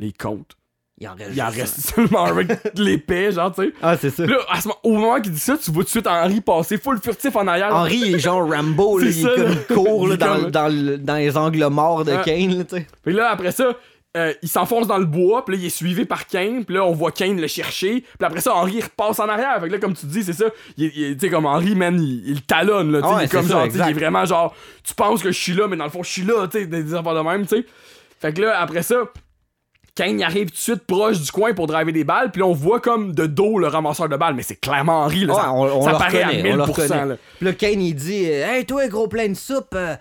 les comptes. Il en reste, Il en reste seulement un avec [LAUGHS] l'épée, genre, tu sais. Ah, c'est ça. Là, à ce moment- au moment qu'il dit ça, tu vois tout de suite Henry passer full furtif en arrière. Henry il est genre Rambo, là, il, ça, est comme, là. il court là, dans, dans le- dans les angles morts de Ah. Kane, là, tu sais. Puis là, après ça, euh, il s'enfonce dans le bois, puis là, il est suivi par Kane, puis là, on voit Kane le chercher, puis après ça, Henry repasse en arrière. Fait que là, comme tu dis, c'est ça, il, il tu sais, comme Henry, man, il, il le talonne, là, tu sais, Ah ouais, il est comme c'est ça, genre, il est vraiment genre, tu penses que je suis là, mais dans le fond, je suis là, tu sais, des des affaires de même, tu sais. Fait que là, après ça, Kane arrive tout de suite proche du coin pour driver des balles, puis on voit comme de dos le ramasseur de balles, mais c'est clairement Henry, là, Ouais, ça, on, on ça le paraît reconnaît, à on le 1000%, reconnaît. là. Puis là, Kane, il dit euh, Hey, toi, gros plein de soupe. euh,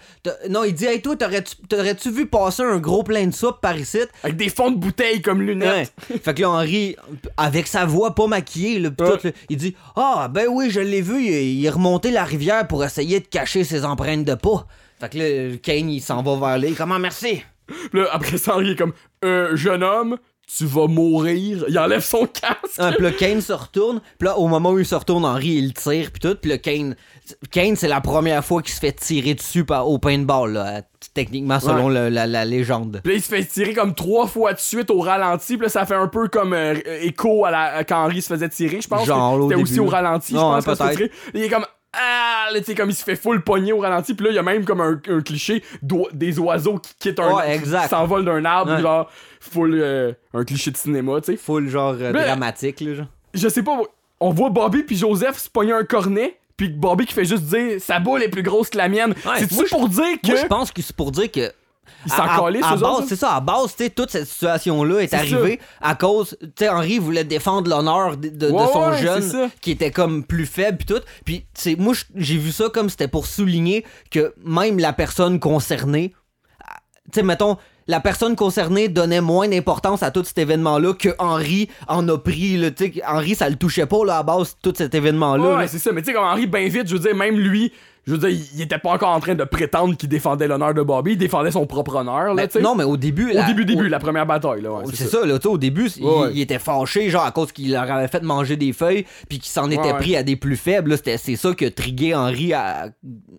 non, il dit Hey, toi, t'aurais-tu vu passer un gros plein de soupe par ici? Avec des fonds de bouteilles comme lunettes. Ouais. [LAUGHS] Fait que là, Henri, avec sa voix pas maquillée, là, Ouais. tout, là, il dit Ah, ben oui, je l'ai vu, il, est remonté la rivière pour essayer de cacher ses empreintes de pas. Fait que là, Kane, il s'en va vers lui. Comment merci Puis là, après ça, Henry est comme, euh, jeune homme, tu vas mourir. Il enlève son casque. Ah, Puis là, Kane se retourne. Puis là, au moment où il se retourne, Henri, il tire. Puis tout. Puis là, Kane, Kane c'est la première fois qu'il se fait tirer dessus par, au paintball, là, techniquement, selon le- la, la légende. Puis là, il se fait tirer comme trois fois de suite au ralenti. Puis là, ça fait un peu comme euh, écho à la, quand Henry se faisait tirer, je pense. Genre, au C'était aussi au ralenti, je pense. hein, peut-être. tirer. Il est comme. Ah, là, tu sais, comme il se fait full pogner au ralenti. Puis là, il y a même comme un, un cliché des oiseaux qui quittent un Ouais, qui s'envolent d'un arbre, Ouais. genre, full. euh, un cliché de cinéma, tu sais. Full genre euh, Mais- dramatique, là, genre. Je sais pas, on voit Bobby puis Joseph se pogner un cornet. Puis Bobby qui fait juste dire sa boule est plus grosse que la mienne. Ouais, je- pour dire que. Moi, je pense que c'est pour dire que. Ils s'en à- à- à eux base, autres, C'est ça, à base, tu sais, toute cette situation-là est, arrivée à cause. Tu sais, Henri voulait défendre l'honneur de, de- de Ouais, son ouais, jeune qui était comme plus faible, puis tout. Puis, moi, j'ai vu ça comme c'était pour souligner que même la personne concernée. ah, Tu sais, mettons. La personne concernée donnait moins d'importance à tout cet événement-là que Henri en a pris. Là, Henri, ça le touchait pas là, à base, tout cet événement-là. Ouais, c'est ça. Mais tu sais, comme Henri, ben vite, je veux dire, même lui, je veux dire, il- était pas encore en train de prétendre qu'il défendait l'honneur de Bobby. Il défendait son propre honneur, là, Ben, non, mais au début. Au la- début, début, au- la première bataille, là. Ouais, c'est ça, là, tu sais, au début, il, Ouais, ouais. il était fâché, genre, à cause qu'il leur avait fait manger des feuilles, puis qu'il s'en était pris à des plus faibles. là. C'était- C'est ça qui a trigué Henry à,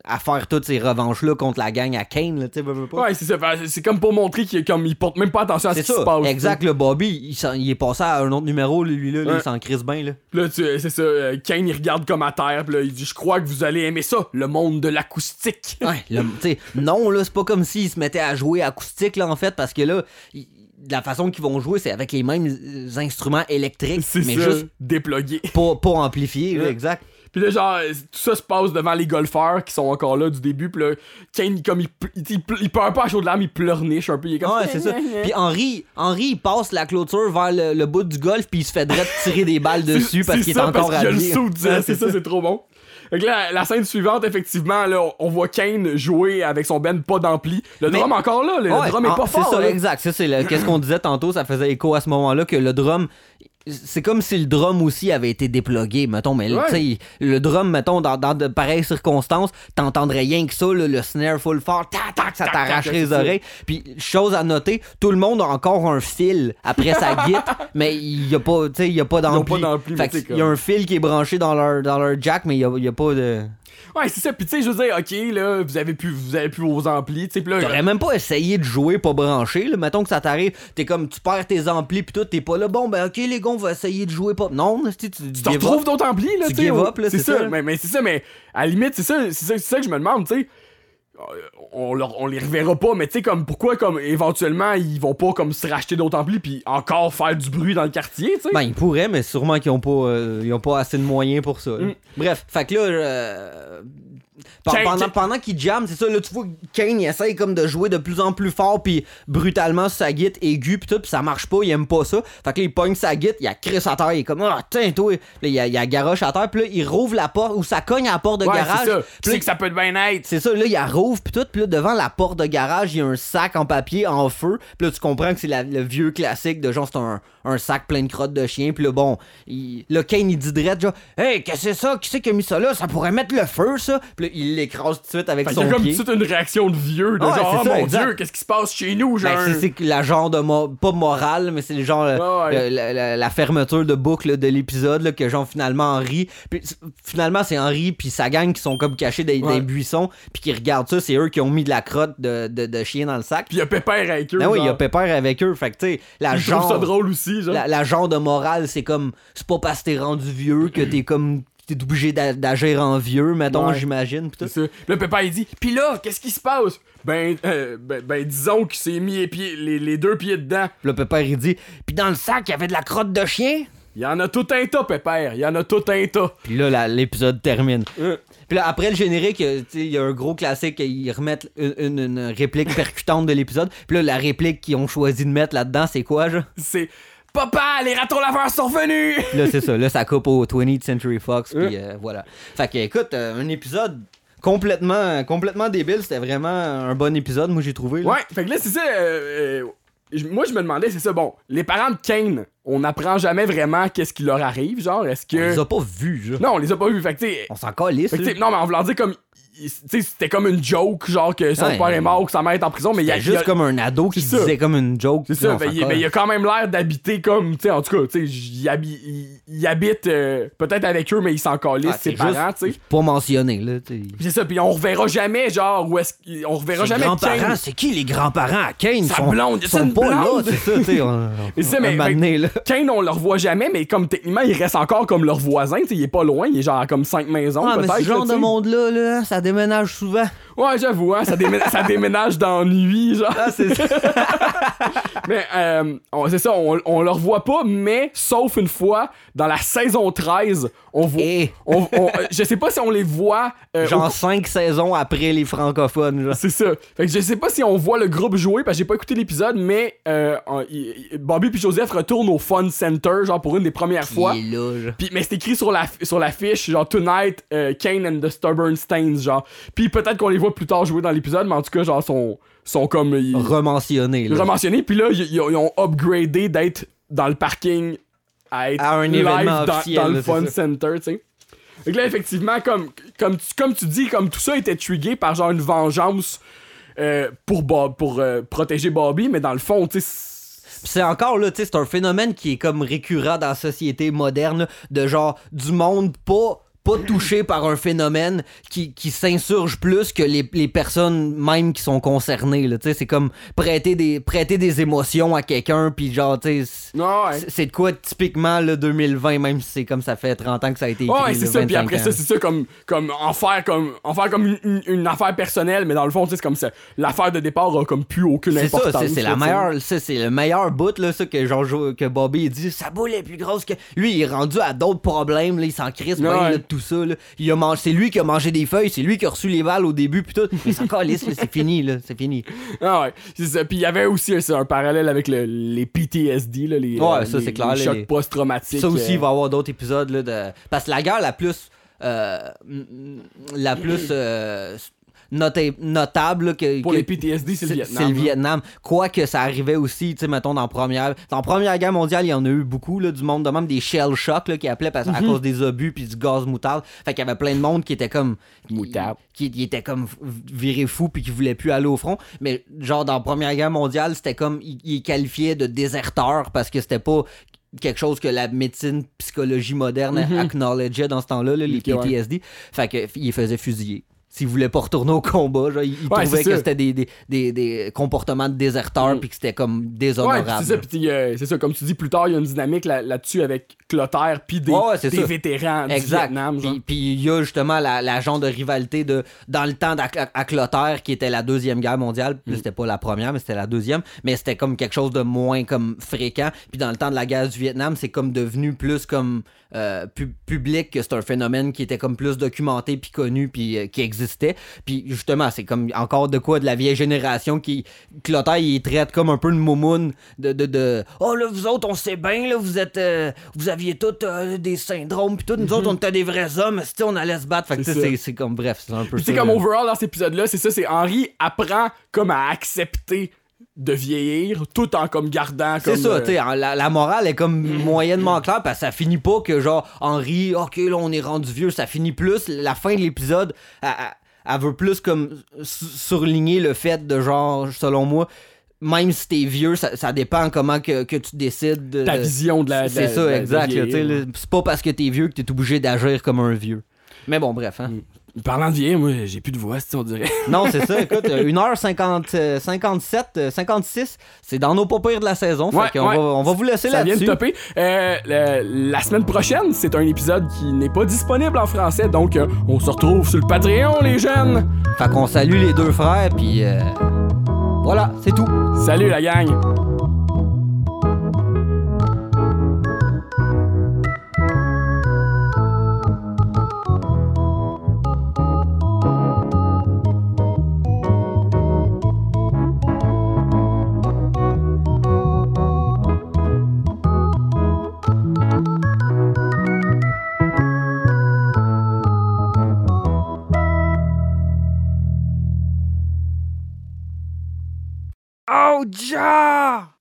à faire toutes ces revanches-là contre la gang à Kane, là, veux, veux pas. Ouais, c'est ça. Comme pour montrer qu'il est comme, il porte même pas attention à ce qui se ça, passe. exact, le Bobby, il, est passé à un autre numéro, lui, là, là, Ouais. il s'en crisse bien, là. Là, tu- c'est ça. euh, Kane, il regarde comme à terre. Puis là, il dit Je crois que vous allez aimer ça, le monde de l'acoustique. Ouais, le- non, là, c'est pas comme s'il se mettait à jouer acoustique, là, en fait, parce que là, la façon qu'ils vont jouer, c'est avec les mêmes euh, instruments électriques, mais ça, juste déplugué. pas, pas amplifiés, Ouais. exact. Puis là, genre, euh, tout ça se passe devant les golfeurs qui sont encore là du début. Puis là, Kane, comme il, il, il, ple- il pleure pas à chaud de larmes, il pleurniche un peu. Il est comme Ouais, c'est ça. [LAUGHS] Puis Henri, Henri, il passe la clôture vers le, le bout du golf, puis il se fait direct tirer des balles [LAUGHS] dessus parce qu'il est ça, encore habillé. saut direct, Ouais, c'est ça, c'est trop bon. Fait que là, la scène suivante, effectivement, là, on- voit Kane jouer avec son band pas d'ampli. Le Mais- drum encore là, le, le drum est en- pas fort. C'est ça, là. exact. Ça, c'est le- qu'est-ce qu'on disait tantôt, ça faisait écho à ce moment-là que le drum. C'est comme si le drum aussi avait été déplugué, mettons, mais Ouais. sais, le drum, mettons, dans, dans de pareilles circonstances, t'entendrais rien que ça, là, le snare full fort, tac, tac, ça t'arracherait les oreilles. Puis, chose à noter, tout le monde a encore un fil après sa [LAUGHS] guite, mais il y a pas, y a pas d'ampli. il y a un fil qui est branché dans leur, dans leur jack, mais il y a, il y a pas de... Ouais, c'est ça. Puis tu sais, je veux dire, ok, là, vous avez plus, vous avez plus vos amplis. Tu sais, puis là, T'aurais même pas essayé de jouer pas branché, là. Mettons que ça t'arrive, t'es comme, tu perds tes amplis pis tout, t'es pas là, bon, ben ok, les gars, on va essayer de jouer pas. Non, tu, te retrouves d'autres amplis, là, Tu give up, là, c'est ça. Mais, mais c'est ça, mais à la limite, c'est ça, c'est ça, c'est ça que je me demande, tu sais. On, leur- on les reverra pas, mais tu sais, comme pourquoi, comme éventuellement, ils vont pas comme se racheter d'autres amplis puis encore faire du bruit dans le quartier, tu sais? Ben, ils pourraient, mais sûrement qu'ils ont pas, euh, ils ont pas assez de moyens pour ça. Mm. Bref, fait que là, euh, pendant, pendant qu'il jamme, c'est ça, là, tu vois Kane, il essaye comme de jouer de plus en plus fort, puis brutalement sur sa guite aiguë, pis tout, pis ça marche pas, il aime pas ça. Fait que là, il pogne sa guite, il a Chris à terre, il est comme, ah, tiens, toi. Là, il a, il a garoche à terre, puis là, il rouvre la porte, ou ça cogne à la porte de ouais, garage. c'est ça. Puis Tu sais que ça peut bien être. C'est ça, là, il y a rouvre pis tout, pis là, devant la porte de garage, il y a un sac en papier en feu. Pis là, tu comprends que c'est la- le vieux classique de genre, c'est un, un sac plein de crottes de chien. Pis là, bon, il, là, Kane, il dit direct, genre, hey, qu'est-ce que c'est ça? Qui c'est qui a mis ça là? Ça pourrait mettre le feu, ça? Pis là, il l'écrase tout de suite avec Fait qu'il y son a comme pied. toute une réaction de vieux, de Ouais, genre, oh ça, mon exact. dieu, qu'est-ce qui se passe chez nous, genre? Ben, c'est- c'est la genre de mo- pas morale mais c'est le genre euh, Ouais, la, fermeture de boucle de l'épisode que genre finalement Henri puis finalement c'est Henri puis sa gang qui sont comme cachés dans, Ouais. les buissons puis qui regardent ça c'est eux qui ont mis de la crotte de, de, de chien dans le sac Puis il y a Pépère avec eux. ah oui, il y a genre. Pépère avec eux. Fait que, tu sais, la Je trouve genre. ça drôle aussi, genre. La, la genre de morale, c'est comme. C'est pas parce que t'es rendu vieux que t'es comme. T'es obligé d'a- d'agir en vieux, mettons, Ouais. j'imagine. pis tout. Le papa il dit Pis là, qu'est-ce qui se passe ben, euh, ben, ben, disons qu'il s'est mis les, pieds, les, les deux pieds dedans. Le Pépère, il dit. Puis dans le sac, il y avait de la crotte de chien. Il y en a tout un tas, Pépère. Il y en a tout un tas. Puis là, l'épisode termine. Euh. Puis là, après le générique, euh, il y a un gros classique, ils remettent une, une- une réplique percutante de l'épisode. Puis là, la réplique qu'ils ont choisi de mettre là-dedans, c'est quoi, genre? C'est Papa, les ratons laveurs sont venus [LAUGHS] là, c'est ça. Là, ça coupe au 20th Century Fox. Puis euh, voilà. Fait que, écoute, euh, un épisode complètement, complètement débile. C'était vraiment un bon épisode, moi, j'ai trouvé. là. Ouais, fait que là, c'est ça. euh, euh, moi, je me demandais, c'est ça. Bon, les parents de Kane, on n'apprend jamais vraiment qu'est-ce qui leur arrive, genre, est-ce On que. les a pas vus, genre. Non, on les a pas vus. Fait que, tu sais. On s'en calisse. fait que, là. tu sais, non, mais en voulant dire comme. C'était comme une joke, genre que son Ouais. père est mort, que sa mère est en prison, mais il y a juste a- comme un ado qui disait comme une joke. C'est ça, on ben, il, ben, il a quand même l'air d'habiter comme, tu sais, en tout cas, tu sais, il, habi- il- il habite euh, peut-être avec eux, mais il s'en calisse, Ah, ses parents, tu sais. Pas mentionné, là. C'est ça, puis on reverra jamais, genre, où est-ce qu'il- on reverra Ses jamais grands-parents, c'est qui les grands-parents à Kane? Sa sont, blonde, sont une pas là, c'est ça, tu sais. [LAUGHS] mais- là. Kane, on le revoit jamais, mais comme techniquement, il reste encore comme leur voisin, tu sais, il est pas loin, il est genre comme cinq maisons, Ah, mais peut-être. ce genre de monde-là, là, ça déménage souvent. Ouais, j'avoue, hein, ça, démé- ça déménage d'ennui, genre. Ah, c'est ça. [LAUGHS] Mais euh, c'est ça, on, on le revoit pas, mais sauf une fois, dans la saison 13, on voit. Eh. on- on- je sais pas si on les voit. euh, Genre au- cinq saisons après les francophones, genre. c'est ça. Fait que je sais pas si on voit le groupe jouer, parce que j'ai pas écouté l'épisode, mais euh, Bobby puis Joseph retournent au Fun Center, genre pour une des premières fois. Puis, mais c'est écrit sur la sur l'affiche genre Tonight euh, Kane and the Stubborn Stains genre. Puis peut-être qu'on les voit plus tard jouer dans l'épisode mais en tout cas genre sont sont comme ils, là. rementionnés puis là ils, ils ont- upgradé d'être dans le parking à être À un live événement dans, officiel, dans le Fun ça. Center, tu sais. Que là effectivement comme comme tu, comme tu dis comme tout ça était trigué par genre une vengeance euh, pour Bob pour euh, protéger Bobby mais dans le fond tu sais c'est- encore là, tu sais, c'est un phénomène qui est comme récurrent dans la société moderne, là, de genre du monde pas pas touché par un phénomène qui, qui s'insurge plus que les, les personnes même qui sont concernées. C'est comme prêter des, prêter des émotions à quelqu'un, puis genre, tu sais, c'est- Ouais. c'est de quoi typiquement le 2020, même si c'est comme ça fait 30 ans que ça a été écrit. Ouais, c'est ça. Puis 25 après ça, c'est ça comme, comme en faire comme en faire comme une, une- une affaire personnelle, mais dans le fond, c'est comme ça. L'affaire de départ a comme plus aucune C'est ça, importance. c'est- c'est la tu sais. meilleure, ça, c'est le meilleur bout là, ça que genre que Bobby dit, sa boule est plus grosse que lui, il est rendu à d'autres problèmes là, il s'en crisse Ouais. là, de tout ça là. Il a mangé, c'est lui qui a mangé des feuilles, c'est lui qui a reçu les balles au début puis tout, mais c'est encore lisse, c'est fini là, c'est fini. Ah ouais, c'est ça. Puis il y avait aussi un, parallèle avec le- les PTSD, là, les, Ouais, euh, ça, les- clair, chocs les- post-traumatiques. Ça aussi, euh, il va y avoir d'autres épisodes là, de parce que la guerre la plus euh, la plus euh, notable que, Pour que- les PTSD, c'est le Vietnam, C'est le. Vietnam. Quoique ça arrivait aussi, tu sais, mettons, dans la première. Dans première guerre mondiale, il y en a eu beaucoup, là, du monde de même, des shell shocks, là, qui appelaient parce, à Mhm. cause des obus puis du gaz moutarde. Fait qu'il y avait plein de monde qui était comme. Moutarde. Qui, qui était comme viré fou puis qui voulait plus aller au front. Mais, genre, dans la première guerre mondiale, c'était comme. Il, il qualifiait de déserteur parce que c'était pas quelque chose que la médecine psychologie moderne Mhm. acknowledgeait dans ce temps-là, là, les Ok, ouais. PTSD. Fait que il les faisait fusiller. S'il voulait pas retourner au combat, genre, il, il Ouais, trouvait c'est que c'était des, des, des, des comportements de déserteurs Mm. puis que c'était comme déshonorable. c'est ça, puis euh, c'est ça, comme tu dis plus tard, il y a une dynamique là- là-dessus avec Clotaire puis des, Ouais, des vétérans du Exact. Vietnam. genre. Puis il y a justement la, la genre de rivalité de dans le temps d'Aclotaire qui était la deuxième guerre mondiale. Mm. Puis C'était pas la première, mais c'était la deuxième. Mais c'était comme quelque chose de moins comme fréquent. Puis dans le temps de la guerre du Vietnam, c'est comme devenu plus comme euh, pu- public que c'est un phénomène qui était comme plus documenté puis connu puis euh, qui existait. Puis justement, c'est comme encore de quoi de la vieille génération qui Clotaire il traite comme un peu de moumoune de, de, de oh là vous autres on sait bien là vous êtes euh, vous aviez tous euh, des syndromes puis tout nous autres on était des vrais hommes si on allait se battre fait que C'est c'est c'est comme bref c'est un peu tu ça, comme là. overall dans cet épisode-là, c'est ça, c'est Henri apprend comme à accepter de vieillir tout en comme gardant C'est comme. ça, euh, tu sais, la, la morale est comme moyennement claire parce que ça finit pas que genre Henri, ok là on est rendu vieux, ça finit plus la fin de l'épisode, elle, veut plus comme surligner le fait de genre selon moi même si t'es vieux, ça, ça dépend comment que, que tu décides. de- Ta vision de la- C'est ça, de la- exact. C'est pas parce que t'es vieux que t'es obligé d'agir comme un vieux. Mais bon, bref. Hein. Parlant de vieillir, moi, j'ai plus de voix, si on dirait. [LAUGHS] Non, c'est ça. Écoute, euh, 1h57, euh, 57, euh, 56, c'est dans nos pas pires de la saison. Ouais, fait qu'on ouais. va, on va vous laisser Ça vient de là-dessus. topper. Euh, le- la semaine prochaine, c'est un épisode qui n'est pas disponible en français, donc euh, on se retrouve sur le Patreon, les jeunes. Fait qu'on salue les deux frères, puis euh, voilà, c'est tout. Salut la gang. Oh, ja!